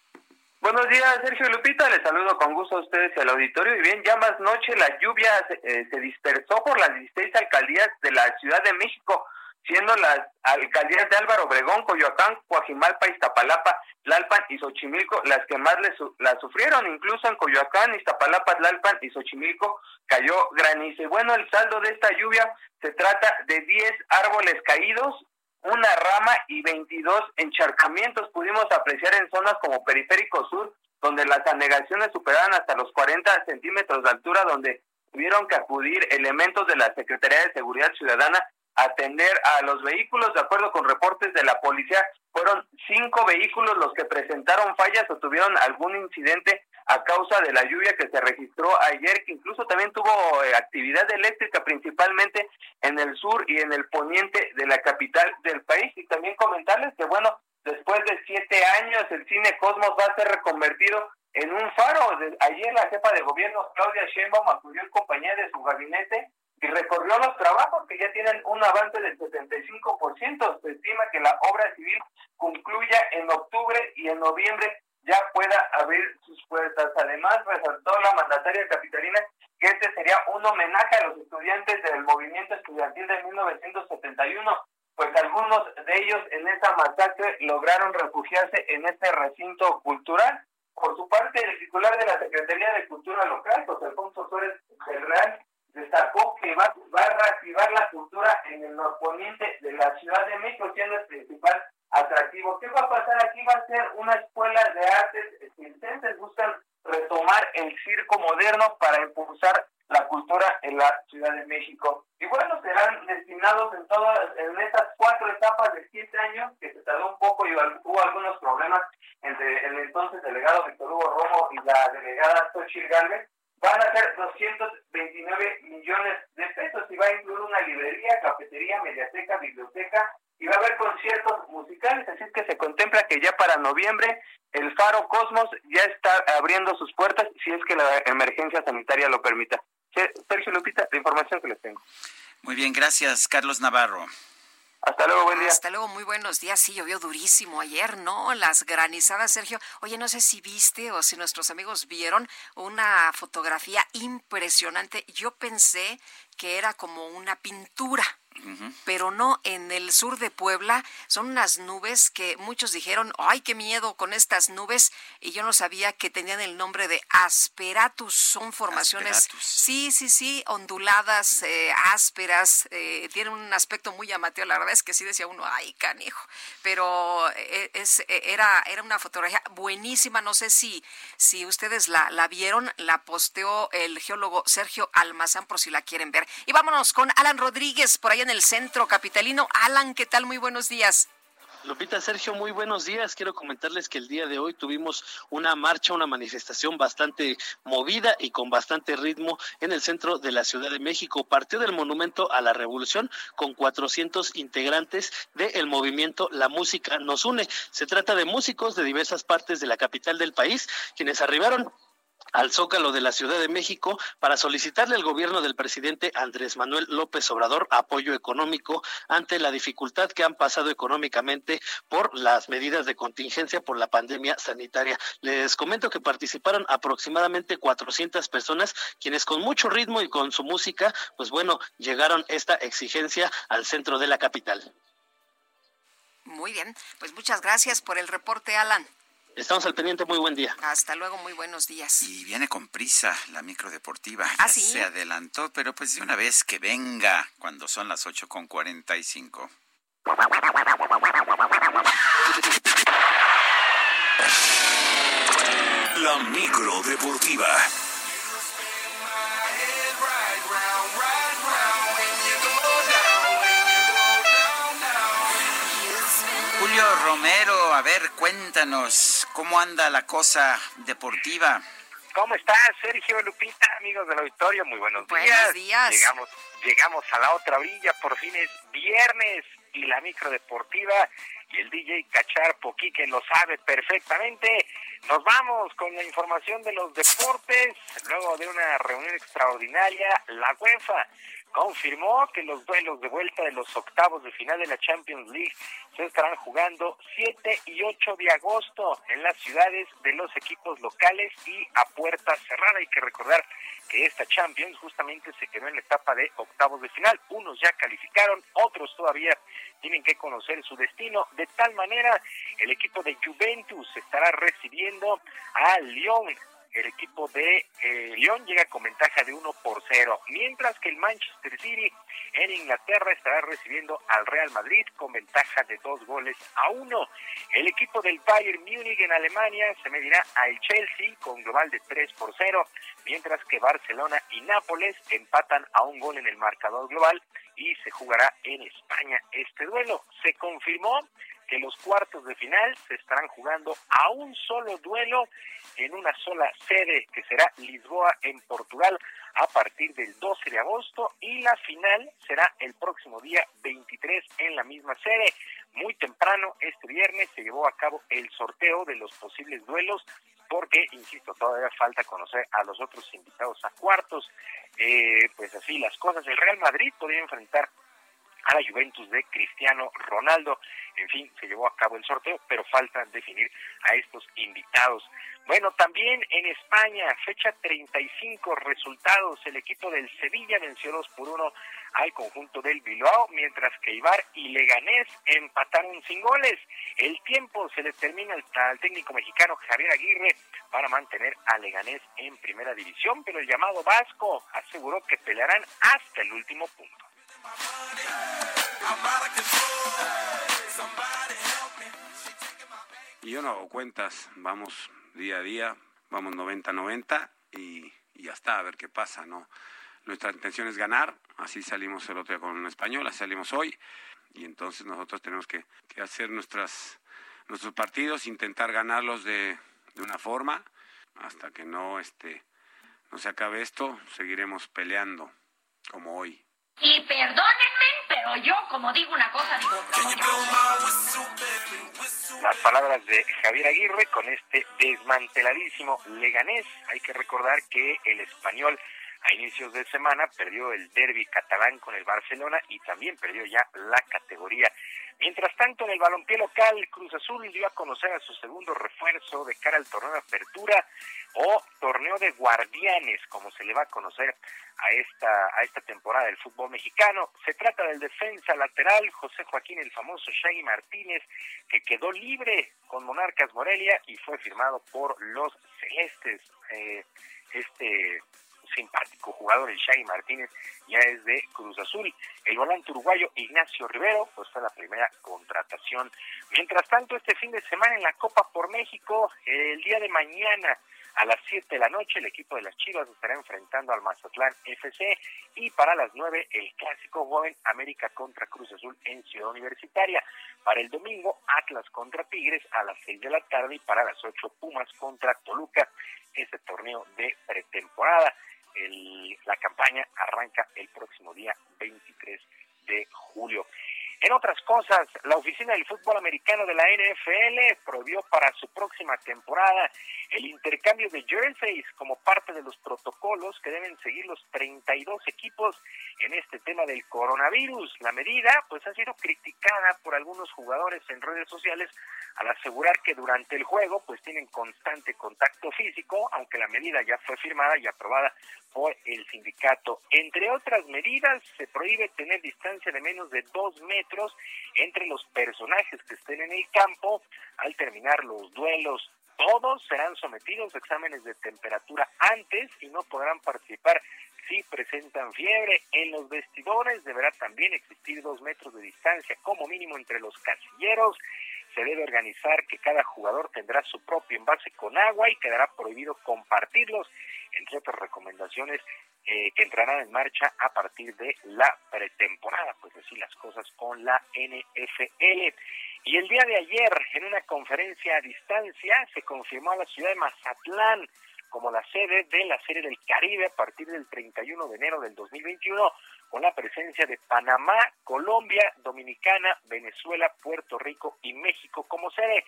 Buenos días, Sergio Lupita. Les saludo con gusto a ustedes y al auditorio. Y bien, ya más noche la lluvia se, eh, dispersó por las 16 alcaldías de la Ciudad de México, siendo las alcaldías de Álvaro Obregón, Coyoacán, Coajimalpa, Iztapalapa, Tlalpan y Xochimilco las que más les, la sufrieron. Incluso en Coyoacán, Iztapalapa, Tlalpan y Xochimilco cayó granizo. Y bueno, el saldo de esta lluvia se trata de 10 árboles caídos, una rama y 22 encharcamientos pudimos apreciar en zonas como Periférico Sur, donde las anegaciones superaban hasta los 40 centímetros de altura, donde tuvieron que acudir elementos de la Secretaría de Seguridad Ciudadana a atender a los vehículos. De acuerdo con reportes de la policía, fueron cinco vehículos los que presentaron fallas o tuvieron algún incidente a causa de la lluvia que se registró ayer, que incluso también tuvo eh, actividad eléctrica principalmente en el sur y en el poniente de la capital del país. Y también comentarles que, bueno, después de siete años el cine Cosmos va a ser reconvertido en un faro. Ayer la jefa de gobierno, Claudia Sheinbaum, acudió en compañía de su gabinete y recorrió los trabajos que ya tienen un avance del 75%. Se estima que la obra civil concluya en octubre y en noviembre ya pueda abrir sus puertas. Además, resaltó la mandataria capitalina que este sería un homenaje a los estudiantes del movimiento estudiantil de 1971, pues algunos de ellos en esa masacre lograron refugiarse en este recinto cultural. Por su parte, el titular de la Secretaría de Cultura Local, José Alfonso Suárez del Real, destacó que va, va a reactivar la cultura en el norponiente de la Ciudad de México, siendo el principal atractivo. ¿Qué va a pasar aquí? Va a ser una escuela de artes circenses. Buscan retomar el circo moderno para impulsar la cultura en la Ciudad de México. Y bueno, serán destinados en todas, en estas cuatro etapas de siete años, que se tardó un poco y hubo algunos problemas entre el entonces delegado Víctor Hugo Romo y la delegada Xochitl Galvez, van a ser 229 millones de pesos y va a incluir una librería, cafetería, mediateca, biblioteca y va a haber conciertos musicales, así es que se contempla que ya para noviembre el Faro Cosmos ya está abriendo sus puertas si es que la emergencia sanitaria lo permita. Sergio Lupita, la información que les tengo. Muy bien, gracias, Carlos Navarro. Hasta luego, buen día. Hasta luego, muy buenos días. Sí, llovió durísimo ayer, ¿no? Las granizadas, Sergio. Oye, no sé si viste o si nuestros amigos vieron una fotografía impresionante. Yo pensé que era como una pintura pero no en el sur de Puebla. Son unas nubes que muchos dijeron, ay, qué miedo con estas nubes, y yo no sabía que tenían el nombre de asperatus. Son formaciones, sí, sí, sí, onduladas, eh, ásperas, eh, tienen un aspecto muy llamativo. La verdad es que sí decía uno, ay, canijo, pero eh, es, era, era una fotografía buenísima. No sé si, si ustedes la, la vieron, la posteó el geólogo Sergio Almazán por si la quieren ver. Y vámonos con Alan Rodríguez por allá en el centro capitalino. Alan, ¿qué tal? Muy buenos días. Lupita, Sergio, muy buenos días. Quiero comentarles que el día de hoy tuvimos una marcha, una manifestación bastante movida y con bastante ritmo en el centro de la Ciudad de México. Partió del Monumento a la Revolución con 400 integrantes del movimiento La Música Nos Une. Se trata de músicos de diversas partes de la capital del país, quienes arribaron al Zócalo de la Ciudad de México para solicitarle al gobierno del presidente Andrés Manuel López Obrador apoyo económico ante la dificultad que han pasado económicamente por las medidas de contingencia por la pandemia sanitaria. Les comento que participaron aproximadamente 400 personas quienes con mucho ritmo y con su música, pues bueno, llegaron esta exigencia al centro de la capital. Muy bien, pues muchas gracias por el reporte, Alan. Estamos al pendiente, muy buen día. Hasta luego, muy buenos días. Y viene con prisa la microdeportiva. ¿Ah, sí? Se adelantó, pero pues de una vez que venga, cuando son las ocho con cuarenta y cinco. La microdeportiva. Romero, a ver, cuéntanos, ¿cómo anda la cosa deportiva? ¿Cómo estás, Sergio Lupita, amigos del auditorio? Muy buenos, buenos días. Llegamos, llegamos a la otra orilla, por fin es viernes y la micro deportiva y el DJ Cachar Poquique lo sabe perfectamente. Nos vamos con la información de los deportes. Luego de una reunión extraordinaria, la UEFA confirmó que los duelos de vuelta de los octavos de final de la Champions League se estarán jugando 7 y 8 de agosto en las ciudades de los equipos locales y a puerta cerrada. Hay que recordar que esta Champions justamente se quedó en la etapa de octavos de final. Unos ya calificaron, otros todavía tienen que conocer su destino. De tal manera, el equipo de Juventus estará recibiendo a Lyon el equipo de eh, León llega con ventaja de 1 por 0, mientras que el Manchester City en Inglaterra estará recibiendo al Real Madrid con ventaja de 2 goles a 1. El equipo del Bayern Múnich en Alemania se medirá al Chelsea con global de 3 por 0, mientras que Barcelona y Nápoles empatan a un gol en el marcador global y se jugará en España este duelo. Se confirmó que los cuartos de final se estarán jugando a un solo duelo en una sola sede que será Lisboa en Portugal a partir del 12 de agosto y la final será el próximo día 23 en la misma sede. Muy temprano este viernes se llevó a cabo el sorteo de los posibles duelos porque, insisto, todavía falta conocer a los otros invitados a cuartos. Eh, pues así las cosas. El Real Madrid podría enfrentar a la Juventus de Cristiano Ronaldo. En fin, se llevó a cabo el sorteo, pero falta definir a estos invitados. Bueno, también en España, fecha 35, resultados. El equipo del Sevilla venció 2 por 1 al conjunto del Bilbao, mientras que Ibar y Leganés empataron sin goles. El tiempo se le termina al, técnico mexicano Javier Aguirre para mantener a Leganés en primera división, pero el llamado Vasco aseguró que pelearán hasta el último punto. Y yo no hago cuentas, vamos día a día, vamos 90-90 y, ya está, a ver qué pasa, ¿no? Nuestra intención es ganar, así salimos el otro día con un español, así salimos hoy, y entonces nosotros tenemos que, hacer nuestros partidos, intentar ganarlos de, de una forma, hasta que no, este, no se acabe esto, seguiremos peleando como hoy. Y perdónenme, pero yo, como digo una cosa, digo Las palabras de Javier Aguirre con este desmanteladísimo Leganés. Hay que recordar que el español a inicios de semana perdió el derby catalán con el Barcelona y también perdió ya la categoría. Mientras tanto, en el balompié local, Cruz Azul dio a conocer a su segundo refuerzo de cara al torneo de apertura o torneo de guardianes, como se le va a conocer a esta, a esta temporada del fútbol mexicano. Se trata del defensa lateral José Joaquín, el famoso Shaggy Martínez, que quedó libre con Monarcas Morelia y fue firmado por los Celestes. Eh, este simpático jugador, el Shaggy Martínez, ya es de Cruz Azul. El volante uruguayo Ignacio Rivero, pues fue la primera contratación. Mientras tanto, este fin de semana en la Copa por México, el día de mañana, a las 7 de la noche el equipo de las Chivas estará enfrentando al Mazatlán FC y para las 9 el clásico joven América contra Cruz Azul en Ciudad Universitaria. Para el domingo Atlas contra Tigres a las 6 de la tarde y para las 8 Pumas contra Toluca. Este torneo de pretemporada. La campaña arranca el próximo día 23 de julio. En otras cosas, la oficina del fútbol americano de la NFL prohibió para su próxima temporada el intercambio de jerseys como parte de los protocolos que deben seguir los 32 equipos en este tema del coronavirus. La medida pues ha sido criticada por algunos jugadores en redes sociales al asegurar que durante el juego pues tienen constante contacto físico, aunque la medida ya fue firmada y aprobada por el sindicato. Entre otras medidas, se prohíbe tener distancia de menos de dos metros entre los personajes que estén en el campo al terminar los duelos. Todos serán sometidos a exámenes de temperatura antes y no podrán participar si presentan fiebre. En los vestidores deberá también existir dos metros de distancia como mínimo entre los casilleros se debe organizar que cada jugador tendrá su propio envase con agua y quedará prohibido compartirlos, entre otras recomendaciones eh, que entrarán en marcha a partir de la pretemporada, pues así las cosas con la NFL. Y el día de ayer, en una conferencia a distancia, se confirmó a la ciudad de Mazatlán como la sede de la Serie del Caribe a partir del 31 de enero del 2021, con la presencia de Panamá, Colombia, Dominicana, Venezuela, Puerto Rico y México como sede.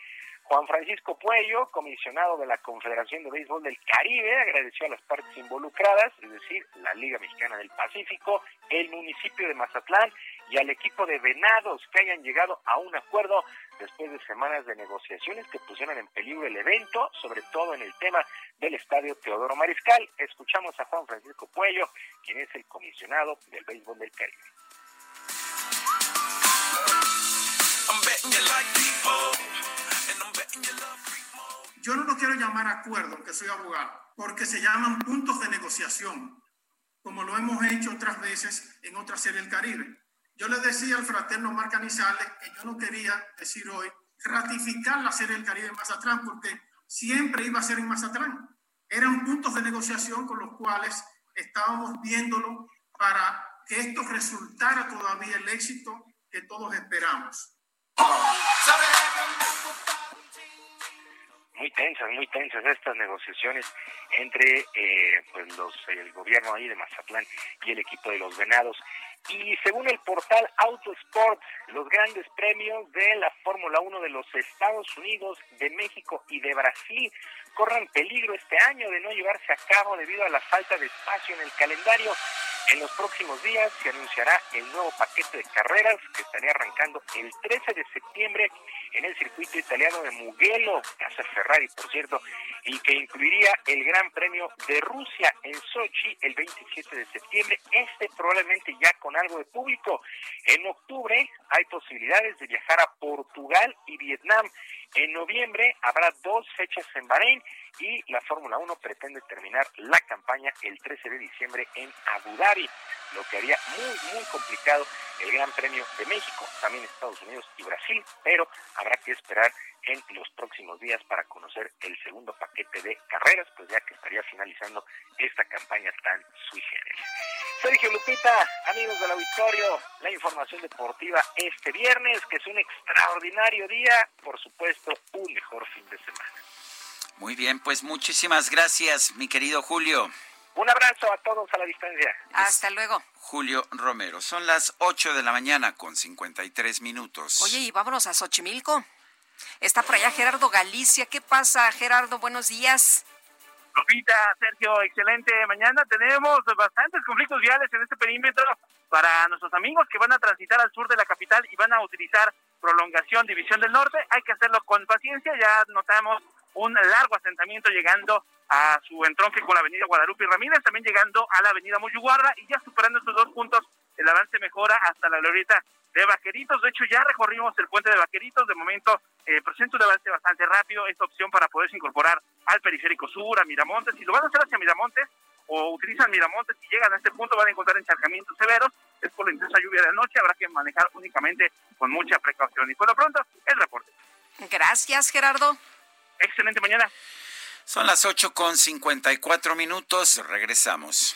Juan Francisco Puello, comisionado de la Confederación de Béisbol del Caribe, agradeció a las partes involucradas, es decir, la Liga Mexicana del Pacífico, el municipio de Mazatlán y al equipo de Venados que hayan llegado a un acuerdo después de semanas de negociaciones que pusieron en peligro el evento, sobre todo en el tema del estadio Teodoro Mariscal. Escuchamos a Juan Francisco Puello, quien es el comisionado del béisbol del Caribe. Yo no lo quiero llamar acuerdo, aunque soy abogado, porque se llaman puntos de negociación, como lo hemos hecho otras veces en otra serie del Caribe. Yo le decía al fraterno Marc Canizales que yo no quería decir hoy ratificar la serie del Caribe en Mazatlán, porque siempre iba a ser en Mazatlán. Eran puntos de negociación con los cuales estábamos viéndolo para que esto resultara todavía el éxito que todos esperamos muy tensas, muy tensas estas negociaciones entre eh, pues los el gobierno ahí de Mazatlán y el equipo de los Venados. Y según el portal Autosport, los grandes premios de la Fórmula 1 de los Estados Unidos, de México y de Brasil corren peligro este año de no llevarse a cabo debido a la falta de espacio en el calendario. En los próximos días se anunciará el nuevo paquete de carreras que estaría arrancando el 13 de septiembre en el circuito italiano de Mugello, casa Ferrari, por cierto, y que incluiría el Gran Premio de Rusia en Sochi el 27 de septiembre, este probablemente ya con algo de público. En octubre hay posibilidades de viajar a Portugal y Vietnam. En noviembre habrá dos fechas en Bahrein y la Fórmula 1 pretende terminar la campaña el 13 de diciembre en Abu Dhabi, lo que haría muy, muy complicado el Gran Premio de México, también Estados Unidos y Brasil, pero habrá que esperar en los próximos días para conocer el segundo paquete de carreras, pues ya que estaría finalizando esta campaña tan sui generis. Sergio Lupita, amigos del auditorio, la información deportiva este viernes, que es un extraordinario día, por supuesto, un mejor fin de semana. Muy bien, pues muchísimas gracias, mi querido Julio. Un abrazo a todos a la distancia. Hasta luego. Julio Romero. Son las 8 de la mañana con 53 minutos. Oye, y vámonos a Xochimilco. Está por allá Gerardo Galicia. ¿Qué pasa, Gerardo? Buenos días. Lupita, Sergio, excelente mañana. Tenemos bastantes conflictos viales en este perímetro para nuestros amigos que van a transitar al sur de la capital y van a utilizar prolongación División del Norte. Hay que hacerlo con paciencia. Ya notamos un largo asentamiento llegando a su entronque con la avenida Guadalupe y Ramírez, también llegando a la avenida Moyuguarda y ya superando estos dos puntos, el avance mejora hasta la glorieta de Vaqueritos. De hecho, ya recorrimos el puente de Vaqueritos. De momento, eh, presenta un avance bastante rápido. Esta opción para poderse incorporar al periférico sur, a Miramontes. Si lo van a hacer hacia Miramontes o utilizan Miramontes y llegan a este punto, van a encontrar encharcamientos severos. Es por la intensa lluvia de noche. Habrá que manejar únicamente con mucha precaución. Y por lo pronto, el reporte. Gracias, Gerardo. Excelente mañana. Son las 8 con 54 minutos. Regresamos.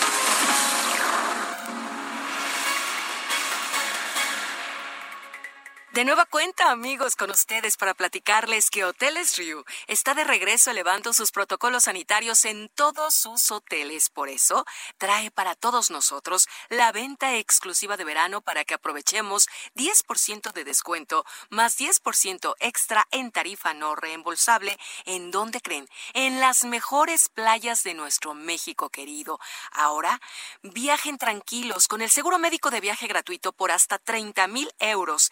De nueva cuenta, amigos, con ustedes para platicarles que Hoteles Riu está de regreso elevando sus protocolos sanitarios en todos sus hoteles. Por eso, trae para todos nosotros la venta exclusiva de verano para que aprovechemos 10% de descuento más 10% extra en tarifa no reembolsable. ¿En dónde creen? En las mejores playas de nuestro México querido. Ahora, viajen tranquilos con el seguro médico de viaje gratuito por hasta 30 mil euros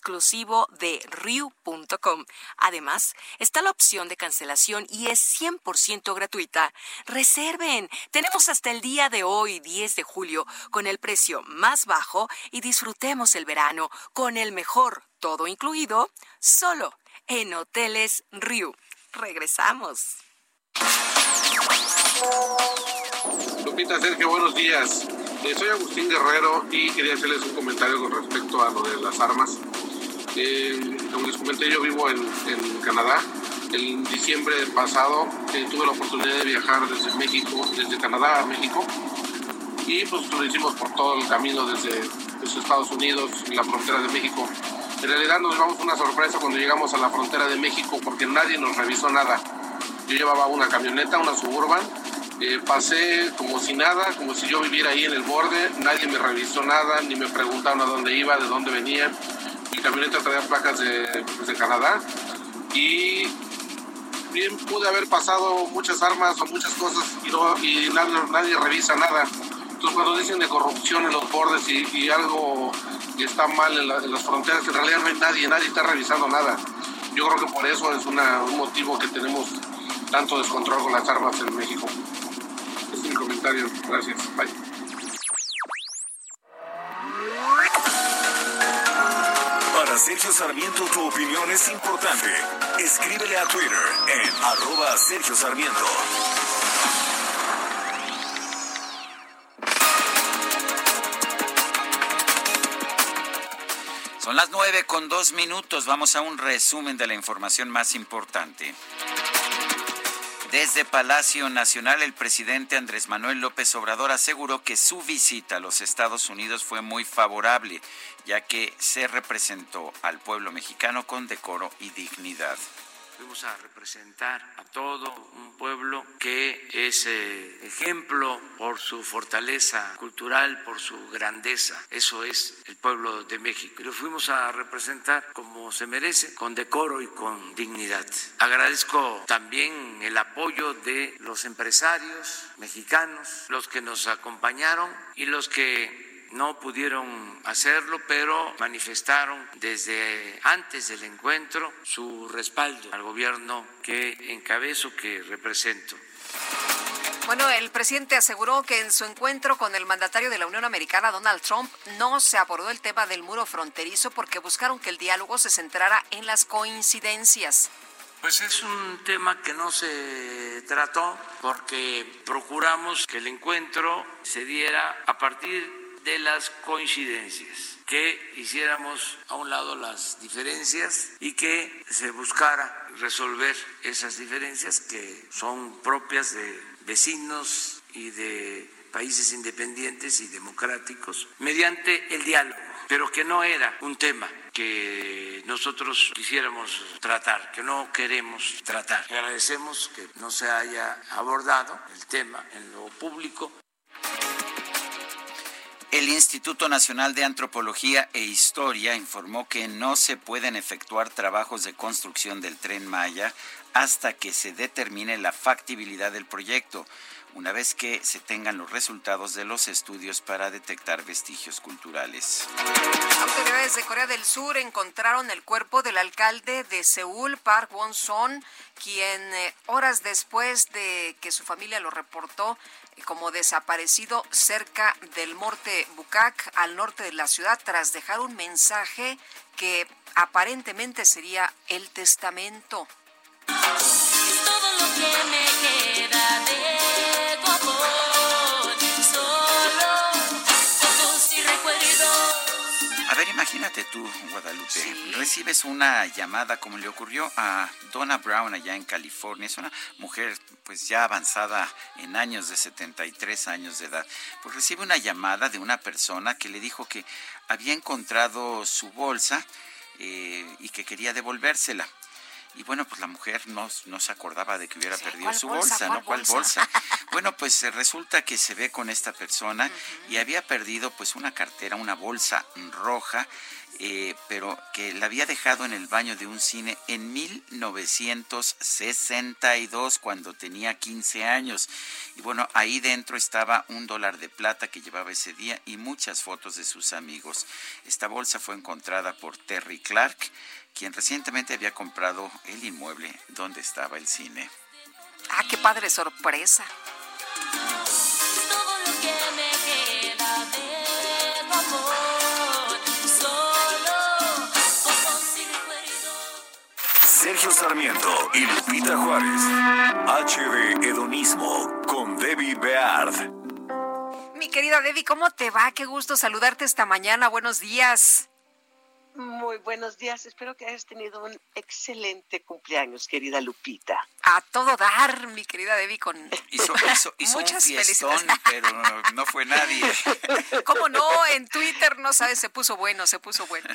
exclusivo de Riu.com. Además, está la opción de cancelación y es 100% gratuita. Reserven. Tenemos hasta el día de hoy, 10 de julio, con el precio más bajo y disfrutemos el verano con el mejor, todo incluido, solo en Hoteles Riu. Regresamos. Lupita, Sergio, buenos días. Eh, soy Agustín Guerrero y quería hacerles un comentario con respecto a lo de las armas. Eh, como les comenté, yo vivo en, Canadá. En diciembre pasado eh, tuve la oportunidad de viajar desde México, desde Canadá a México. Y pues lo hicimos por todo el camino desde, Estados Unidos, la frontera de México. En realidad nos llevamos una sorpresa cuando llegamos a la frontera de México porque nadie nos revisó nada. Yo llevaba una camioneta, una suburban, eh, pasé como si nada, como si yo viviera ahí en el borde, nadie me revisó nada, ni me preguntaron a dónde iba, de dónde venía mi camioneta traía placas de, pues, de Canadá y bien pude haber pasado muchas armas o muchas cosas y, no, y nadie, revisa nada. Entonces cuando dicen de corrupción en los bordes y, algo que está mal en, las fronteras, en realidad no hay nadie, nadie está revisando nada. Yo creo que por eso es un motivo que tenemos tanto descontrol con las armas en México. es mi comentario. Gracias. Bye. Sergio Sarmiento tu opinión es importante. Escríbele a Twitter en arroba Sergio Sarmiento. Son las nueve con dos minutos. Vamos a un resumen de la información más importante. Desde Palacio Nacional, el presidente Andrés Manuel López Obrador aseguró que su visita a los Estados Unidos fue muy favorable, ya que se representó al pueblo mexicano con decoro y dignidad fuimos a representar a todo un pueblo que es eh, ejemplo por su fortaleza cultural, por su grandeza. Eso es el pueblo de México. Y lo fuimos a representar como se merece, con decoro y con dignidad. Agradezco también el apoyo de los empresarios mexicanos, los que nos acompañaron y los que no pudieron hacerlo, pero manifestaron desde antes del encuentro su respaldo al gobierno que encabezo, que represento. Bueno, el presidente aseguró que en su encuentro con el mandatario de la Unión Americana, Donald Trump, no se abordó el tema del muro fronterizo porque buscaron que el diálogo se centrara en las coincidencias. Pues es un tema que no se trató porque procuramos que el encuentro se diera a partir de las coincidencias, que hiciéramos a un lado las diferencias y que se buscara resolver esas diferencias que son propias de vecinos y de países independientes y democráticos mediante el diálogo, pero que no era un tema que nosotros quisiéramos tratar, que no queremos tratar. Agradecemos que no se haya abordado el tema en lo público. El Instituto Nacional de Antropología e Historia informó que no se pueden efectuar trabajos de construcción del tren Maya hasta que se determine la factibilidad del proyecto, una vez que se tengan los resultados de los estudios para detectar vestigios culturales. Autoridades de Corea del Sur encontraron el cuerpo del alcalde de Seúl, Park Won-son, quien eh, horas después de que su familia lo reportó, como desaparecido cerca del Morte Bucac, al norte de la ciudad, tras dejar un mensaje que aparentemente sería el testamento. Todo lo que me queda de Imagínate tú, Guadalupe, recibes una llamada como le ocurrió a Donna Brown allá en California. Es una mujer pues ya avanzada en años de 73 años de edad. Pues recibe una llamada de una persona que le dijo que había encontrado su bolsa eh, y que quería devolvérsela. Y bueno, pues la mujer no, no se acordaba de que hubiera perdido su bolsa, ¿no? ¿Cuál bolsa? bueno, pues eh, resulta que se ve con esta persona y había perdido pues una cartera, una bolsa roja, eh, pero que la había dejado en el baño de un cine en 1962, cuando tenía 15 años. Y bueno, ahí dentro estaba un dólar de plata que llevaba ese día y muchas fotos de sus amigos. Esta bolsa fue encontrada por Terry Clark quien recientemente había comprado el inmueble donde estaba el cine. Ah, qué padre sorpresa. Sergio Sarmiento y Lupita Juárez. HD Hedonismo con Debbie Beard. Mi querida Debbie, ¿cómo te va? Qué gusto saludarte esta mañana. Buenos días. Muy buenos días. Espero que hayas tenido un excelente cumpleaños, querida Lupita. A todo dar, mi querida Debbie, con hizo, Muchas un fiestón, pero no fue nadie. ¿Cómo no? En Twitter, no sabes, se puso bueno, se puso bueno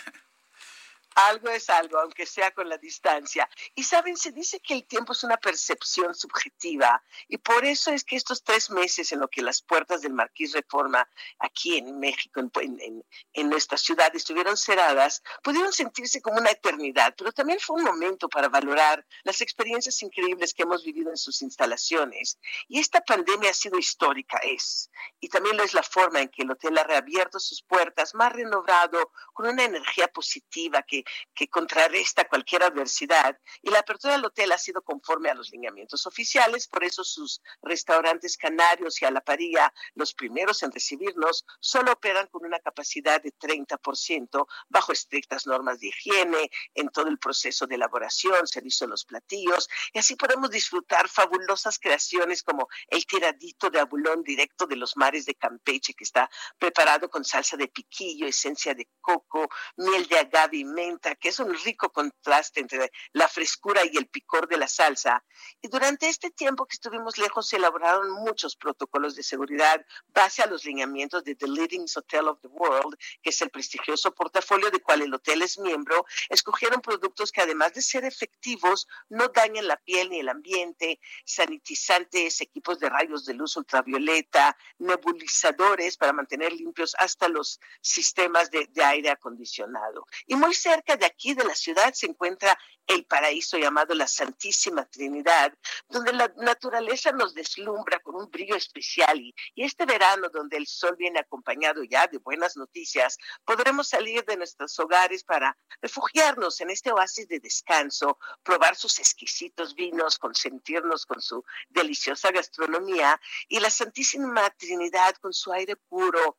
algo es algo, aunque sea con la distancia. Y saben, se dice que el tiempo es una percepción subjetiva y por eso es que estos tres meses en lo que las puertas del Marquís Reforma aquí en México, en, en, nuestra ciudad, estuvieron cerradas, pudieron sentirse como una eternidad, pero también fue un momento para valorar las experiencias increíbles que hemos vivido en sus instalaciones. Y esta pandemia ha sido histórica, es. Y también lo es la forma en que el hotel ha reabierto sus puertas, más renovado, con una energía positiva que que contrarresta cualquier adversidad y la apertura del hotel ha sido conforme a los lineamientos oficiales, por eso sus restaurantes canarios y a la parilla, los primeros en recibirnos, solo operan con una capacidad de 30% bajo estrictas normas de higiene en todo el proceso de elaboración, servicio de los platillos y así podemos disfrutar fabulosas creaciones como el tiradito de abulón directo de los mares de Campeche que está preparado con salsa de piquillo, esencia de coco, miel de agave y menta, que es un rico contraste entre la frescura y el picor de la salsa. Y durante este tiempo que estuvimos lejos se elaboraron muchos protocolos de seguridad base a los lineamientos de The Leading Hotel of the World, que es el prestigioso portafolio de cual el hotel es miembro, escogieron productos que además de ser efectivos, no dañan la piel ni el ambiente, sanitizantes, equipos de rayos de luz ultravioleta, nebulizadores para mantener limpios hasta los sistemas de, de aire acondicionado. Y muy cerca de aquí, de la ciudad, se encuentra el paraíso llamado la Santísima Trinidad, donde la naturaleza nos deslumbra con un brillo especial y, este verano donde el sol viene acompañado ya de buenas noticias, podremos salir de nuestros hogares para refugiarnos en este oasis de descanso, probar sus exquisitos vinos, consentirnos con su deliciosa gastronomía y la Santísima Trinidad con su aire puro,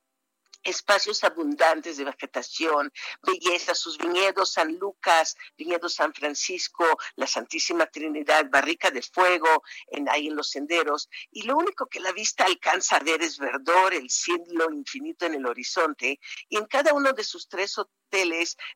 espacios abundantes de vegetación, belleza, sus viñedos San Lucas, viñedos San Francisco, la Santísima Trinidad, Barrica de Fuego, en, ahí en los senderos, y lo único que la vista alcanza a ver es verdor, el cielo infinito en el horizonte, y en cada uno de sus tres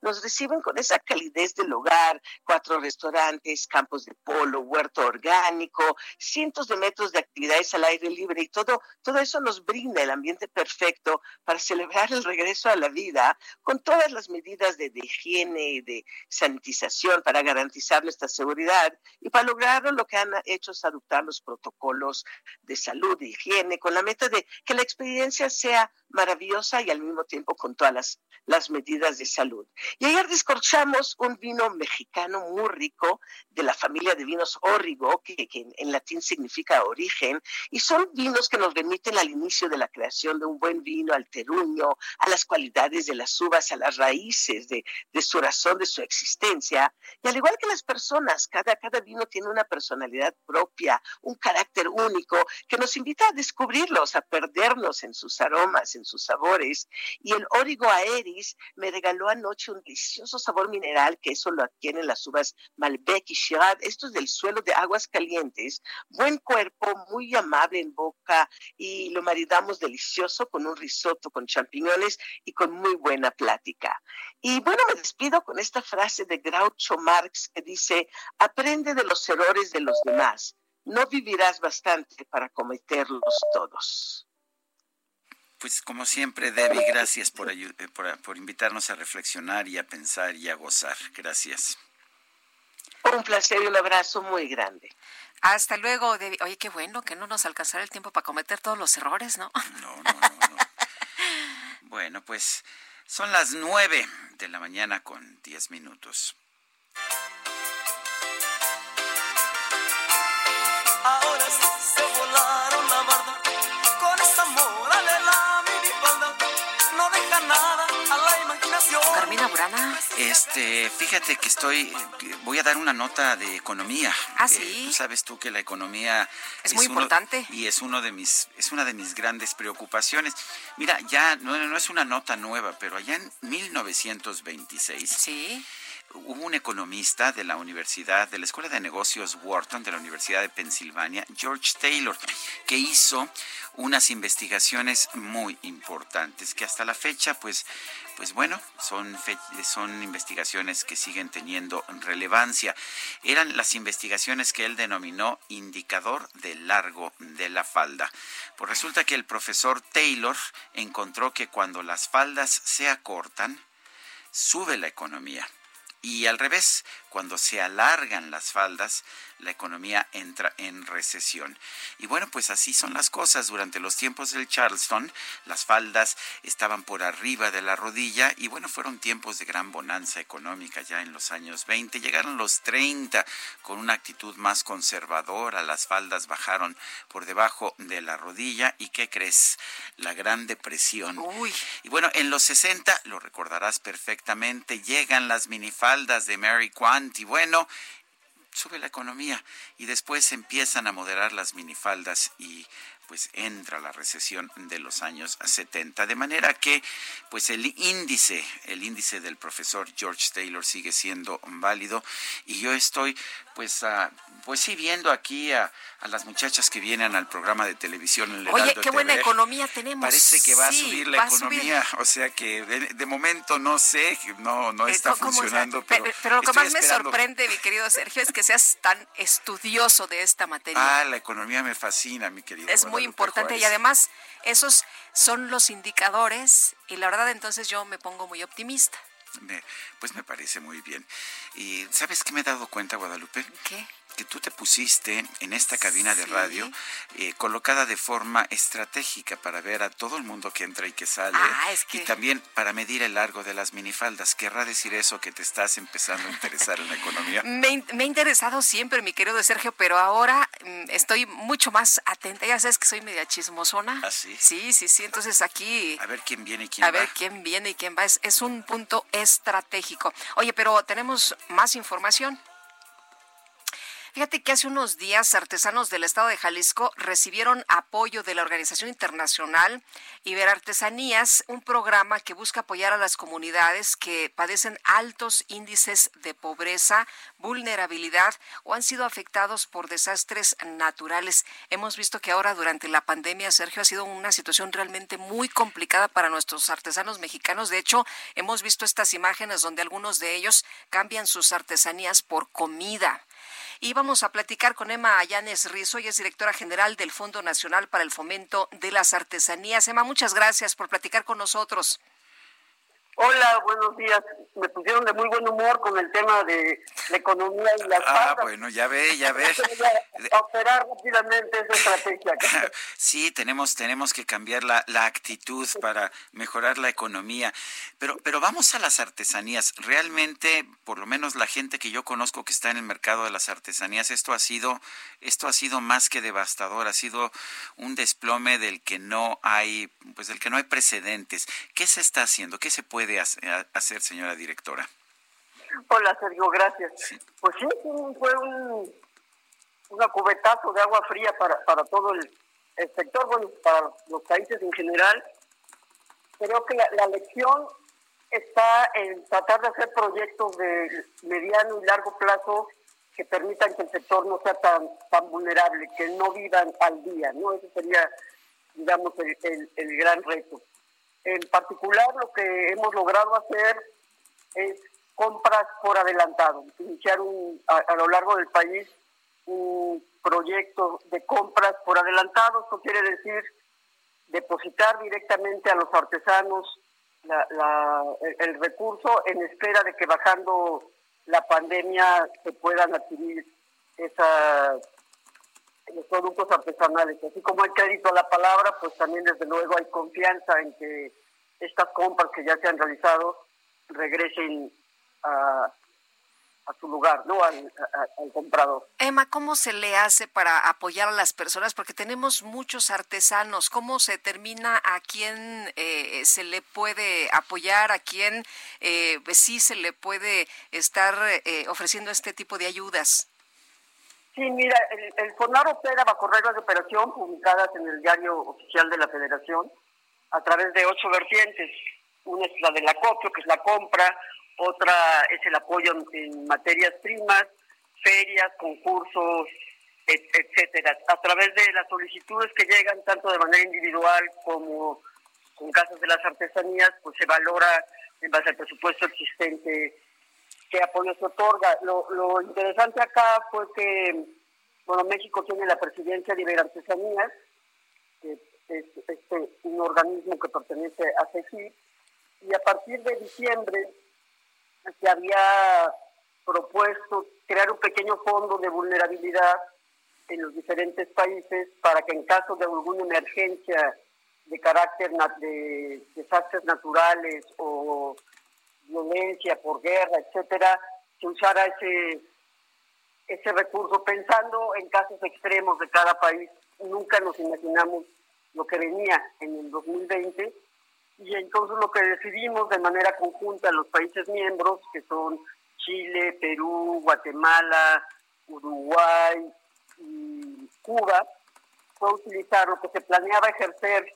nos reciben con esa calidez del hogar, cuatro restaurantes, campos de polo, huerto orgánico, cientos de metros de actividades al aire libre y todo, todo eso nos brinda el ambiente perfecto para celebrar el regreso a la vida con todas las medidas de, de higiene y de sanitización para garantizar nuestra seguridad y para lograrlo lo que han hecho es adoptar los protocolos de salud y higiene con la meta de que la experiencia sea maravillosa y al mismo tiempo con todas las, las medidas de salud. Y ayer descorchamos un vino mexicano muy rico de la familia de vinos Órrigo, que, en, latín significa origen, y son vinos que nos remiten al inicio de la creación de un buen vino, al teruño, a las cualidades de las uvas, a las raíces de, de su razón, de su existencia. Y al igual que las personas, cada, cada vino tiene una personalidad propia, un carácter único, que nos invita a descubrirlos, a perdernos en sus aromas, en sus sabores. Y el Origo Aeris me regaló anoche un delicioso sabor mineral que eso lo adquieren las uvas Malbec y Shiraz. Esto es del suelo de aguas calientes. Buen cuerpo, muy amable en boca y lo maridamos delicioso con un risotto con champiñones y con muy buena plática. Y bueno, me despido con esta frase de Groucho Marx que dice, aprende de los errores de los demás. No vivirás bastante para cometerlos todos. Pues como siempre, Debbie, gracias por, eh, por, por, invitarnos a reflexionar y a pensar y a gozar. Gracias. Un placer y un abrazo muy grande. Hasta luego, Debbie. Oye, qué bueno que no nos alcanzara el tiempo para cometer todos los errores, ¿no? No, no, no. bueno, pues son las nueve de la mañana con diez minutos. Burana. Este, fíjate que estoy, voy a dar una nota de economía. Ah, sí. Tú sabes tú que la economía es, muy importante y es uno de mis, es una de mis grandes preocupaciones. Mira, ya no, no es una nota nueva, pero allá en 1926. Sí hubo un economista de la Universidad, de la Escuela de Negocios Wharton, de la Universidad de Pensilvania, George Taylor, que hizo unas investigaciones muy importantes que hasta la fecha, pues, pues bueno, son, son investigaciones que siguen teniendo relevancia. Eran las investigaciones que él denominó indicador de largo de la falda. Pues resulta que el profesor Taylor encontró que cuando las faldas se acortan, sube la economía y al revés, cuando se alargan las faldas, la economía entra en recesión. Y bueno, pues así son las cosas. Durante los tiempos del Charleston, las faldas estaban por arriba de la rodilla y bueno, fueron tiempos de gran bonanza económica ya en los años 20. Llegaron los 30 con una actitud más conservadora, las faldas bajaron por debajo de la rodilla y ¿qué crees? La Gran Depresión. Y bueno, en los 60, lo recordarás perfectamente, llegan las minifaldas de Mary Quant y bueno, sube la economía y después empiezan a moderar las minifaldas y pues entra la recesión de los años 70. De manera que pues el índice, el índice del profesor George Taylor sigue siendo válido y yo estoy pues a, pues sí viendo aquí a, las muchachas que vienen al programa de televisión el Oye, qué buena economía tenemos. Parece que va a subir la economía, o sea que de, momento no sé, no no eh, está funcionando, pero, pero, lo que más me sorprende, mi querido Sergio, es que seas tan estudioso de esta materia. Ah, la economía me fascina, mi querido. Es muy importante y además esos son los indicadores y la verdad entonces yo me pongo muy optimista pues me parece muy bien. ¿Y sabes qué me he dado cuenta, Guadalupe? ¿Qué? Que tú te pusiste en esta cabina de radio eh, colocada de forma estratégica para ver a todo el mundo que entra y que sale ah, y también para medir el largo de las minifaldas. ¿Querrá decir eso que te estás empezando a interesar en la economía? Me, me, he interesado siempre, mi querido Sergio, pero ahora mm, estoy mucho más atenta. Ya sabes que soy media chismosona. ¿Ah, sí? Sí, sí, sí. Entonces aquí... A ver quién viene y quién va. A ver quién viene y quién va. Es, es un punto estratégico. Oye, pero tenemos más información. Fíjate que hace unos días artesanos del estado de Jalisco recibieron apoyo de la Organización Internacional Iberartesanías, un programa que busca apoyar a las comunidades que padecen altos índices de pobreza, vulnerabilidad o han sido afectados por desastres naturales. Hemos visto que ahora durante la pandemia, Sergio, ha sido una situación realmente muy complicada para nuestros artesanos mexicanos. De hecho, hemos visto estas imágenes donde algunos de ellos cambian sus artesanías por comida. Y vamos a platicar con Emma Ayanes Rizo, ella es directora general del Fondo Nacional para el Fomento de las Artesanías. Emma, muchas gracias por platicar con nosotros. Hola, buenos días. Me pusieron de muy buen humor con el tema de la economía y las Ah, bueno, ya ve, ya ve. operar rápidamente esa estrategia. sí, tenemos, tenemos que cambiar la, la actitud para mejorar la economía. Pero, pero vamos a las artesanías. Realmente, por lo menos la gente que yo conozco que está en el mercado de las artesanías, esto ha sido, esto ha sido más que devastador, ha sido un desplome del que no hay, pues del que no hay precedentes. ¿Qué se está haciendo? ¿Qué se puede hacer, señora directora? Hola, Sergio, gracias. Pues sí, fue un, una cubetazo de agua fría para, para todo el, sector, bueno, para los países en general. Creo que la, lección está en tratar de hacer proyectos de mediano y largo plazo que permitan que el sector no sea tan tan vulnerable, que no vivan al día, ¿no? Ese sería, digamos, el, el gran reto. En particular, lo que hemos logrado hacer es compras por adelantado, iniciar un, a, lo largo del país un proyecto de compras por adelantado. Esto quiere decir depositar directamente a los artesanos el, recurso en espera de que bajando la pandemia se puedan adquirir esa, los productos artesanales. Así como hay crédito a la palabra, pues también desde luego hay confianza en que estas compras que ya se han realizado regresen a, a su lugar, ¿no? Al, comprador. Emma, ¿cómo se le hace para apoyar a las personas? Porque tenemos muchos artesanos. ¿Cómo se determina a quién eh, se le puede apoyar, a quién eh, sí se le puede estar eh, ofreciendo este tipo de ayudas? Sí, mira, el, el FONAR opera bajo reglas de operación publicadas en el diario oficial de la Federación a través de ocho vertientes. Una es la del acopio, que es la compra, otra es el apoyo en, materias primas, ferias, concursos, etcétera. A través de las solicitudes que llegan tanto de manera individual como con casas de las artesanías, pues se valora en base al presupuesto existente qué apoyo se otorga. Lo, interesante acá fue que, bueno, México tiene la presidencia de Iberartesanías, que es este, un organismo que pertenece a CECI, y a partir de diciembre se había propuesto crear un pequeño fondo de vulnerabilidad en los diferentes países para que en caso de alguna emergencia de carácter de desastres naturales o violencia por guerra, etcétera, se usara ese ese recurso pensando en casos extremos de cada país. Nunca nos imaginamos lo que venía en el 2020 y entonces lo que decidimos de manera conjunta los países miembros, que son Chile, Perú, Guatemala, Uruguay y Cuba, fue utilizar lo que se planeaba ejercer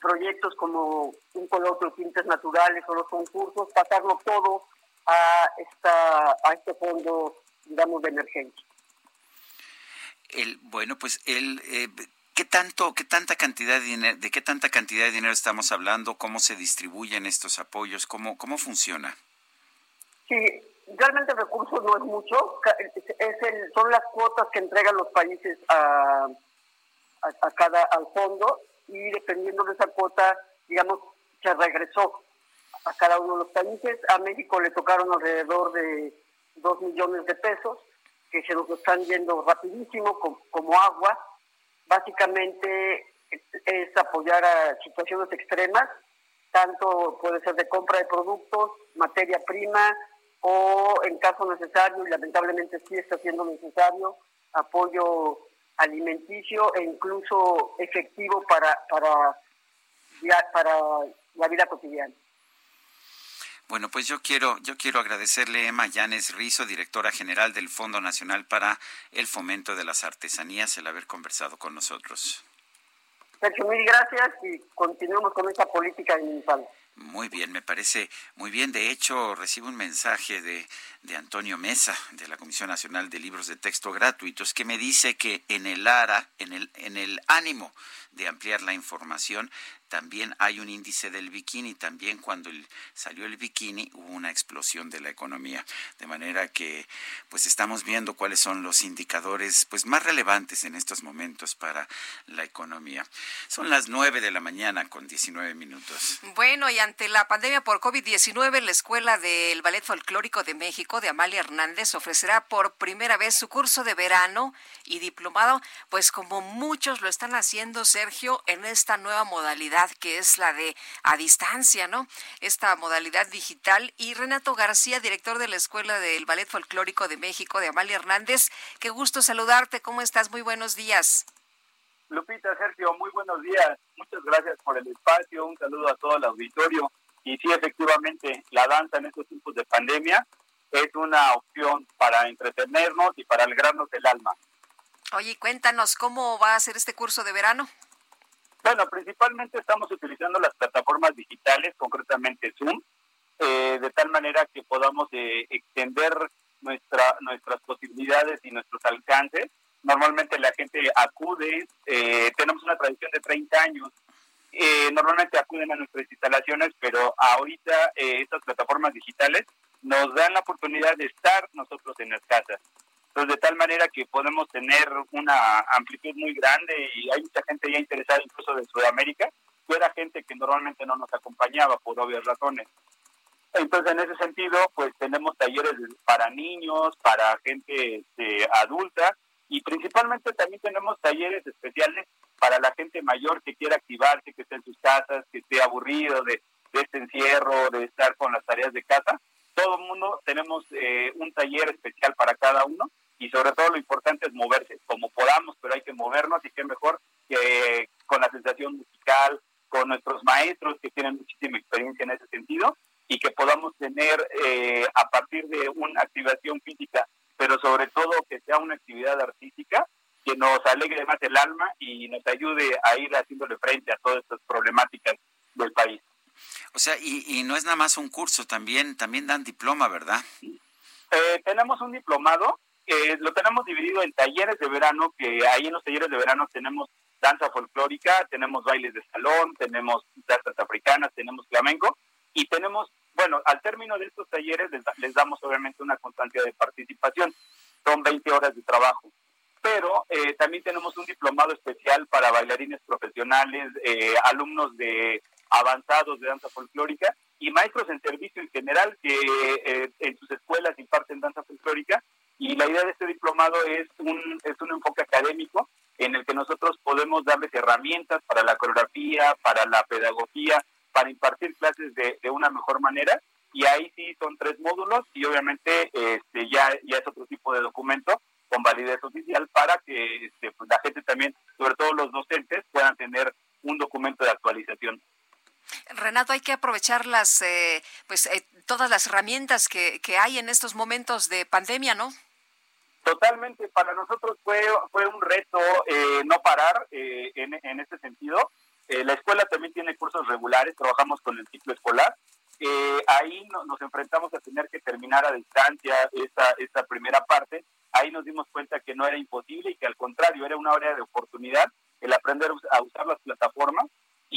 proyectos como un coloquio de tintes naturales o los concursos, pasarlo todo a, esta, a este fondo, digamos, de emergencia. El, bueno, pues el, eh, ¿qué tanto, qué tanta cantidad de dinero, de qué tanta cantidad de dinero estamos hablando? ¿Cómo se distribuyen estos apoyos? ¿Cómo, cómo funciona? Sí, realmente el recurso no es mucho, es el, son las cuotas que entregan los países a, a, cada al fondo y dependiendo de esa cuota, digamos, se regresó a cada uno de los países. A México le tocaron alrededor de dos millones de pesos que se nos están yendo rapidísimo como, agua. Básicamente es apoyar a situaciones extremas, tanto puede ser de compra de productos, materia prima o en caso necesario, y lamentablemente sí está siendo necesario, apoyo alimenticio e incluso efectivo para, para, para la vida cotidiana. Bueno, pues yo quiero, yo quiero agradecerle a Emma Llanes Rizo, directora general del Fondo Nacional para el Fomento de las Artesanías, el haber conversado con nosotros. Sergio, mil gracias y continuemos con esta política municipal. Muy bien, me parece muy bien. De hecho, recibo un mensaje de, de, Antonio Mesa, de la Comisión Nacional de Libros de Texto Gratuitos, que me dice que en el ARA, en el, en el ánimo de ampliar la información, también hay un índice del bikini, también cuando salió el bikini hubo una explosión de la economía, de manera que pues estamos viendo cuáles son los indicadores pues más relevantes en estos momentos para la economía. Son las nueve de la mañana con 19 minutos. Bueno, y ante la pandemia por COVID-19, la Escuela del Ballet Folclórico de México de Amalia Hernández ofrecerá por primera vez su curso de verano y diplomado, pues como muchos lo están haciendo, Sergio, en esta nueva modalidad que es la de a distancia, ¿no? Esta modalidad digital. Y Renato García, director de la Escuela del Ballet Folclórico de México, de Amalia Hernández, qué gusto saludarte. ¿Cómo estás? Muy buenos días. Lupita, Sergio, muy buenos días. Muchas gracias por el espacio. Un saludo a todo el auditorio. Y sí, efectivamente, la danza en estos tiempos de pandemia es una opción para entretenernos y para alegrarnos el alma. Oye, cuéntanos, ¿cómo va a ser este curso de verano? Bueno, principalmente estamos utilizando las plataformas digitales, concretamente Zoom, eh, de tal manera que podamos eh, extender nuestra, nuestras posibilidades y nuestros alcances. Normalmente la gente acude, eh, tenemos una tradición de 30 años, normalmente acuden a nuestras instalaciones, pero ahorita estas plataformas digitales nos dan la oportunidad de estar nosotros en las casas. Entonces, de tal manera que podemos tener una amplitud muy grande y hay mucha gente ya interesada incluso de Sudamérica, que era gente que normalmente no nos acompañaba por obvias razones. Entonces, en ese sentido, pues tenemos talleres para niños, para gente este, adulta y principalmente también tenemos talleres especiales para la gente mayor que quiera activarse, que esté en sus casas, que esté aburrido de, este encierro, de estar con las tareas de casa. Todo el mundo tenemos eh, un taller especial para cada uno y sobre todo lo importante es moverse como podamos, pero hay que movernos y qué mejor que con la sensación musical, con nuestros maestros que tienen muchísima experiencia en ese sentido y que podamos tener eh, a partir de una activación física, pero sobre todo que sea una actividad artística que nos alegre más el alma y nos ayude a ir haciéndole frente a todas estas problemáticas del país. O sea, y, y no es nada más un curso, también, también dan diploma, ¿verdad? Eh, tenemos un diplomado lo tenemos dividido en talleres de verano, que ahí en los talleres de verano tenemos danza folclórica, tenemos bailes de salón, tenemos danzas africanas, tenemos flamenco y tenemos, bueno, al término de estos talleres les, damos obviamente una constancia de participación, son 20 horas de trabajo. Pero eh, también tenemos un diplomado especial para bailarines profesionales, eh, alumnos de avanzados de danza folclórica, y maestros en servicio en general que eh, en sus escuelas imparten danza folclórica y la idea de este diplomado es un, es un enfoque académico en el que nosotros podemos darles herramientas para la coreografía, para la pedagogía, para impartir clases de, de una mejor manera y ahí sí son tres módulos y obviamente este, ya, ya es otro tipo de documento con validez oficial para que este, pues, la gente también, sobre todo los docentes, puedan tener un documento de actualización. Renato, hay que aprovechar las, eh, pues, eh, todas las herramientas que, que hay en estos momentos de pandemia, ¿no? Totalmente, para nosotros fue, fue un reto eh, no parar en, en este sentido. la escuela también tiene cursos regulares, trabajamos con el ciclo escolar. ahí nos enfrentamos a tener que terminar a distancia esta, esta primera parte. Ahí nos dimos cuenta que no era imposible y que al contrario era una área de oportunidad el aprender a usar las plataformas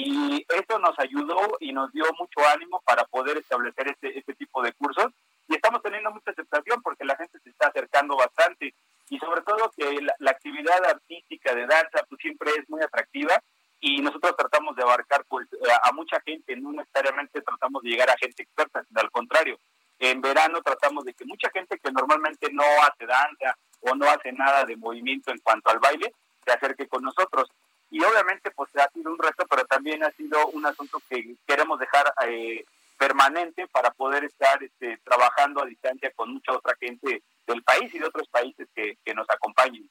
y eso nos ayudó y nos dio mucho ánimo para poder establecer este, este tipo de cursos. Y estamos teniendo mucha aceptación porque la gente se está acercando bastante. Y sobre todo que la, actividad artística de danza pues siempre es muy atractiva. Y nosotros tratamos de abarcar pues a, mucha gente, no necesariamente tratamos de llegar a gente experta, sino al contrario. En verano tratamos de que mucha gente que normalmente no hace danza o no hace nada de movimiento en cuanto al baile, se acerque con nosotros y obviamente pues ha sido un reto, pero también ha sido un asunto que queremos dejar eh, permanente para poder estar este, trabajando a distancia con mucha otra gente del país y de otros países que, nos acompañen.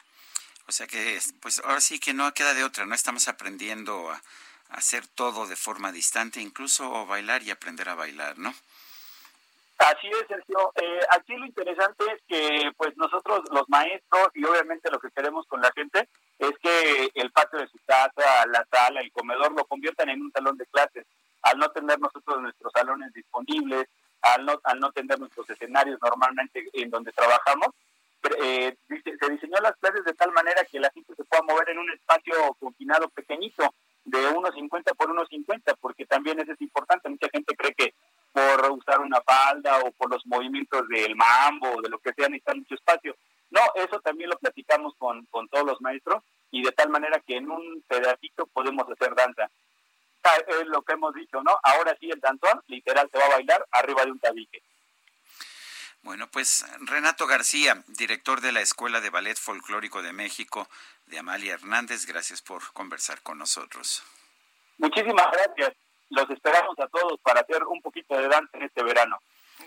O sea que, pues ahora sí que no queda de otra, no estamos aprendiendo a, hacer todo de forma distante, incluso bailar y aprender a bailar, ¿no? Así es, Sergio. Eh, aquí lo interesante es que pues nosotros los maestros y obviamente lo que queremos con la gente es que el patio de su casa, la sala, el comedor lo conviertan en un salón de clases. Al no tener nosotros nuestros salones disponibles, al no, al no tener nuestros escenarios normalmente en donde trabajamos, eh, se diseñó las clases de tal manera que la gente se pueda mover en un espacio confinado pequeñito de unos 50 por unos 50, porque también eso es importante. Mucha gente cree que por usar una falda o por los movimientos del mambo o de lo que sea necesitan mucho espacio. No, eso también lo platicamos con, con todos los maestros y de tal manera que en un pedacito podemos hacer danza. Ah, es lo que hemos dicho, ¿no? Ahora sí el danzón literal se va a bailar arriba de un tabique. Bueno, pues Renato García, director de la Escuela de Ballet Folclórico de México de Amalia Hernández, gracias por conversar con nosotros. Muchísimas gracias. Los esperamos a todos para hacer un poquito de danza en este verano.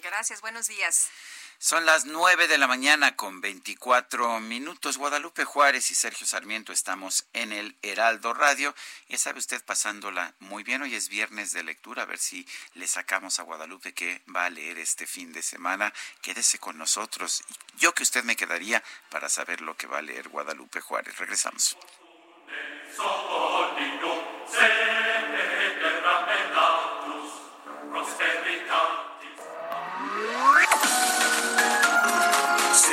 Gracias, buenos días. Son las nueve de la mañana con veinticuatro minutos. Guadalupe Juárez y Sergio Sarmiento estamos en el Heraldo Radio. Ya sabe usted pasándola muy bien. Hoy es viernes de lectura. A ver si le sacamos a Guadalupe que va a leer este fin de semana. Quédese con nosotros. Yo que usted me quedaría para saber lo que va a leer Guadalupe Juárez. Regresamos.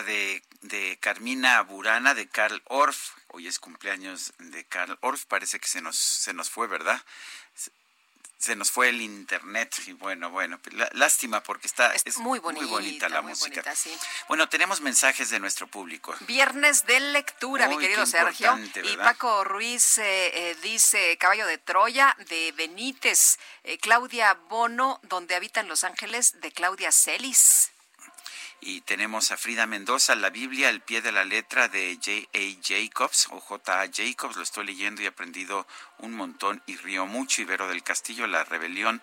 Música de, de Carmina Burana, de Karl Orff. Hoy es cumpleaños de Karl Orff, parece que se nos, se nos fue, ¿verdad? se nos fue el internet y bueno, bueno, lástima porque está es, muy, bonita, la música. Bueno, tenemos mensajes de nuestro público. Viernes de lectura, mi querido Sergio. Y Paco Ruiz eh, eh, dice Caballo de Troya de Benítez, eh, Claudia Bono, donde habitan los ángeles de Claudia Celis. Y tenemos a Frida Mendoza, la Biblia, el pie de la letra de J.A. Jacobs o J.A. Jacobs. Lo estoy leyendo y he aprendido un montón y río mucho. Ibero del Castillo, la rebelión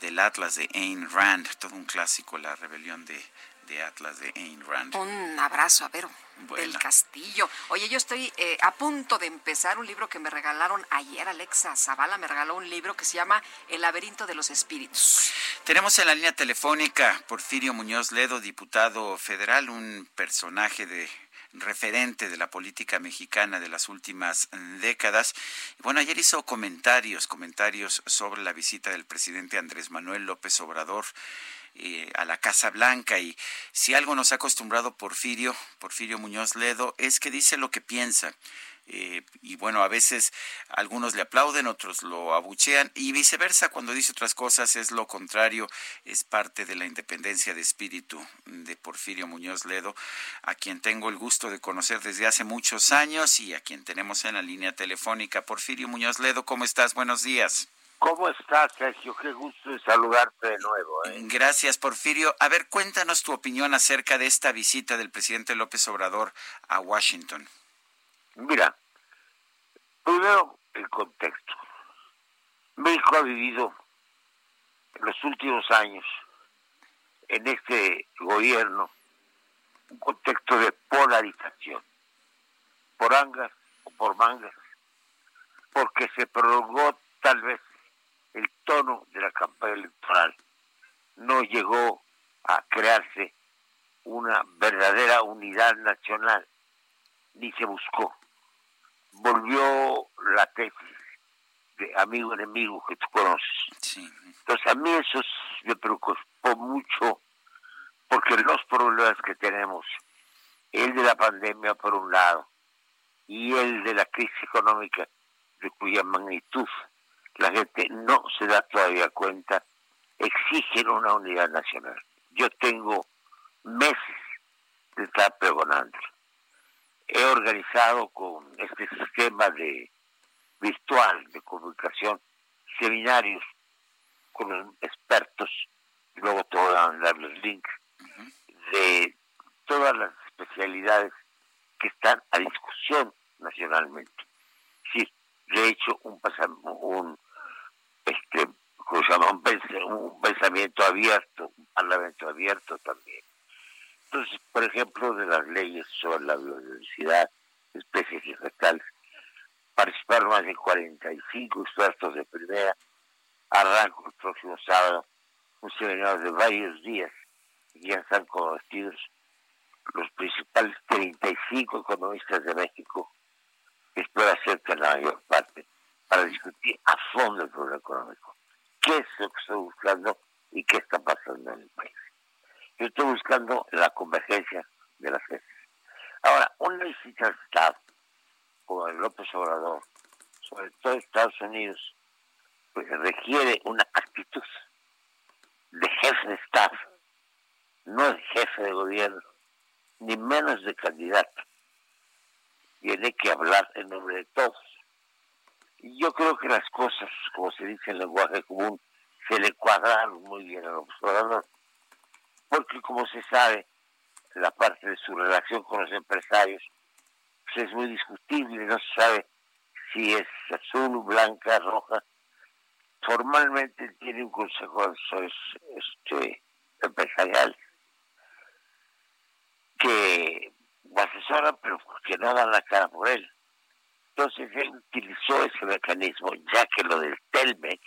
del Atlas de Ayn Rand. Todo un clásico, la rebelión de, de Atlas de Ayn Rand. Un abrazo a Vero del Castillo. Oye, yo estoy eh, a punto de empezar un libro que me regalaron ayer. Alexa Zavala me regaló un libro que se llama El laberinto de los espíritus. Tenemos en la línea telefónica Porfirio Muñoz Ledo, diputado federal, un personaje de referente de la política mexicana de las últimas décadas. Bueno, ayer hizo comentarios, comentarios sobre la visita del presidente Andrés Manuel López Obrador eh, a la Casa Blanca y si algo nos ha acostumbrado Porfirio, Porfirio Muñoz Ledo, es que dice lo que piensa. Eh, y bueno, a veces algunos le aplauden, otros lo abuchean y viceversa, cuando dice otras cosas es lo contrario, es parte de la independencia de espíritu de Porfirio Muñoz Ledo, a quien tengo el gusto de conocer desde hace muchos años y a quien tenemos en la línea telefónica. Porfirio Muñoz Ledo, ¿cómo estás? Buenos días. ¿Cómo estás, Sergio? Qué gusto de saludarte de nuevo. ¿eh? Gracias, Porfirio. A ver, cuéntanos tu opinión acerca de esta visita del presidente López Obrador a Washington. Mira, primero el contexto. México ha vivido en los últimos años, en este gobierno, un contexto de polarización, por angas o por mangas, porque se prolongó tal vez el tono de la campaña electoral. No llegó a crearse una verdadera unidad nacional, ni se buscó. Volvió la tesis de amigo-enemigo que tú conoces. Entonces a mí eso me preocupó mucho porque los problemas que tenemos, el de la pandemia por un lado y el de la crisis económica de cuya magnitud la gente no se da todavía cuenta, exigen una unidad nacional. Yo tengo meses de estar pregonando. He organizado con este sistema de virtual de comunicación seminarios con expertos, y luego te voy a mandar los links, de todas las especialidades que están a discusión nacionalmente. Sí, he hecho un, un este, un, pensamiento abierto, un parlamento abierto también. Entonces, por ejemplo, de las leyes sobre la biodiversidad, especies vegetales, participaron más de 45 expertos de primera. Arranco el próximo sábado un seminario de varios días y ya están convertidos los principales 35 economistas de México, que espero acerca la mayor parte para discutir a fondo el problema económico. ¿Qué es lo que estoy buscando y qué está pasando en el país? Yo estoy buscando la convergencia de las veces. Ahora, una visita al como el López Obrador, sobre todo Estados Unidos, pues requiere una actitud de jefe de Estado, no de jefe de gobierno, ni menos de candidato. Tiene que hablar en nombre de todos yo creo que las cosas, como se dice en lenguaje común, se le cuadraron muy bien al observador, porque como se sabe, la parte de su relación con los empresarios pues es muy discutible, no se sabe si es azul, blanca, roja. Formalmente tiene un consejo de este, empresarial que lo asesoran, pero que no dan la cara por él. Entonces él utilizó ese mecanismo, ya que lo del Telmec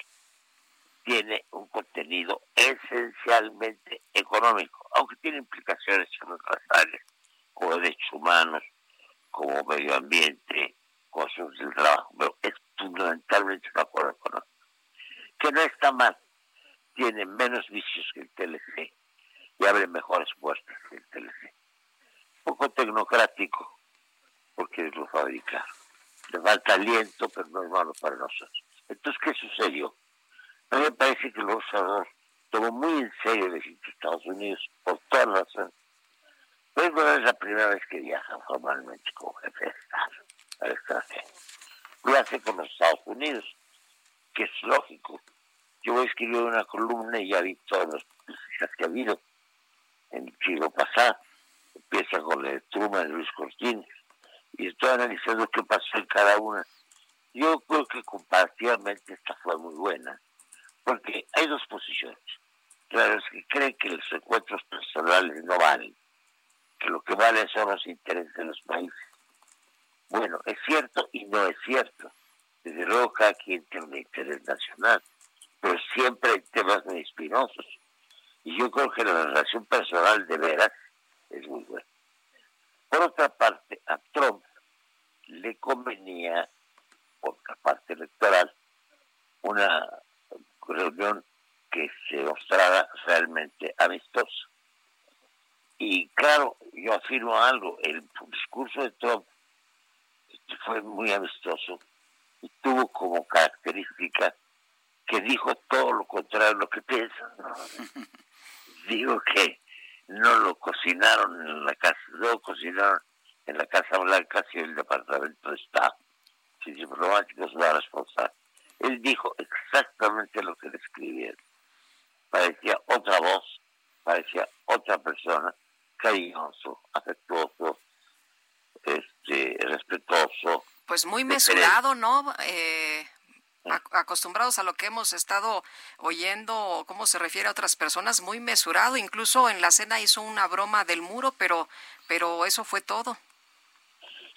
tiene un contenido esencialmente económico, aunque tiene implicaciones en otras áreas, como derechos humanos, como medio ambiente, cosas del trabajo, pero es fundamentalmente un acuerdo económico, que no está mal, tiene menos vicios que el TLC y abre mejores puertas que el TLC. Poco tecnocrático, porque lo fabricaron le falta aliento, pero no es malo para nosotros. Entonces, ¿qué sucedió? A mí me parece que el observador tomó muy en serio el visita a Estados Unidos por todas las razones. Pero no es la primera vez que viaja formalmente como jefe de Estado al extranjero. Lo hace con los Estados Unidos, que es lógico. Yo voy a escribir una columna y ya vi todas las noticias que ha habido en el siglo pasado. Empieza con de Truman Luis Cortines. Y estoy analizando qué pasó en cada una. Yo creo que comparativamente esta fue muy buena, porque hay dos posiciones. Los que creen que los encuentros personales no valen, que lo que vale son los intereses de los países. Bueno, es cierto y no es cierto. Desde luego cada quien tiene un interés nacional, pero siempre hay temas muy espinosos. Y yo creo que la relación personal de veras es muy buena. Por otra parte, a Trump le convenía, por la parte electoral, una reunión que se mostrara realmente amistosa. Y claro, yo afirmo algo, el discurso de Trump fue muy amistoso y tuvo como característica que dijo todo lo contrario a lo que piensa. Digo que no lo cocinaron en la casa, no lo cocinaron en la Casa Blanca, en el Departamento de Estado. Si diplomáticos va a responsable. Él dijo exactamente lo que describieron. Parecía otra voz, parecía otra persona, cariñoso, afectuoso, este, respetuoso. Pues muy mesurado, ¿no? Eh, acostumbrados a lo que hemos estado oyendo, cómo se refiere a otras personas, muy mesurado. Incluso en la cena hizo una broma del muro, pero, pero eso fue todo.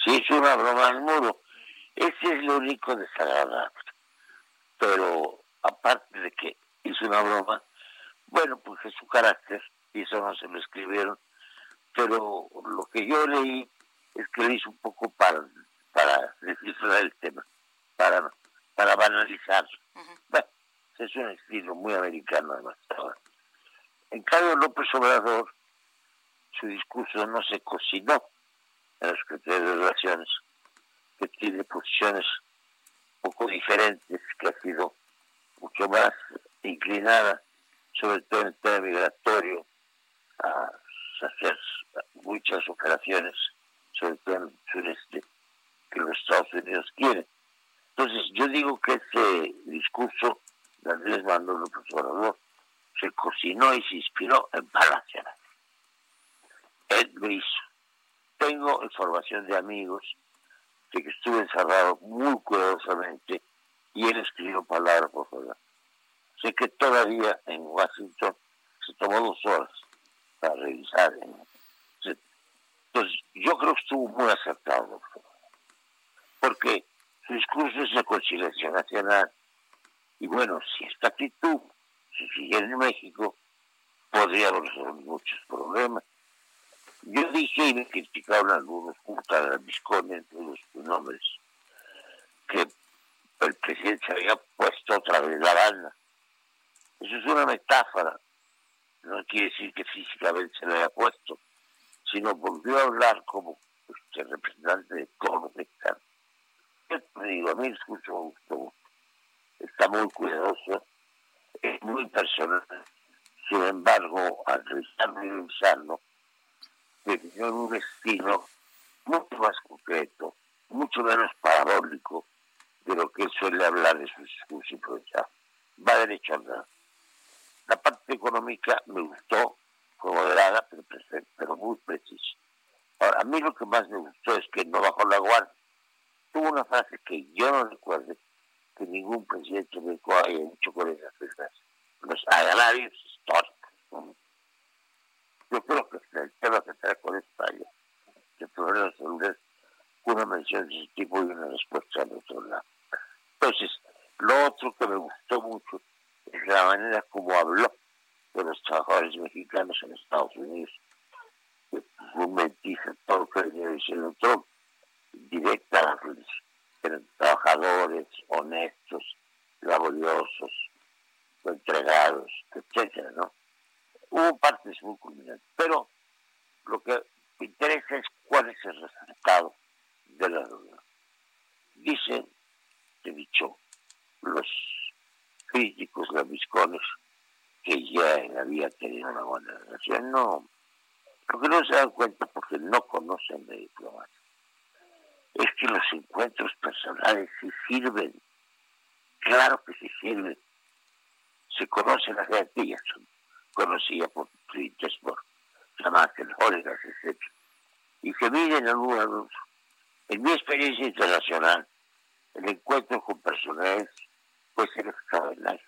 Sí, hizo una broma del muro. Ese es lo único desagradable. Pero aparte de que hizo una broma, bueno, pues es su carácter, y eso no se lo escribieron. Pero lo que yo leí es que lo hizo un poco para, para descifrar el tema, para, para banalizarlo. Bueno, es un estilo muy americano además. En cambio, López Obrador, su discurso no se cocinó en los criterios de relaciones, que tiene posiciones poco diferentes, que ha sido mucho más inclinada, sobre todo en el tema migratorio, a hacer muchas operaciones sobre todo en el sureste, que los Estados Unidos quieren. Entonces, yo digo que ese discurso de Andrés Manuel López Obrador se cocinó y se inspiró en Palacio. Él lo hizo. Tengo información de amigos de que estuve encerrado muy cuidadosamente y él escribió palabra por palabra. Sé que todavía en Washington se tomó dos horas para revisar. Entonces, yo creo que estuvo muy acertado, porque su discurso es de conciliación nacional. Y bueno, si esta actitud se sigue en México, podría resolver muchos problemas. Yo dije y me criticaron algunos, de Visconde, entre los nombres, que el presidente se había puesto otra vez la banda. Eso es una metáfora. No quiere decir que físicamente se le haya puesto sino volvió a hablar como este, representante de todos los mexicanos. Yo digo, a mí el discurso me gustó está muy cuidadoso, es muy personal, sin embargo, al revisarlo y revisarlo, tiene un estilo mucho más concreto, mucho menos parabólico de lo que suele hablar de su discurso improvisado. Va derecho al grano. La parte económica me gustó, fue moderada, pero, muy precisa. Ahora, a mí lo que más me gustó es que no bajó la guardia. Tuvo una frase que yo no recuerdo que ningún presidente me haya dicho con esas frase. Los agravios históricos. Yo creo que el tema que trae con España, el problema de salud una mención de ese tipo y una respuesta al otro lado. Entonces, lo otro que me gustó mucho es la manera como habló de los trabajadores mexicanos en Estados Unidos. Dice todo lo que venía diciendo Trump, directa eran trabajadores honestos, laboriosos, entregados, etcétera, ¿no? Hubo partes muy culminantes, pero lo que me interesa es cuál es el resultado de la reunión. Dicen, he dicho, los críticos lambiscones que ya había tenido una buena relación. No, lo que no se dan cuenta porque no conocen de diplomacia es que los encuentros personales sí sirven. Claro que sí sirven. Se conoce la gente, son conocida por Petersburg, Samakel, Olegas, etc. Y se miden algunos. En mi experiencia internacional, el encuentro con personales puede ser extraordinario.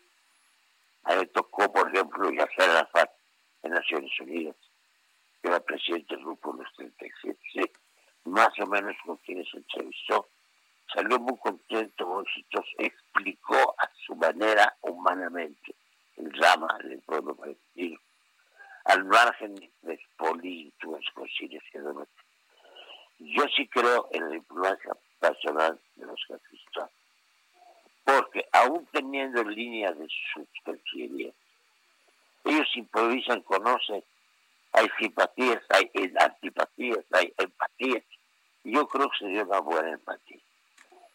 A mí tocó, por ejemplo, Yasser Arafat en Naciones Unidas, que era presidente del grupo de los 37, más o menos con quienes entrevistó. Salió muy contento, muy exitoso, explicó a su manera humanamente el drama del pueblo palestino, al margen de políticas, conciliaciones. Yo sí creo en la diplomacia personal de los cancilleres, porque aún teniendo líneas de sus cancillerías, ellos improvisan, conocen, hay simpatías, hay antipatías, hay empatías. Yo creo que sería una buena empatía.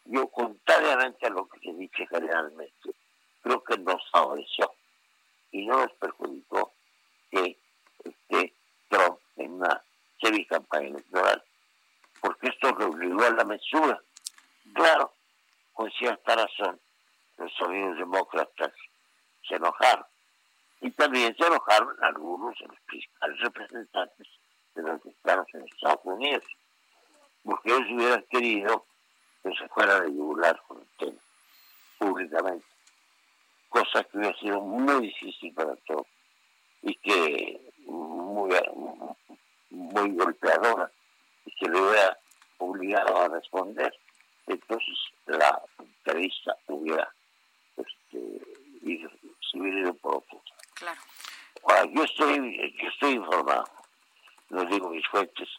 Yo, contrariamente a lo que se dice generalmente, creo que nos favoreció y no nos perjudicó que este Trump en una serie campaña electoral, porque esto le obligó a la mesura. Claro, con cierta razón, los sonidos demócratas se enojaron. Y también se enojaron algunos de los principales representantes de los mexicanos en Estados Unidos, porque ellos hubieran querido que se fuera de yugular con el tema, públicamente, cosa que hubiera sido muy difícil para todos y que muy, muy golpeadora y que le hubiera obligado a responder. Entonces la entrevista hubiera este, ido, se hubiera ido por otro Claro. Ahora, yo estoy, yo estoy informado, lo digo mis fuentes,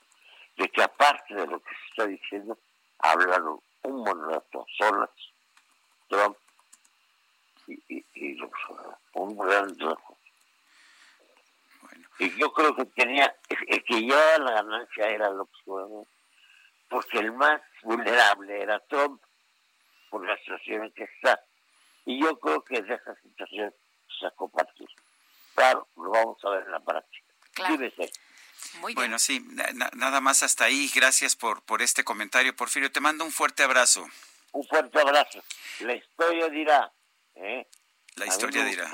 de que aparte de lo que se está diciendo, hablaron un rato solas, Trump y, y, y los, un gran rato. Y yo creo que tenía, es que ya la ganancia era lo que porque el más vulnerable era Trump por la situación en que está. Y yo creo que de esa situación se sacó partido. Claro, lo vamos a ver en la práctica. Claro. Muy bueno, sí, na nada más hasta ahí. Gracias por, por este comentario, Porfirio. Te mando un fuerte abrazo. Un fuerte abrazo. La historia dirá. ¿Eh? La historia dirá.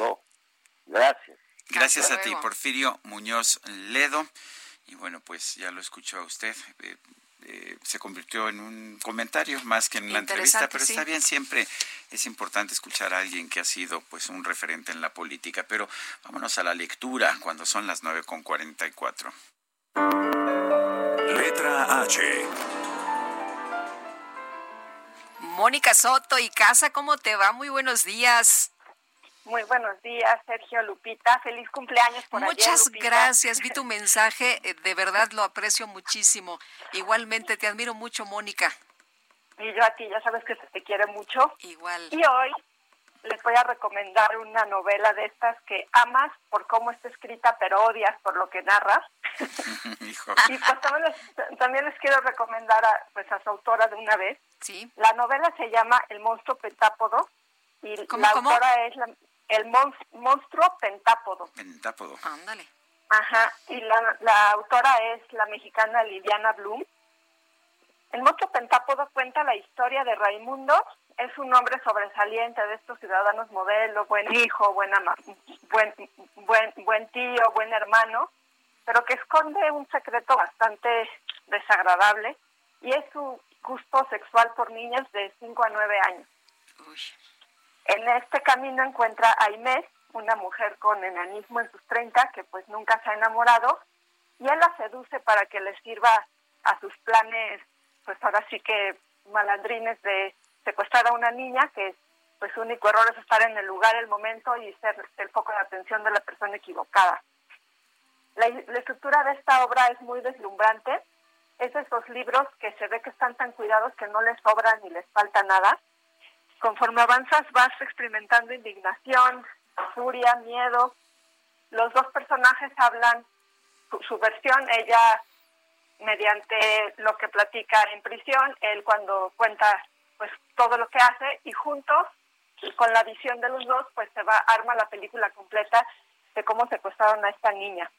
Gracias. Gracias a ti, Porfirio Muñoz Ledo. Y bueno, pues ya lo escuchó a usted. Eh, eh, se convirtió en un comentario más que en una entrevista, pero sí. está bien, siempre es importante escuchar a alguien que ha sido pues un referente en la política. Pero vámonos a la lectura cuando son las 9 con 44. Letra H. Mónica Soto y Casa, ¿cómo te va? Muy buenos días. Muy buenos días, Sergio Lupita. Feliz cumpleaños por Muchas ayer, gracias. Vi tu mensaje, eh, de verdad lo aprecio muchísimo. Igualmente, te admiro mucho, Mónica. Y yo a ti, ya sabes que se te quiere mucho. Igual. Y hoy les voy a recomendar una novela de estas que amas por cómo está escrita, pero odias por lo que narra. Y pues también les, también les quiero recomendar a, pues, a su autora de una vez. Sí. La novela se llama El monstruo pentápodo y ¿Cómo, la cómo? autora es la- el mon- monstruo pentápodo. Pentápodo. Ándale. Ajá, y la, la autora es la mexicana Liliana Blum. El monstruo pentápodo cuenta la historia de Raimundo. Es un hombre sobresaliente de estos ciudadanos modelo, buen hijo, buena ma- buen, buen, buen tío, buen hermano, pero que esconde un secreto bastante desagradable y es su gusto sexual por niñas de 5 a 9 años. En este camino encuentra a Inés, una mujer con enanismo en sus 30 que pues nunca se ha enamorado y él la seduce para que le sirva a sus planes, pues ahora sí que malandrines de secuestrar a una niña que pues su único error es estar en el lugar, el momento y ser el foco de atención de la persona equivocada. La, la estructura de esta obra es muy deslumbrante. Es de esos libros que se ve que están tan cuidados que no les sobra ni les falta nada. Conforme avanzas vas experimentando indignación, furia, miedo. Los dos personajes hablan su, versión, ella mediante lo que platica en prisión, él cuando cuenta pues todo lo que hace y juntos y con la visión de los dos, pues se va, arma la película completa de cómo secuestraron a esta niña.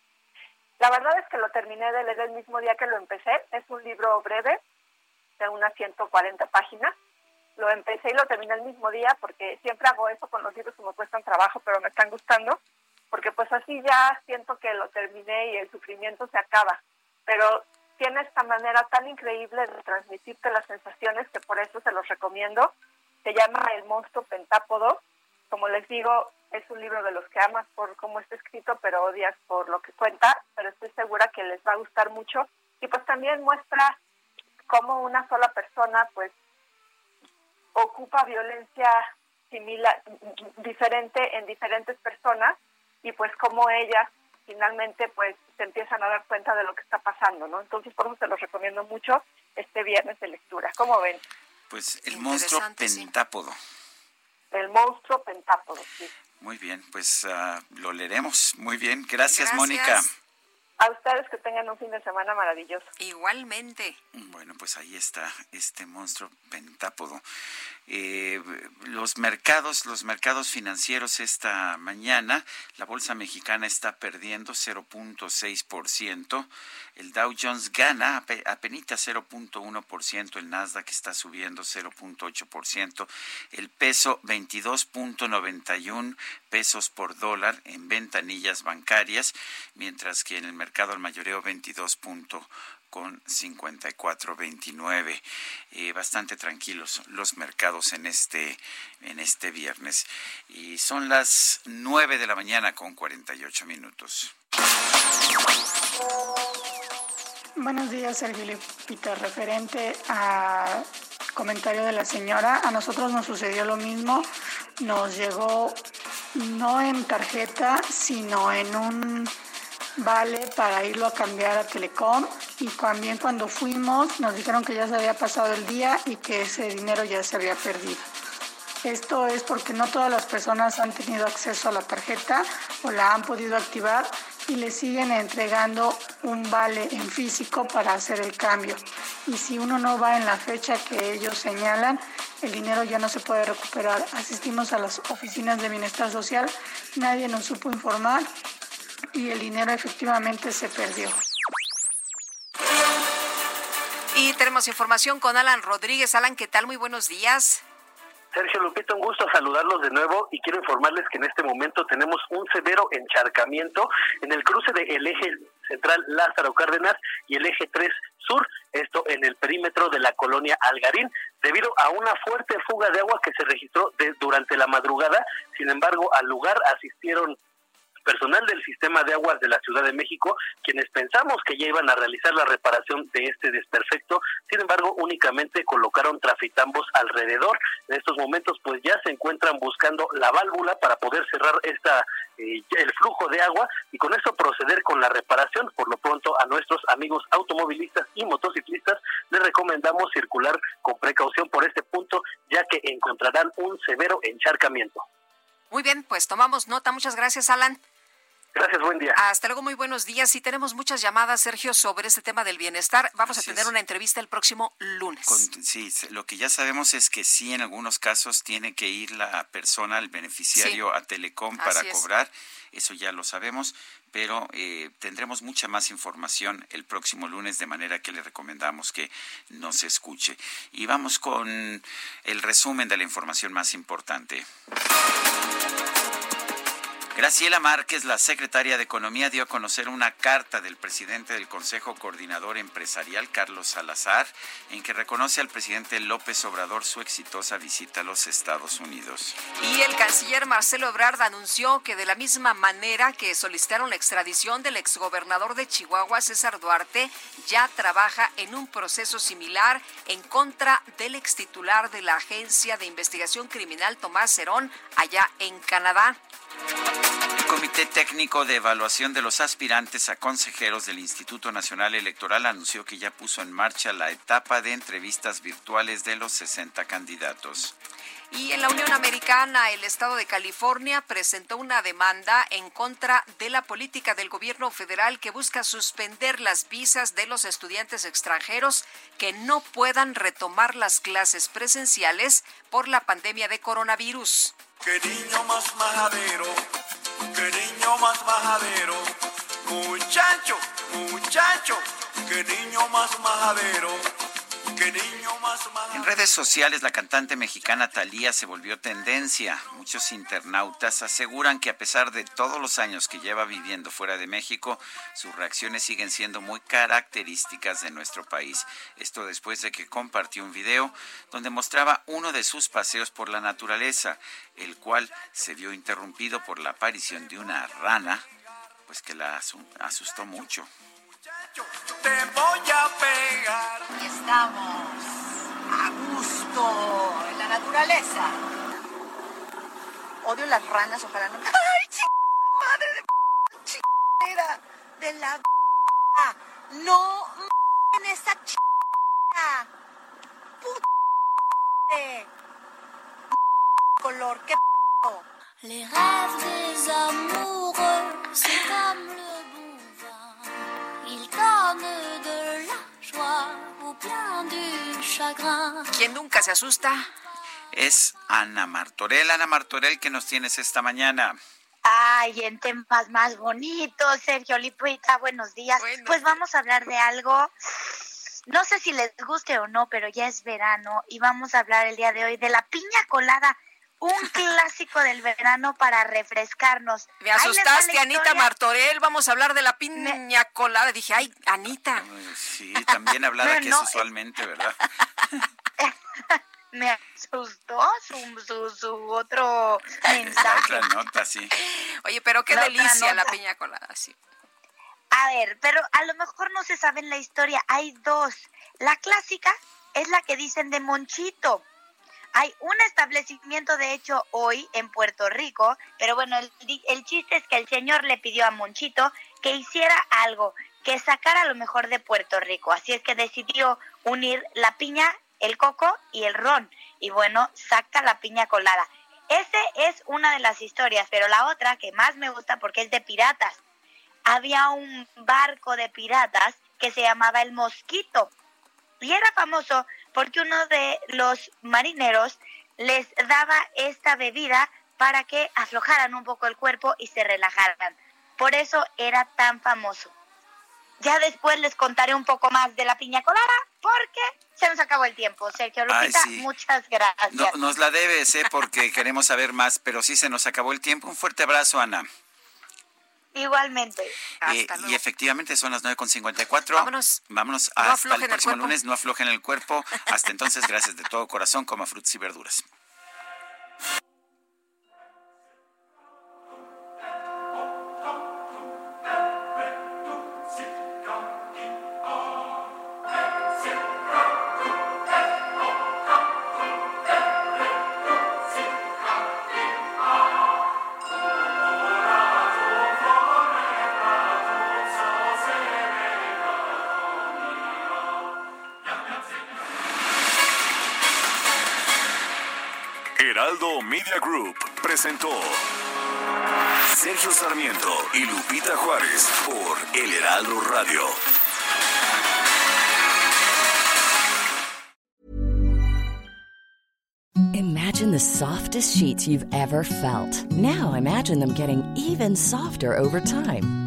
La verdad es que lo terminé de leer el mismo día que lo empecé. Es un libro breve, de unas 140 páginas. Lo empecé y lo terminé el mismo día porque siempre hago eso con los libros que me cuestan trabajo, pero me están gustando, porque pues así ya siento que lo terminé y el sufrimiento se acaba. Pero tiene esta manera tan increíble de transmitirte las sensaciones que por eso se los recomiendo. Se llama El monstruo pentápodo. Como les digo, es un libro de los que amas por cómo está escrito, pero odias por lo que cuenta, pero estoy segura que les va a gustar mucho. Y pues también muestra cómo una sola persona pues ocupa violencia similar, diferente en diferentes personas y pues cómo ellas finalmente pues se empiezan a dar cuenta de lo que está pasando, ¿no? Entonces por eso se los recomiendo mucho este viernes de lectura. ¿Cómo ven? Pues el monstruo pentápodo. El monstruo pentápodo, sí. Muy bien, pues uh, lo leeremos. Muy bien, gracias, gracias. Mónica. A ustedes que tengan un fin de semana maravilloso. Igualmente. Bueno, pues ahí está este monstruo pentápodo. Eh, los mercados, los mercados financieros esta mañana, la bolsa mexicana está perdiendo 0.6%, el Dow Jones gana apenas 0.1%, el Nasdaq está subiendo 0.8%, el peso 22.91 pesos por dólar en ventanillas bancarias, mientras que en el mercado al mayoreo 22 con 54.29. Eh, bastante tranquilos los mercados en este, en este viernes. Y son las 9 de la mañana con 48 minutos. Buenos días, Sergio Lupita. Referente a comentario de la señora, a nosotros nos sucedió lo mismo. Nos llegó no en tarjeta, sino en un vale para irlo a cambiar a Telecom y también cuando fuimos nos dijeron que ya se había pasado el día y que ese dinero ya se había perdido. Esto es porque no todas las personas han tenido acceso a la tarjeta o la han podido activar y le siguen entregando un vale en físico para hacer el cambio. Y si uno no va en la fecha que ellos señalan, el dinero ya no se puede recuperar. Asistimos a las oficinas de bienestar social, nadie nos supo informar y el dinero efectivamente se perdió. Y tenemos información con Alan Rodríguez. Alan, ¿qué tal? Muy buenos días. Sergio Lupito, un gusto saludarlos de nuevo y quiero informarles que en este momento tenemos un severo encharcamiento en el cruce del eje central Lázaro Cárdenas y el eje 3 sur, esto en el perímetro de la colonia Algarín, debido a una fuerte fuga de agua que se registró durante la madrugada. Sin embargo, al lugar asistieron personal del sistema de aguas de la Ciudad de México, quienes pensamos que ya iban a realizar la reparación de este desperfecto, sin embargo únicamente colocaron trafitambos alrededor. En estos momentos pues ya se encuentran buscando la válvula para poder cerrar esta eh, el flujo de agua y con eso proceder con la reparación. Por lo pronto a nuestros amigos automovilistas y motociclistas les recomendamos circular con precaución por este punto ya que encontrarán un severo encharcamiento. Muy bien, pues tomamos nota. Muchas gracias, Alan. Gracias, buen día. Hasta luego, muy buenos días. Sí, tenemos muchas llamadas, Sergio, sobre este tema del bienestar. Vamos a tener una entrevista el próximo lunes. sí, lo que ya sabemos es que sí, en algunos casos tiene que ir la persona, el beneficiario, a Telecom para cobrar. Eso ya lo sabemos, pero eh, tendremos mucha más información el próximo lunes, de manera que le recomendamos que nos escuche. Y vamos con el resumen de la información más importante. Graciela Márquez, la secretaria de Economía, dio a conocer una carta del presidente del Consejo Coordinador Empresarial, Carlos Salazar, en que reconoce al presidente López Obrador su exitosa visita a los Estados Unidos. Y el canciller Marcelo Ebrard anunció que de la misma manera que solicitaron la extradición del exgobernador de Chihuahua, César Duarte, ya trabaja en un proceso similar en contra del extitular de la Agencia de Investigación Criminal, Tomás Herón, allá en Canadá. El Comité Técnico de Evaluación de los Aspirantes a Consejeros del Instituto Nacional Electoral anunció que ya puso en marcha la etapa de entrevistas virtuales de los 60 candidatos. Y en la Unión Americana, el Estado de California presentó una demanda en contra de la política del gobierno federal que busca suspender las visas de los estudiantes extranjeros que no puedan retomar las clases presenciales por la pandemia de coronavirus. Qué niño más majadero, qué niño más majadero, muchacho, muchacho, qué niño más majadero en redes sociales, la cantante mexicana Thalía se volvió tendencia. Muchos internautas aseguran que a pesar de todos los años que lleva viviendo fuera de México, sus reacciones siguen siendo muy características de nuestro país. Esto después de que compartió un video donde mostraba uno de sus paseos por la naturaleza, el cual se vio interrumpido por la aparición de una rana, pues que la asustó mucho te voy a pegar. Estamos a gusto en la naturaleza. Odio las ranas, ojalá no. ¡Ay, ch madre de chingadera! De la No en esa chingada. Puta color, qué Les rêves des amoureux, c'est comme le ¿Quién nunca se asusta? Es Ana Martorell. Ana Martorell, ¿qué nos tienes esta mañana? Ay, en temas más bonitos, Sergio Lipita, buenos días. Pues vamos a hablar de algo, no sé si les guste o no, pero ya es verano y vamos a hablar el día de hoy de la piña colada un clásico del verano para refrescarnos. Me asustaste, Anita Martorell. Vamos a hablar de la piña colada. Dije, ay, Anita. Sí, también hablada que es usualmente, ¿verdad? Me asustó su, su, otro mensaje. otra nota, sí. Oye, pero qué delicia la piña colada, sí. A ver, pero a lo mejor no se sabe en la historia. Hay dos. La clásica es la que dicen de Monchito hay un establecimiento, de hecho, hoy en Puerto Rico, pero bueno, el, el, chiste es que el señor le pidió a Monchito que hiciera algo, que sacara lo mejor de Puerto Rico. Así es que decidió unir la piña, el coco y el ron. Y bueno, saca la piña colada. Esa es una de las historias, pero la otra que más me gusta porque es de piratas. Había un barco de piratas que se llamaba el Mosquito y era famoso porque uno de los marineros les daba esta bebida para que aflojaran un poco el cuerpo y se relajaran. Por eso era tan famoso. Ya después les contaré un poco más de la piña colada porque se nos acabó el tiempo. Sergio Lupita, muchas gracias. nos la debes, ¿eh? porque queremos saber más, pero sí se nos acabó el tiempo. Un fuerte abrazo, Ana. Igualmente. Eh, y efectivamente son las 9.54. Vámonos. Vámonos hasta el próximo lunes. No aflojen el cuerpo. Hasta entonces, gracias de todo corazón. Coma frutas y verduras. Media Group presentó Sergio Sarmiento y Lupita Juárez por El Heraldo Radio. Imagine the softest sheets you've ever felt. Now imagine them getting even softer over time.